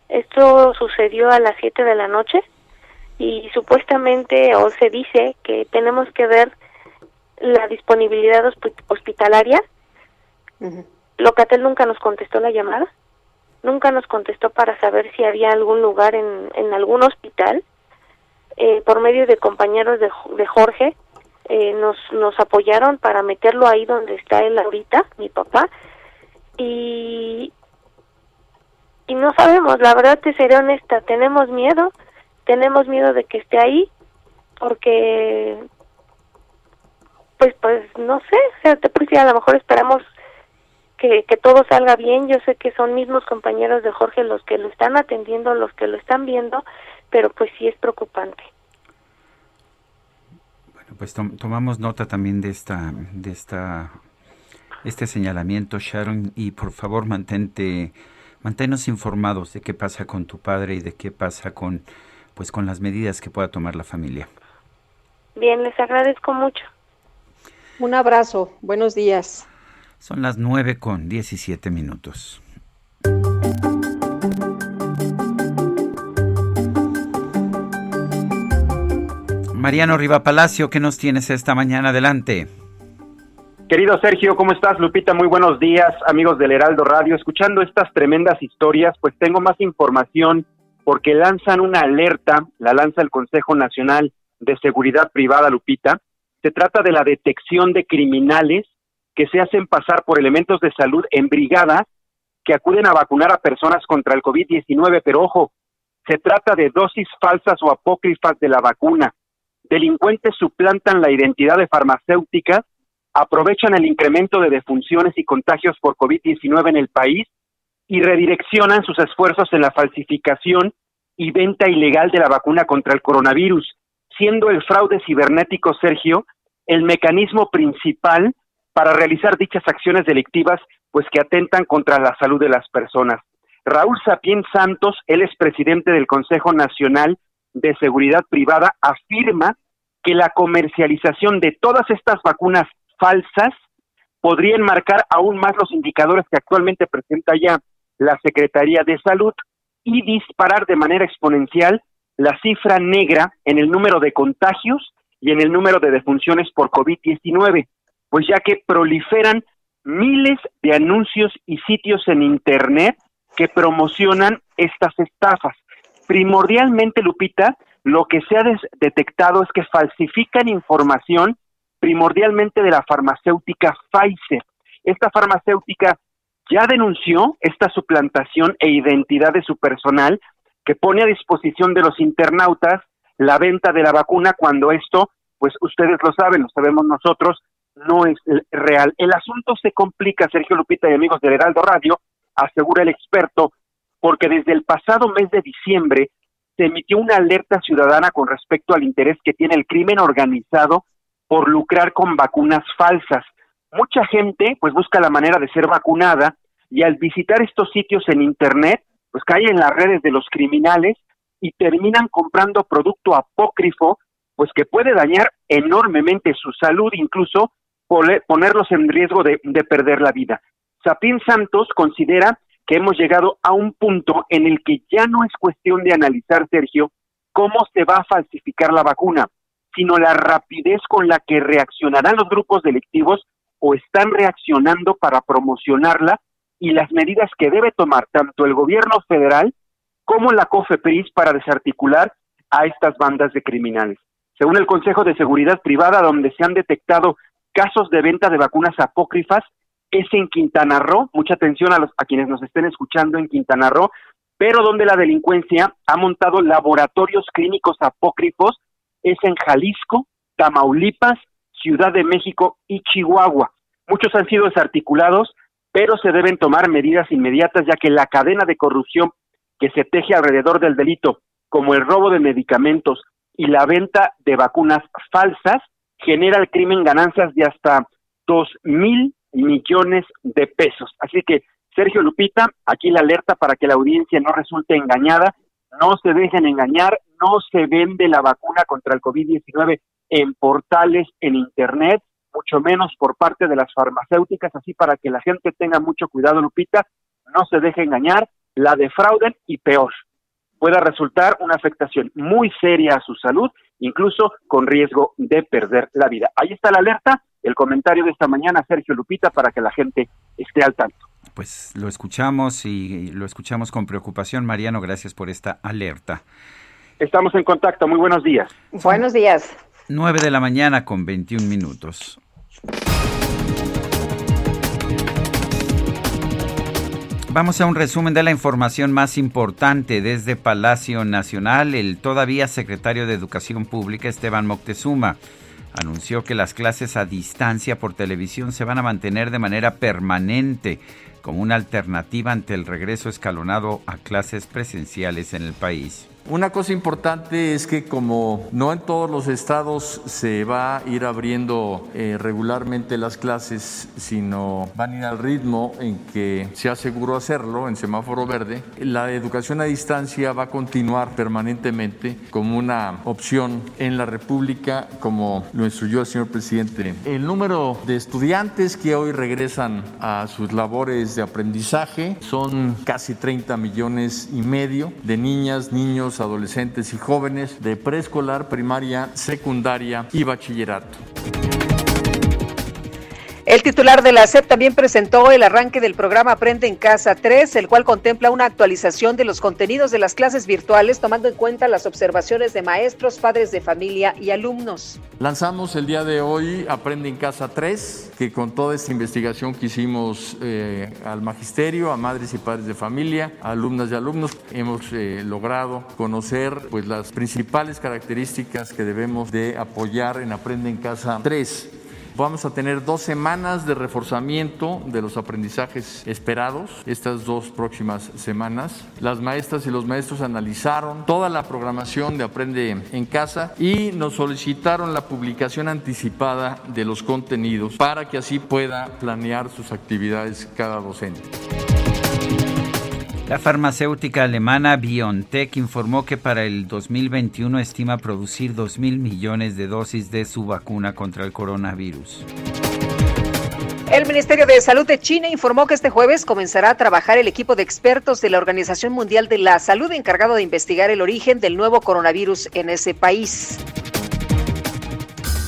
esto sucedió a las 7 de la noche y supuestamente o se dice que tenemos que ver la disponibilidad hospitalaria Uh -huh. Locatel nunca nos contestó la llamada, nunca nos contestó para saber si había algún lugar en, en algún hospital. Eh, por medio de compañeros de, de Jorge, eh, nos, nos apoyaron para meterlo ahí donde está él ahorita, mi papá, y, y no sabemos, la verdad te seré honesta, tenemos miedo, tenemos miedo de que esté ahí, porque pues pues no sé, o sea, te pues, a lo mejor esperamos que, que todo salga bien. Yo sé que son mismos compañeros de Jorge los que lo están atendiendo, los que lo están viendo, pero pues sí es preocupante. Bueno, pues tomamos nota también de esta, de esta, este señalamiento, Sharon, y por favor mantente, manténnos informados de qué pasa con tu padre y de qué pasa con, pues con las medidas que pueda tomar la familia. Bien, les agradezco mucho. Un abrazo, buenos días. Son las nueve con diecisiete minutos. Mariano Riva Palacio, ¿qué nos tienes esta mañana? Adelante. Querido Sergio, ¿cómo estás? Lupita, muy buenos días, amigos del Heraldo Radio. Escuchando estas tremendas historias, pues tengo más información porque lanzan una alerta, la lanza el Consejo Nacional de Seguridad Privada, Lupita. Se trata de la detección de criminales que se hacen pasar por elementos de salud en brigadas que acuden a vacunar a personas contra el COVID-19, pero ojo, se trata de dosis falsas o apócrifas de la vacuna delincuentes suplantan la identidad de farmacéuticas, aprovechan el incremento de defunciones y contagios por COVID-19 en el país y redireccionan sus esfuerzos en la falsificación y venta ilegal de la vacuna contra el coronavirus, siendo el fraude cibernético, Sergio, el mecanismo principal para realizar dichas acciones delictivas, pues que atentan contra la salud de las personas. Raúl Sapien Santos, él es presidente del Consejo Nacional de Seguridad Privada afirma que la comercialización de todas estas vacunas falsas podría marcar aún más los indicadores que actualmente presenta ya la Secretaría de Salud y disparar de manera exponencial la cifra negra en el número de contagios y en el número de defunciones por COVID-19, pues ya que proliferan miles de anuncios y sitios en Internet que promocionan estas estafas primordialmente, Lupita, lo que se ha detectado es que falsifican información primordialmente de la farmacéutica Pfizer. Esta farmacéutica ya denunció esta suplantación e identidad de su personal que pone a disposición de los internautas la venta de la vacuna cuando esto, pues ustedes lo saben, lo sabemos nosotros, no es real. El asunto se complica, Sergio Lupita y amigos del Heraldo Radio, asegura el experto, porque desde el pasado mes de diciembre se emitió una alerta ciudadana con respecto al interés que tiene el crimen organizado por lucrar con vacunas falsas. Mucha gente pues busca la manera de ser vacunada y al visitar estos sitios en internet pues caen en las redes de los criminales y terminan comprando producto apócrifo pues que puede dañar enormemente su salud, incluso ponerlos en riesgo de, de perder la vida. Sapín Santos considera que hemos llegado a un punto en el que ya no es cuestión de analizar, Sergio, cómo se va a falsificar la vacuna, sino la rapidez con la que reaccionarán los grupos delictivos o están reaccionando para promocionarla y las medidas que debe tomar tanto el gobierno federal como la COFEPRIS para desarticular a estas bandas de criminales. Según el Consejo de Seguridad Privada, donde se han detectado casos de venta de vacunas apócrifas, es en Quintana Roo, mucha atención a, los, a quienes nos estén escuchando en Quintana Roo, pero donde la delincuencia ha montado laboratorios clínicos apócrifos es en Jalisco, Tamaulipas, Ciudad de México y Chihuahua. Muchos han sido desarticulados, pero se deben tomar medidas inmediatas ya que la cadena de corrupción que se teje alrededor del delito, como el robo de medicamentos y la venta de vacunas falsas, genera al crimen ganancias de hasta dos mil millones de pesos. Así que, Sergio Lupita, aquí la alerta para que la audiencia no resulte engañada, no se dejen engañar, no se vende la vacuna contra el COVID-19 en portales, en Internet, mucho menos por parte de las farmacéuticas, así para que la gente tenga mucho cuidado, Lupita, no se deje engañar, la defrauden y peor, pueda resultar una afectación muy seria a su salud, incluso con riesgo de perder la vida. Ahí está la alerta, el comentario de esta mañana, Sergio Lupita, para que la gente esté al tanto. Pues lo escuchamos y lo escuchamos con preocupación. Mariano, gracias por esta alerta. Estamos en contacto. Muy buenos días. Buenos días. 9 de la mañana con 21 minutos. Vamos a un resumen de la información más importante desde Palacio Nacional. El todavía secretario de Educación Pública, Esteban Moctezuma, anunció que las clases a distancia por televisión se van a mantener de manera permanente como una alternativa ante el regreso escalonado a clases presenciales en el país. Una cosa importante es que como no en todos los estados se va a ir abriendo eh, regularmente las clases, sino van a ir al ritmo en que se aseguró hacerlo en semáforo verde, la educación a distancia va a continuar permanentemente como una opción en la República, como lo instruyó el señor presidente. El número de estudiantes que hoy regresan a sus labores de aprendizaje son casi 30 millones y medio de niñas, niños, adolescentes y jóvenes de preescolar, primaria, secundaria y bachillerato. El titular de la SEP también presentó el arranque del programa Aprende en Casa 3, el cual contempla una actualización de los contenidos de las clases virtuales, tomando en cuenta las observaciones de maestros, padres de familia y alumnos. Lanzamos el día de hoy Aprende en Casa 3, que con toda esta investigación que hicimos eh, al magisterio, a madres y padres de familia, a alumnas y alumnos, hemos eh, logrado conocer pues, las principales características que debemos de apoyar en Aprende en Casa 3. Vamos a tener dos semanas de reforzamiento de los aprendizajes esperados, estas dos próximas semanas. Las maestras y los maestros analizaron toda la programación de Aprende en Casa y nos solicitaron la publicación anticipada de los contenidos para que así pueda planear sus actividades cada docente. La farmacéutica alemana BioNTech informó que para el 2021 estima producir 2 mil millones de dosis de su vacuna contra el coronavirus. El Ministerio de Salud de China informó que este jueves comenzará a trabajar el equipo de expertos de la Organización Mundial de la Salud encargado de investigar el origen del nuevo coronavirus en ese país.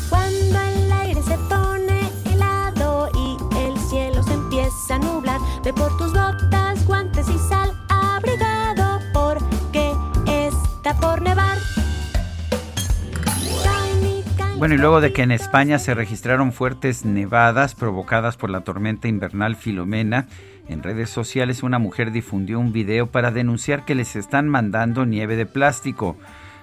Cuando el aire se pone helado y el cielo se empieza a nublar, ve por tus por nevar. Bueno, y luego de que en España se registraron fuertes nevadas provocadas por la tormenta invernal Filomena, en redes sociales una mujer difundió un video para denunciar que les están mandando nieve de plástico.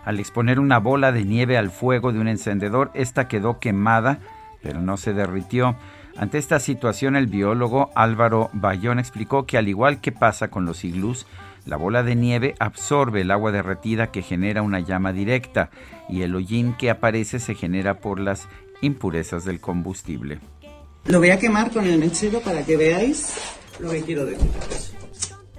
Al exponer una bola de nieve al fuego de un encendedor, esta quedó quemada, pero no se derritió. Ante esta situación, el biólogo Álvaro Bayón explicó que al igual que pasa con los iglús, la bola de nieve absorbe el agua derretida que genera una llama directa y el hollín que aparece se genera por las impurezas del combustible. Lo voy a quemar con el mechero para que veáis lo que quiero deciros.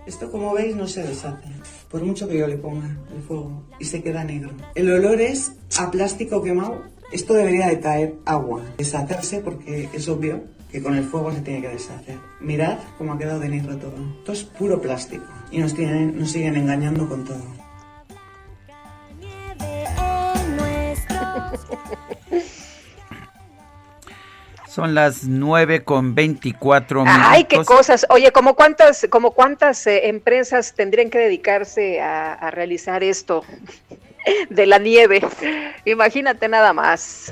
Esto, como veis, no se deshace, por mucho que yo le ponga el fuego, y se queda negro. El olor es a plástico quemado. Esto debería de caer agua, deshacerse porque es obvio que con el fuego se tiene que deshacer. Mirad cómo ha quedado de negro todo. Esto es puro plástico y nos, tienen, nos siguen engañando con todo. [laughs] Son las 9 con 24 minutos. Ay, qué cosas. Oye, ¿como cuántas, como cuántas eh, empresas tendrían que dedicarse a, a realizar esto [laughs] de la nieve? Imagínate nada más.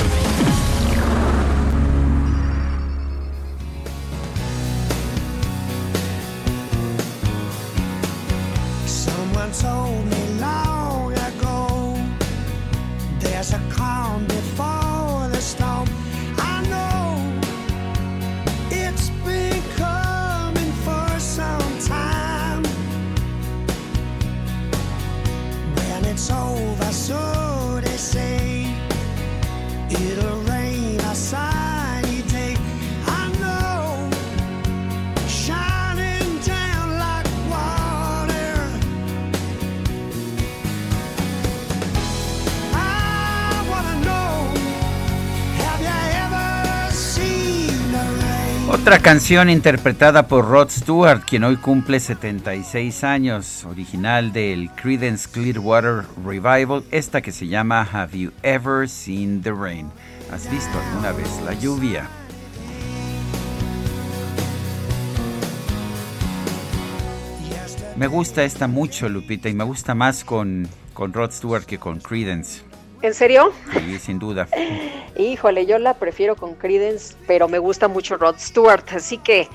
Otra canción interpretada por Rod Stewart, quien hoy cumple 76 años, original del Creedence Clearwater Revival, esta que se llama Have You Ever Seen the Rain? ¿Has visto alguna vez la lluvia? Me gusta esta mucho, Lupita, y me gusta más con, con Rod Stewart que con Creedence. ¿En serio? Sí, sin duda. [laughs] Híjole, yo la prefiero con Credence, pero me gusta mucho Rod Stewart, así que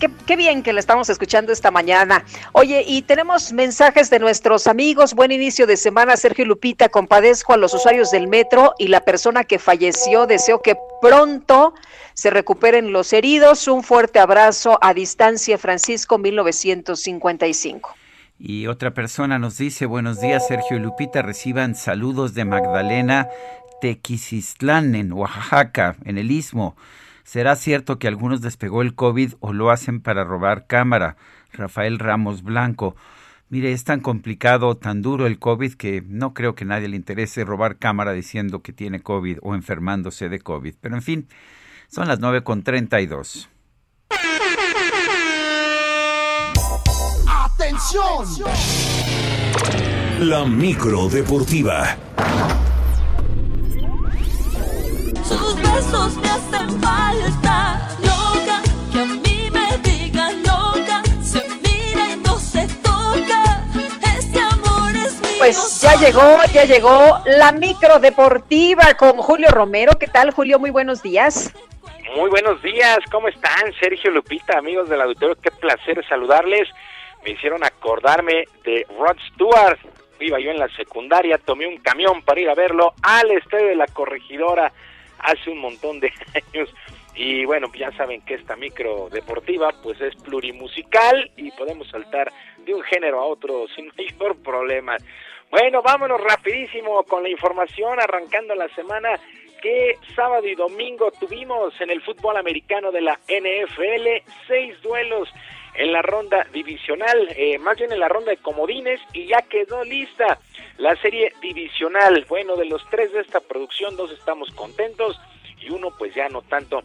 qué, qué bien que la estamos escuchando esta mañana. Oye, y tenemos mensajes de nuestros amigos. Buen inicio de semana, Sergio y Lupita. Compadezco a los usuarios del metro y la persona que falleció. Deseo que pronto se recuperen los heridos. Un fuerte abrazo a distancia, Francisco, 1955. Y otra persona nos dice, buenos días Sergio y Lupita, reciban saludos de Magdalena Tequisistlán en Oaxaca, en el Istmo. ¿Será cierto que algunos despegó el COVID o lo hacen para robar cámara? Rafael Ramos Blanco. Mire, es tan complicado, tan duro el COVID que no creo que nadie le interese robar cámara diciendo que tiene COVID o enfermándose de COVID. Pero en fin, son las 9.32. ¡Atención! La micro deportiva. Sus besos me hacen falta, loca, que a mí me digan loca, se mira y no se toca, este amor es mío. Pues ya llegó, ya llegó la micro deportiva con Julio Romero. ¿Qué tal, Julio? Muy buenos días. Muy buenos días, ¿cómo están? Sergio Lupita, amigos del auditorio, qué placer saludarles. Me hicieron acordarme de Rod Stewart. Iba yo en la secundaria, tomé un camión para ir a verlo al estadio de la corregidora hace un montón de [laughs] años. Y bueno, ya saben que esta micro deportiva pues es plurimusical y podemos saltar de un género a otro [laughs] sin mayor problema. Bueno, vámonos rapidísimo con la información, arrancando la semana que sábado y domingo tuvimos en el fútbol americano de la NFL seis duelos en la ronda divisional, eh, más bien en la ronda de comodines y ya quedó lista la serie divisional. Bueno, de los tres de esta producción, dos estamos contentos y uno pues ya no tanto.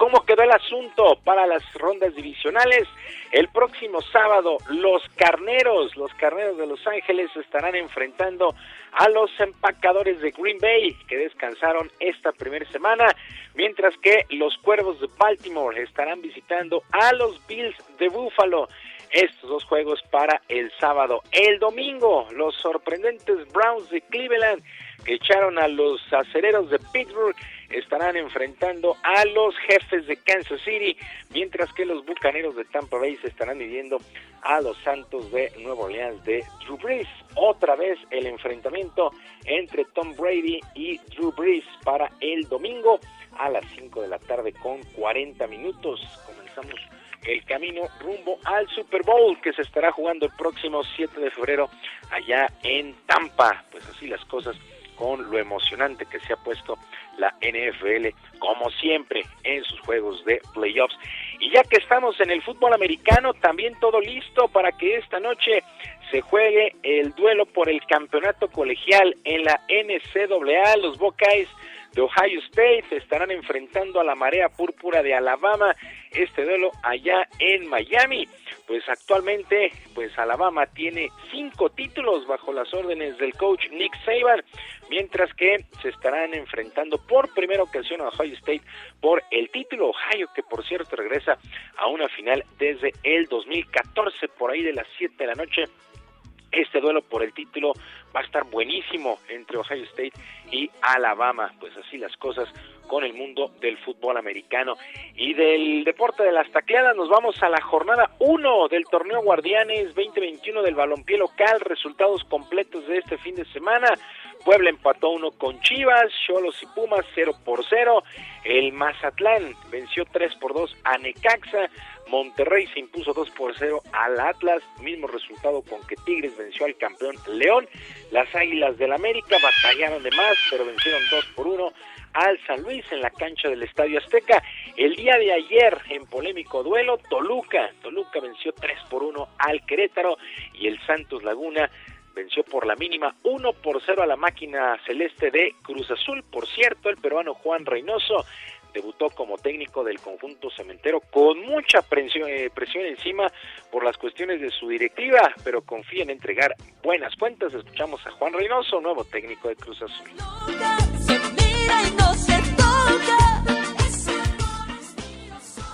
¿Cómo quedó el asunto para las rondas divisionales? El próximo sábado, los carneros, los carneros de Los Ángeles estarán enfrentando a los empacadores de Green Bay, que descansaron esta primera semana, mientras que los cuervos de Baltimore estarán visitando a los Bills de Buffalo. Estos dos juegos para el sábado. El domingo, los sorprendentes Browns de Cleveland, que echaron a los acereros de Pittsburgh, estarán enfrentando a los jefes de Kansas City, mientras que los bucaneros de Tampa Bay se estarán midiendo a los Santos de Nueva Orleans de Drew Brees. Otra vez el enfrentamiento entre Tom Brady y Drew Brees para el domingo a las 5 de la tarde con 40 minutos. Comenzamos el camino rumbo al Super Bowl que se estará jugando el próximo 7 de febrero allá en Tampa. Pues así las cosas con lo emocionante que se ha puesto la NFL, como siempre, en sus juegos de playoffs. Y ya que estamos en el fútbol americano, también todo listo para que esta noche se juegue el duelo por el campeonato colegial en la NCAA. Los Buckeyes de Ohio State estarán enfrentando a la marea púrpura de Alabama este duelo allá en Miami. Pues actualmente pues Alabama tiene cinco títulos bajo las órdenes del coach Nick Saban mientras que se estarán enfrentando por primera ocasión a Ohio State por el título Ohio que por cierto regresa a una final desde el 2014 por ahí de las 7 de la noche. Este duelo por el título va a estar buenísimo entre Ohio State y Alabama. Pues así las cosas con el mundo del fútbol americano. Y del deporte de las tacleadas nos vamos a la jornada 1 del torneo Guardianes 2021 del balompié local. Resultados completos de este fin de semana. Puebla empató uno con Chivas, Cholos y Pumas 0 por 0. El Mazatlán venció 3 por 2 a Necaxa. Monterrey se impuso 2 por 0 al Atlas, mismo resultado con que Tigres venció al campeón León. Las Águilas del América batallaron de más, pero vencieron 2 por 1 al San Luis en la cancha del Estadio Azteca. El día de ayer, en polémico duelo, Toluca. Toluca venció 3 por 1 al Querétaro y el Santos Laguna venció por la mínima 1 por 0 a la máquina celeste de Cruz Azul. Por cierto, el peruano Juan Reynoso debutó como técnico del conjunto cementero con mucha presión, eh, presión encima por las cuestiones de su directiva, pero confía en entregar buenas cuentas. Escuchamos a Juan Reynoso, nuevo técnico de Cruz Azul.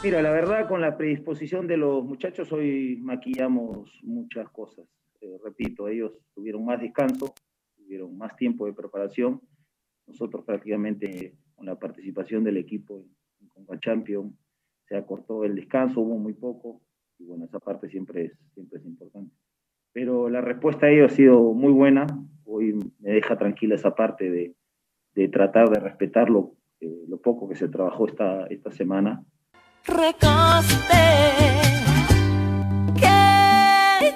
Mira, la verdad, con la predisposición de los muchachos, hoy maquillamos muchas cosas. Eh, repito, ellos tuvieron más descanso, tuvieron más tiempo de preparación. Nosotros prácticamente, con la participación del equipo en Conca Champion, se acortó el descanso, hubo muy poco, y bueno, esa parte siempre es, siempre es importante. Pero la respuesta a ello ha sido muy buena, hoy me deja tranquila esa parte de, de tratar de respetar lo, eh, poco que se trabajó esta, esta semana Recoste.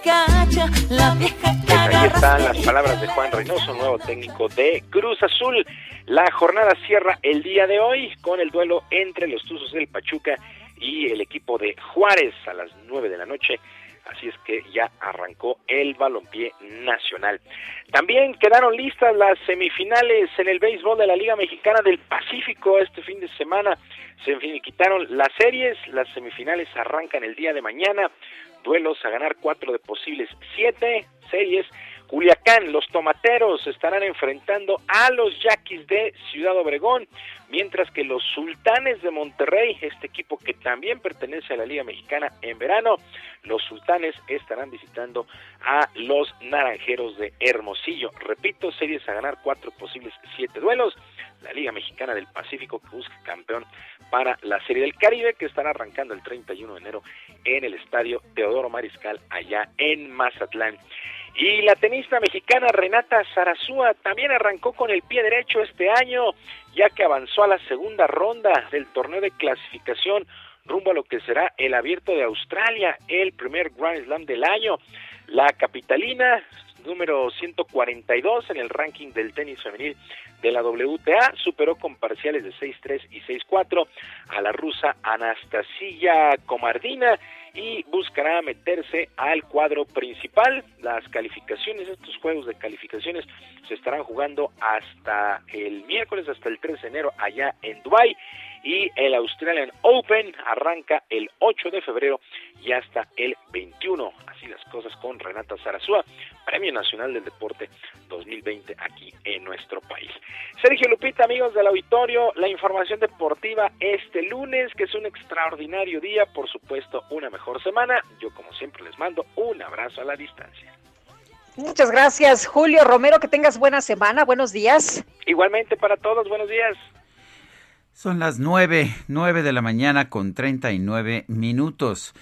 La vieja Pues ahí están las palabras de Juan Reynoso, nuevo técnico de Cruz Azul. La jornada cierra el día de hoy con el duelo entre los Tuzos del Pachuca y el equipo de Juárez a las 9 de la noche. Así es que ya arrancó el balompié nacional. También quedaron listas las semifinales en el béisbol de la Liga Mexicana del Pacífico este fin de semana. Se quitaron las series, las semifinales arrancan el día de mañana. Duelos a ganar cuatro de posibles siete series. Culiacán, los tomateros estarán enfrentando a los yaquis de Ciudad Obregón, mientras que los sultanes de Monterrey, este equipo que también pertenece a la Liga Mexicana en verano, los sultanes estarán visitando a los naranjeros de Hermosillo. Repito, series a ganar cuatro posibles siete duelos. La Liga Mexicana del Pacífico que busca campeón para la Serie del Caribe que estará arrancando el 31 de enero en el estadio Teodoro Mariscal allá en Mazatlán. Y la tenista mexicana Renata Zarazúa también arrancó con el pie derecho este año, ya que avanzó a la segunda ronda del torneo de clasificación rumbo a lo que será el abierto de Australia, el primer Grand Slam del año. La capitalina, número 142 en el ranking del tenis femenil de la WTA, superó con parciales de 6-3 y 6-4 a la rusa Anastasia Komardina y buscará meterse al cuadro principal. Las calificaciones, estos juegos de calificaciones se estarán jugando hasta el miércoles, hasta el 3 de enero allá en Dubai y el Australian Open arranca el 8 de febrero y hasta el 21. Así las cosas con Renata Zarazúa, Premio Nacional del Deporte 2020 aquí en nuestro país. Sergio Lupita, amigos del auditorio, la información deportiva este lunes, que es un extraordinario día, por supuesto, una mejor semana. Yo como siempre les mando un abrazo a la distancia. Muchas gracias, Julio Romero. Que tengas buena semana. Buenos días. Igualmente para todos, buenos días. Son las nueve, nueve de la mañana con 39 minutos.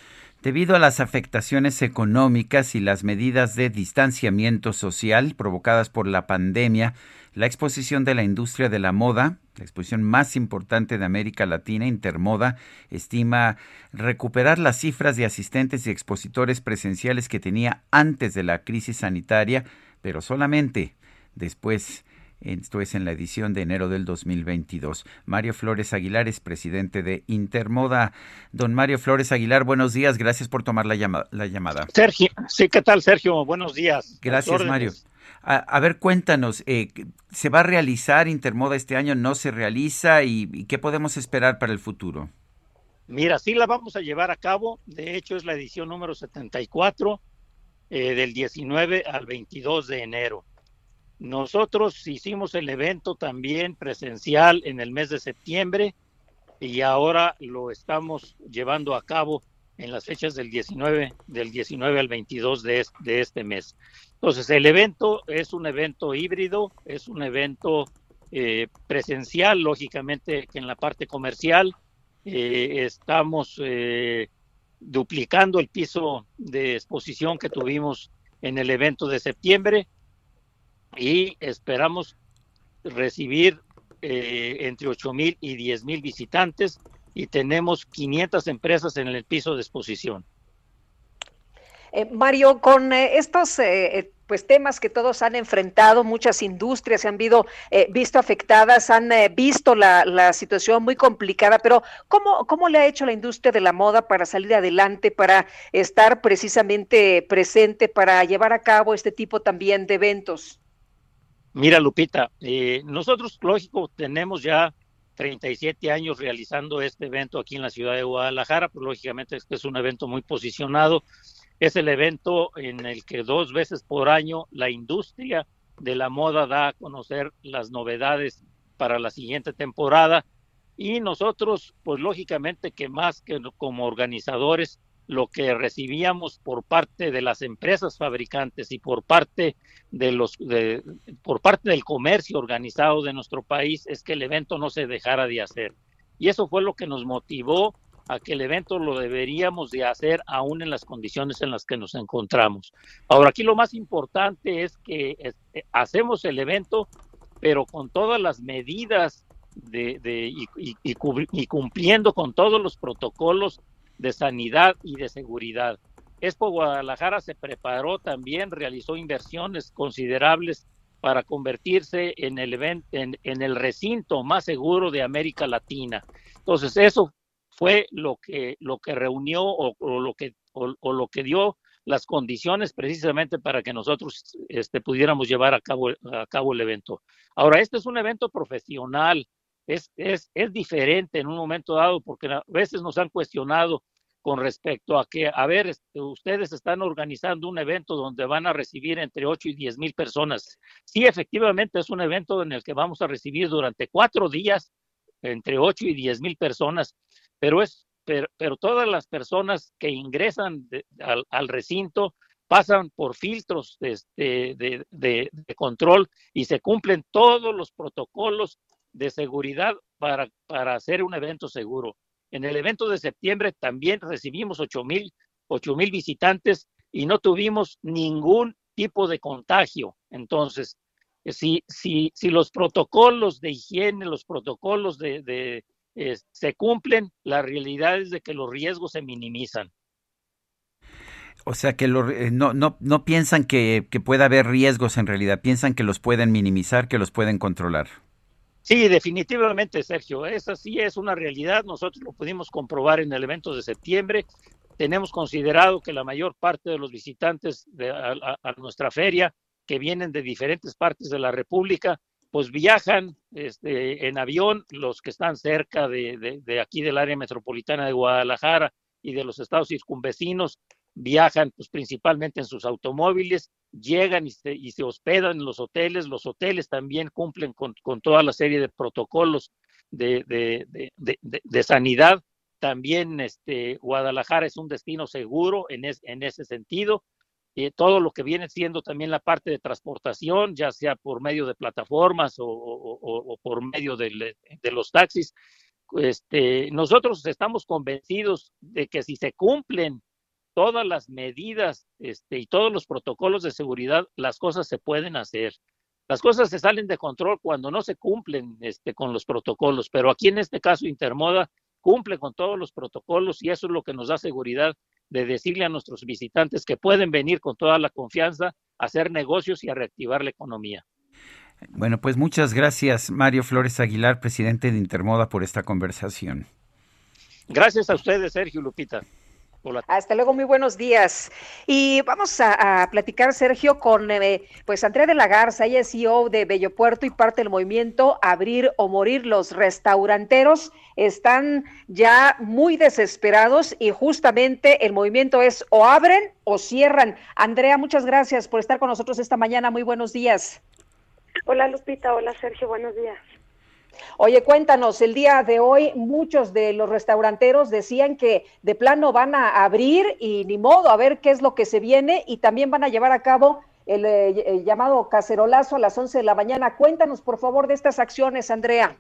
Debido a las afectaciones económicas y las medidas de distanciamiento social provocadas por la pandemia, la exposición de la industria de la moda, la exposición más importante de América Latina, Intermoda, estima recuperar las cifras de asistentes y expositores presenciales que tenía antes de la crisis sanitaria, pero solamente después esto es en la edición de enero del 2022. Mario Flores Aguilar es presidente de Intermoda. Don Mario Flores Aguilar, buenos días. Gracias por tomar la, llama- la llamada. Sergio, sí, ¿qué tal, Sergio? Buenos días. Gracias. Mario. A, ver, cuéntanos, eh, ¿se va a realizar Intermoda este año? ¿No se realiza? ¿Y, qué podemos esperar para el futuro? Mira, sí la vamos a llevar a cabo. De hecho, es la edición número 74 eh, del 19 al 22 de enero. Nosotros hicimos el evento también presencial en el mes de septiembre y ahora lo estamos llevando a cabo en las fechas del 19, del 19 al 22 de de este mes. Entonces, el evento es un evento híbrido, es un evento eh, presencial, lógicamente que en la parte comercial eh, estamos eh, duplicando el piso de exposición que tuvimos en el evento de septiembre y esperamos recibir eh, entre 8 mil y 10 mil visitantes y tenemos 500 empresas en el piso de exposición. Eh, Mario, con eh, estos eh, eh, pues temas que todos han enfrentado, muchas industrias se han visto, eh, visto afectadas, han visto la, situación muy complicada, pero ¿cómo, ¿cómo le ha hecho la industria de la moda para salir adelante, para estar precisamente presente, para llevar a cabo este tipo también de eventos? Mira, Lupita, nosotros, lógico, tenemos ya 37 años realizando este evento aquí en la ciudad de Guadalajara, pues lógicamente este es un evento muy posicionado. Es el evento en el que dos veces por año la industria de la moda da a conocer las novedades para la siguiente temporada y nosotros, pues lógicamente que más que como organizadores, lo que recibíamos por parte de las empresas fabricantes y por parte de los por parte del comercio organizado de nuestro país es que el evento no se dejara de hacer. Y eso fue lo que nos motivó a que el evento lo deberíamos de hacer aún en las condiciones en las que nos encontramos. Ahora, aquí lo más importante es que este, hacemos el evento, pero con todas las medidas de, y, cumpliendo con todos los protocolos de sanidad y de seguridad. Expo Guadalajara se preparó también, realizó inversiones considerables para convertirse en el, event- en, en el recinto más seguro de América Latina. Entonces, eso fue lo que, lo que reunió o, lo que, o lo que dio las condiciones precisamente para que nosotros este, pudiéramos llevar a cabo, a cabo el evento. Ahora, este es un evento profesional, es, es, es diferente en un momento dado porque a veces nos han cuestionado con respecto a que, a ver, este, ustedes están organizando un evento donde van a recibir entre 8 y 10 mil personas. Sí, efectivamente es un evento en el que vamos a recibir durante cuatro días entre 8 y 10 mil personas, pero es pero, pero todas las personas que ingresan al, recinto pasan por filtros este, de, de- de control y se cumplen todos los protocolos de seguridad para, para hacer un evento seguro. En el evento de septiembre también recibimos 8 mil mil visitantes y no tuvimos ningún tipo de contagio. Entonces, si, si, si los protocolos de higiene, los protocolos de, eh, se cumplen, la realidad es de que los riesgos se minimizan. O sea que lo- eh, no, no, no piensan que, que pueda haber riesgos en realidad, piensan que los pueden minimizar, que los pueden controlar. Sí, definitivamente, Sergio, esa sí es una realidad. Nosotros lo pudimos comprobar en el evento de septiembre. Tenemos considerado que la mayor parte de los visitantes de, a nuestra feria, que vienen de diferentes partes de la República, pues viajan este, en avión, los que están cerca de, aquí del área metropolitana de Guadalajara y de los estados circunvecinos, viajan pues principalmente en sus automóviles, llegan y se, y se hospedan en los hoteles, los hoteles también cumplen con, con toda la serie de protocolos de- de sanidad. También este, Guadalajara es un destino seguro en, es- en ese sentido. Eh, todo lo que viene siendo también la parte de transportación, ya sea por medio de plataformas o, o- o- por medio del- de los taxis, este, nosotros estamos convencidos de que si se cumplen todas las medidas este, y todos los protocolos de seguridad, las cosas se pueden hacer. Las cosas se salen de control cuando no se cumplen este, con los protocolos, pero aquí en este caso Intermoda cumple con todos los protocolos y eso es lo que nos da seguridad de decirle a nuestros visitantes que pueden venir con toda la confianza a hacer negocios y a reactivar la economía. Bueno, pues muchas gracias, Mario Flores Aguilar, presidente de Intermoda, por esta conversación. Gracias a ustedes, Sergio Lupita. Hola. Hasta luego, muy buenos días. Y vamos a, a platicar, Sergio, con eh, pues Andrea de la Garza, ella es CEO de Bello Puerto y parte del movimiento Abrir o Morir. Los restauranteros están ya muy desesperados y justamente el movimiento es o abren o cierran. Andrea, muchas gracias por estar con nosotros esta mañana. Muy buenos días. Hola Lupita, hola Sergio, buenos días. Oye, cuéntanos, el día de hoy muchos de los restauranteros decían que de plano van a abrir y ni modo, a ver qué es lo que se viene y también van a llevar a cabo el, eh, el llamado cacerolazo a las 11 de la mañana. Cuéntanos, por favor, de estas acciones, Andrea.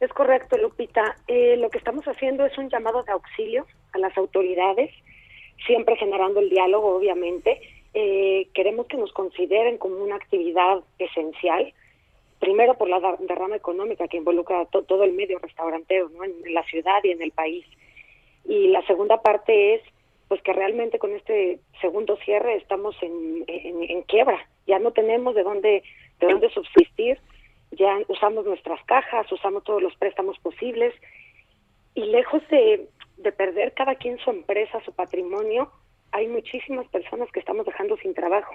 Es correcto, Lupita. Eh, lo que estamos haciendo es un llamado de auxilio a las autoridades, siempre generando el diálogo, obviamente. Eh, queremos que nos consideren como una actividad esencial, primero por la derrama económica que involucra to- todo el medio restaurantero ¿no? en, la ciudad y en el país. Y la segunda parte es pues que realmente con este segundo cierre estamos en, en, quiebra, ya no tenemos de dónde, de dónde subsistir, ya usamos nuestras cajas, usamos todos los préstamos posibles y lejos de, de perder cada quien su empresa, su patrimonio, hay muchísimas personas que estamos dejando sin trabajo.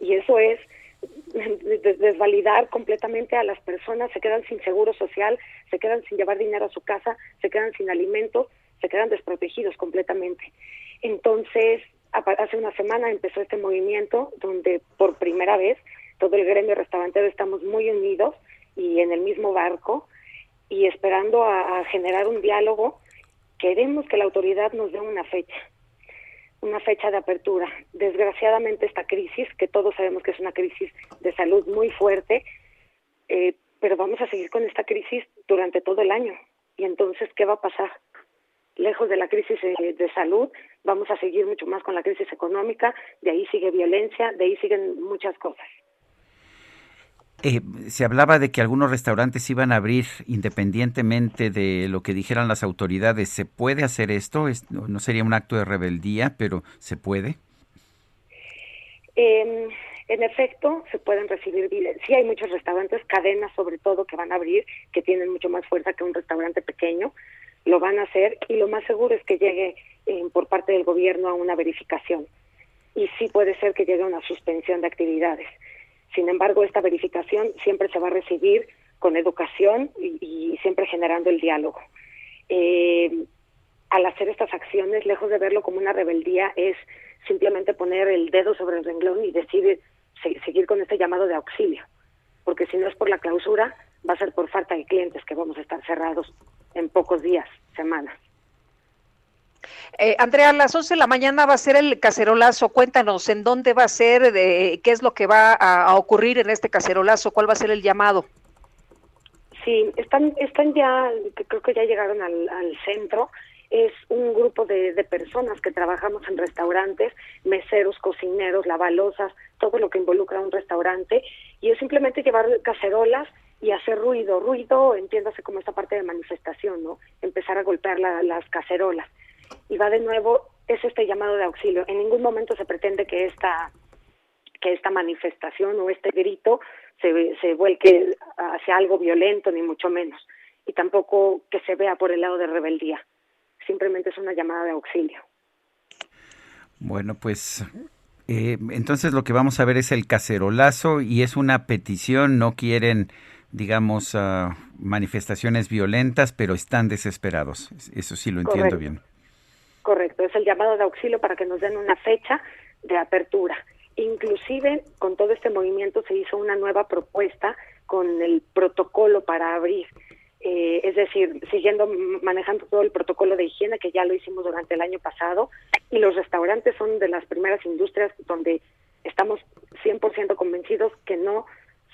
Y eso es [laughs] desvalidar completamente a las personas, se quedan sin seguro social, se quedan sin llevar dinero a su casa, se quedan sin alimentos, se quedan desprotegidos completamente. Entonces, hace una semana empezó este movimiento donde por primera vez todo el gremio restaurantero estamos muy unidos y en el mismo barco y esperando a, a generar un diálogo, queremos que la autoridad nos dé una fecha, una fecha de apertura. Desgraciadamente esta crisis, que todos sabemos que es una crisis de salud muy fuerte, eh, pero vamos a seguir con esta crisis durante todo el año. Y entonces, ¿qué va a pasar? Lejos de la crisis de salud, vamos a seguir mucho más con la crisis económica, de ahí sigue violencia, de ahí siguen muchas cosas. Eh, se hablaba de que algunos restaurantes iban a abrir independientemente de lo que dijeran las autoridades. ¿Se puede hacer esto? Es- no, sería un acto de rebeldía, pero ¿se puede? Eh, en efecto, se pueden recibir. Sí hay muchos restaurantes, cadenas sobre todo, que van a abrir, que tienen mucho más fuerza que un restaurante pequeño. Lo van a hacer y lo más seguro es que llegue eh, por parte del gobierno a una verificación. Y sí puede ser que llegue a una suspensión de actividades. Sin embargo, esta verificación siempre se va a recibir con educación y, siempre generando el diálogo. Eh, al hacer estas acciones, lejos de verlo como una rebeldía, es simplemente poner el dedo sobre el renglón y decir se- seguir con este llamado de auxilio. Porque si no es por la clausura, va a ser por falta de clientes que vamos a estar cerrados en pocos días, semanas. Eh, Andrea, a las 11 de la mañana va a ser el cacerolazo. Cuéntanos en dónde va a ser, qué es lo que va a, ocurrir en este cacerolazo, cuál va a ser el llamado. Sí, están, están ya, creo que ya llegaron al, al centro. Es un grupo de, de personas que trabajamos en restaurantes, meseros, cocineros, lavalosas, todo lo que involucra un restaurante. Y es simplemente llevar cacerolas y hacer ruido. Ruido, entiéndase como esta parte de manifestación, ¿no? Empezar a golpear la- las cacerolas. Y va de nuevo, es este llamado de auxilio. En ningún momento se pretende que esta que esta manifestación o este grito se, se vuelque hacia algo violento, ni mucho menos. Y tampoco que se vea por el lado de rebeldía. Simplemente es una llamada de auxilio. Bueno, pues eh, entonces lo que vamos a ver es el cacerolazo y es una petición, no quieren, digamos, ah, manifestaciones violentas, pero están desesperados. Eso sí lo entiendo Correcto. bien. Correcto, es el llamado de auxilio para que nos den una fecha de apertura. Inclusive con todo este movimiento se hizo una nueva propuesta con el protocolo para abrir, Eh, es decir, siguiendo manejando todo el protocolo de higiene que ya lo hicimos durante el año pasado y los restaurantes son de las primeras industrias donde estamos 100% convencidos que no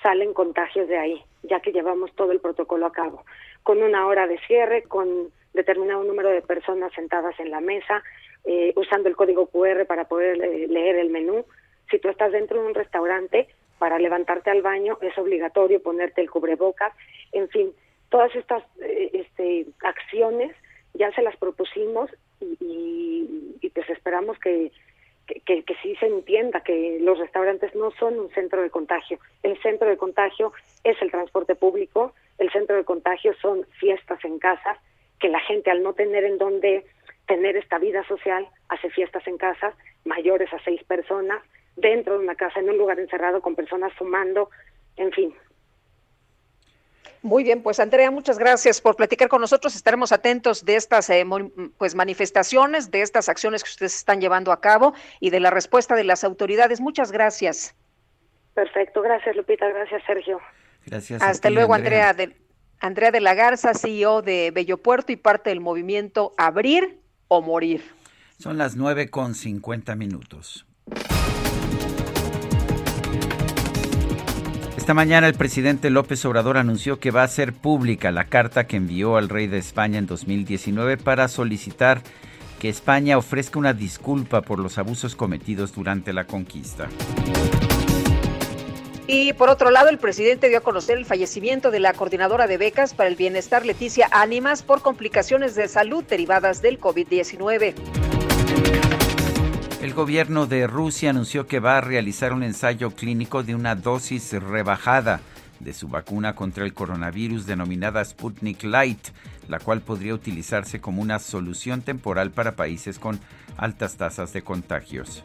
salen contagios de ahí, ya que llevamos todo el protocolo a cabo, con una hora de cierre, con determinado número de personas sentadas en la mesa, eh, usando el código QR para poder eh, leer el menú. Si tú estás dentro de un restaurante, para levantarte al baño es obligatorio ponerte el cubrebocas, en fin, todas estas eh, este, acciones ya se las propusimos y, pues esperamos que, que sí se entienda que los restaurantes no son un centro de contagio. El centro de contagio es el transporte público, el centro de contagio son fiestas en casa, que la gente al no tener en dónde tener esta vida social hace fiestas en casa, mayores a seis personas, dentro de una casa, en un lugar encerrado con personas fumando, en fin, Muy bien, pues Andrea, muchas gracias por platicar con nosotros. Estaremos atentos de estas eh, pues manifestaciones, de estas acciones que ustedes están llevando a cabo y de la respuesta de las autoridades. Muchas gracias. Perfecto, gracias Lupita, gracias Sergio. Gracias. a Hasta ti, luego, Andrea. de, Andrea de la Garza, CEO de Bello Puerto y parte del movimiento Abrir o Morir. Son las 9 con 50 minutos. Esta mañana el presidente López Obrador anunció que va a hacer pública la carta que envió al rey de España en 2019 para solicitar que España ofrezca una disculpa por los abusos cometidos durante la conquista. Y por otro lado, el presidente dio a conocer el fallecimiento de la coordinadora de becas para el bienestar Leticia Ánimas por complicaciones de salud derivadas del COVID-19. El gobierno de Rusia anunció que va a realizar un ensayo clínico de una dosis rebajada de su vacuna contra el coronavirus denominada Sputnik Light, la cual podría utilizarse como una solución temporal para países con altas tasas de contagios.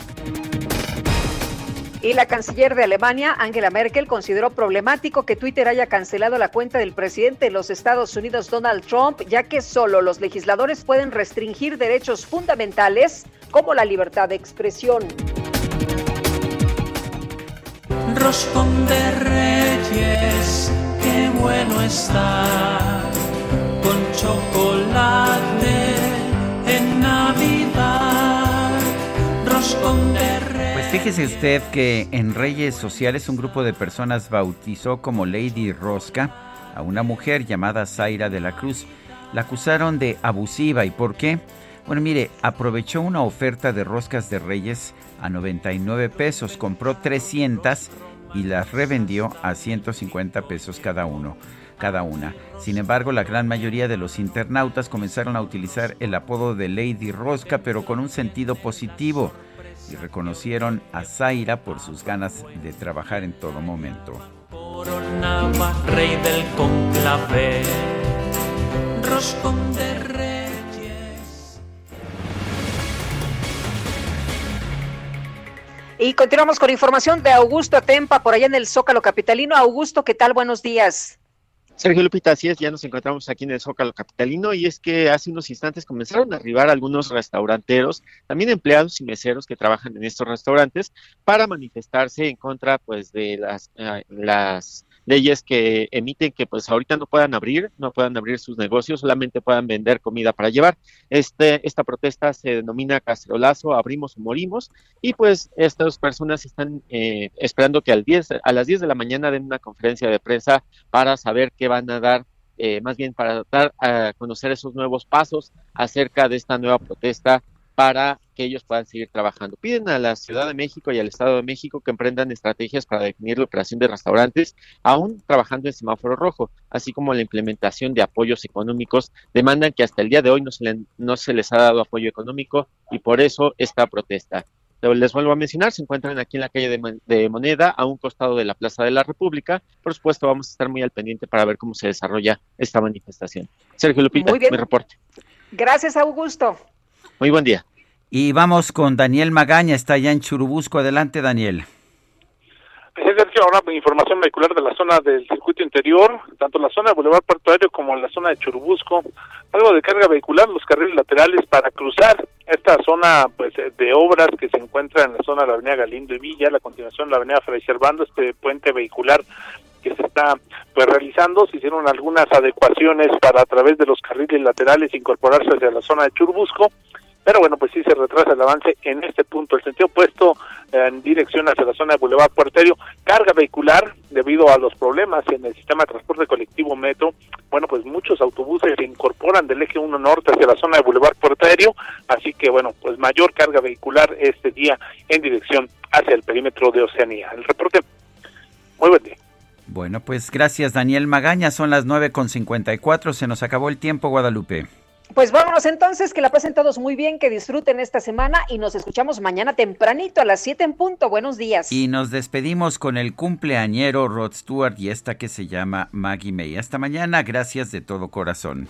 Y la canciller de Alemania, Angela Merkel, consideró problemático que Twitter haya cancelado la cuenta del presidente de los Estados Unidos, Donald Trump, ya que solo los legisladores pueden restringir derechos fundamentales como la libertad de expresión. Roscón de Reyes, qué bueno está. chocolate fíjese usted que en Reyes Sociales un grupo de personas bautizó como Lady Rosca a una mujer llamada Zaira de la Cruz. La acusaron de abusiva. ¿Y por qué? Bueno, mire, aprovechó una oferta de roscas de Reyes a 99 pesos, compró 300 y las revendió a 150 pesos cada uno, cada una. Sin embargo, la gran mayoría de los internautas comenzaron a utilizar el apodo de Lady Rosca, pero con un sentido positivo, y reconocieron a Zaira por sus ganas de trabajar en todo momento. rey del conclave. Y continuamos con información de Augusto Atempa por allá en el Zócalo Capitalino. Augusto, ¿qué tal? Buenos días. Sergio Lupita, así es, ya nos encontramos aquí en el Zócalo Capitalino y es que hace unos instantes comenzaron a arribar algunos restauranteros, también empleados y meseros que trabajan en estos restaurantes para manifestarse en contra pues de las, eh, las leyes que emiten que pues ahorita no puedan abrir, no puedan abrir sus negocios, solamente puedan vender comida para llevar. Este, esta protesta se denomina cacerolazo, abrimos o morimos, y pues estas personas están eh, esperando que al 10, a las 10 de la mañana den una conferencia de prensa para saber qué van a dar, eh, más bien para dar a conocer esos nuevos pasos acerca de esta nueva protesta para que ellos puedan seguir trabajando. Piden a la Ciudad de México y al Estado de México que emprendan estrategias para definir la operación de restaurantes, aún trabajando en semáforo rojo, así como la implementación de apoyos económicos. Demandan que hasta el día de hoy no se, le- no se les ha dado apoyo económico y por eso esta protesta. Les vuelvo a mencionar, se encuentran aquí en la calle de, Mon- de Moneda, a un costado de la Plaza de la República. Por supuesto, vamos a estar muy al pendiente para ver cómo se desarrolla esta manifestación. Sergio Lupita, mi reporte. Gracias, Augusto. Muy buen día. Y vamos con Daniel Magaña, está allá en Churubusco. Adelante, Daniel. Sergio, ahora información vehicular de la zona del circuito interior, tanto la zona de Boulevard Puerto Aéreo como la zona de Churubusco, algo de carga vehicular, los carriles laterales para cruzar esta zona pues de obras que se encuentra en la zona de la avenida Galindo y Villa, la continuación de la avenida Fray Servando, este puente vehicular que se está pues realizando, se hicieron algunas adecuaciones para a través de los carriles laterales incorporarse hacia la zona de Churubusco, pero bueno, pues sí se retrasa el avance en este punto. El sentido opuesto eh, en dirección hacia la zona de Boulevard Puerterio, carga vehicular debido a los problemas en el sistema de transporte colectivo metro. Bueno, pues muchos autobuses se incorporan del eje 1 norte hacia la zona de Boulevard Puerterio, así que bueno, pues mayor carga vehicular este día en dirección hacia el perímetro de Oceanía. El reporte, muy buen día. Bueno, pues gracias, Daniel Magaña. Son las 9.54. Se nos acabó el tiempo, Guadalupe. Pues vámonos entonces, que la pasen todos muy bien, que disfruten esta semana y nos escuchamos mañana tempranito a las 7 en punto. Buenos días. Y nos despedimos con el cumpleañero Rod Stewart y esta que se llama Maggie May. Hasta mañana, gracias de todo corazón.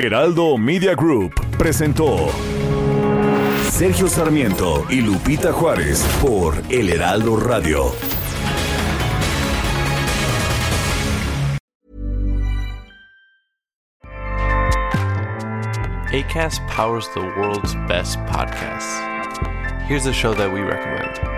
Heraldo Media Group presentó Sergio Sarmiento y Lupita Juárez por El Heraldo Radio. ACAST powers the world's best podcasts. Here's a show that we recommend.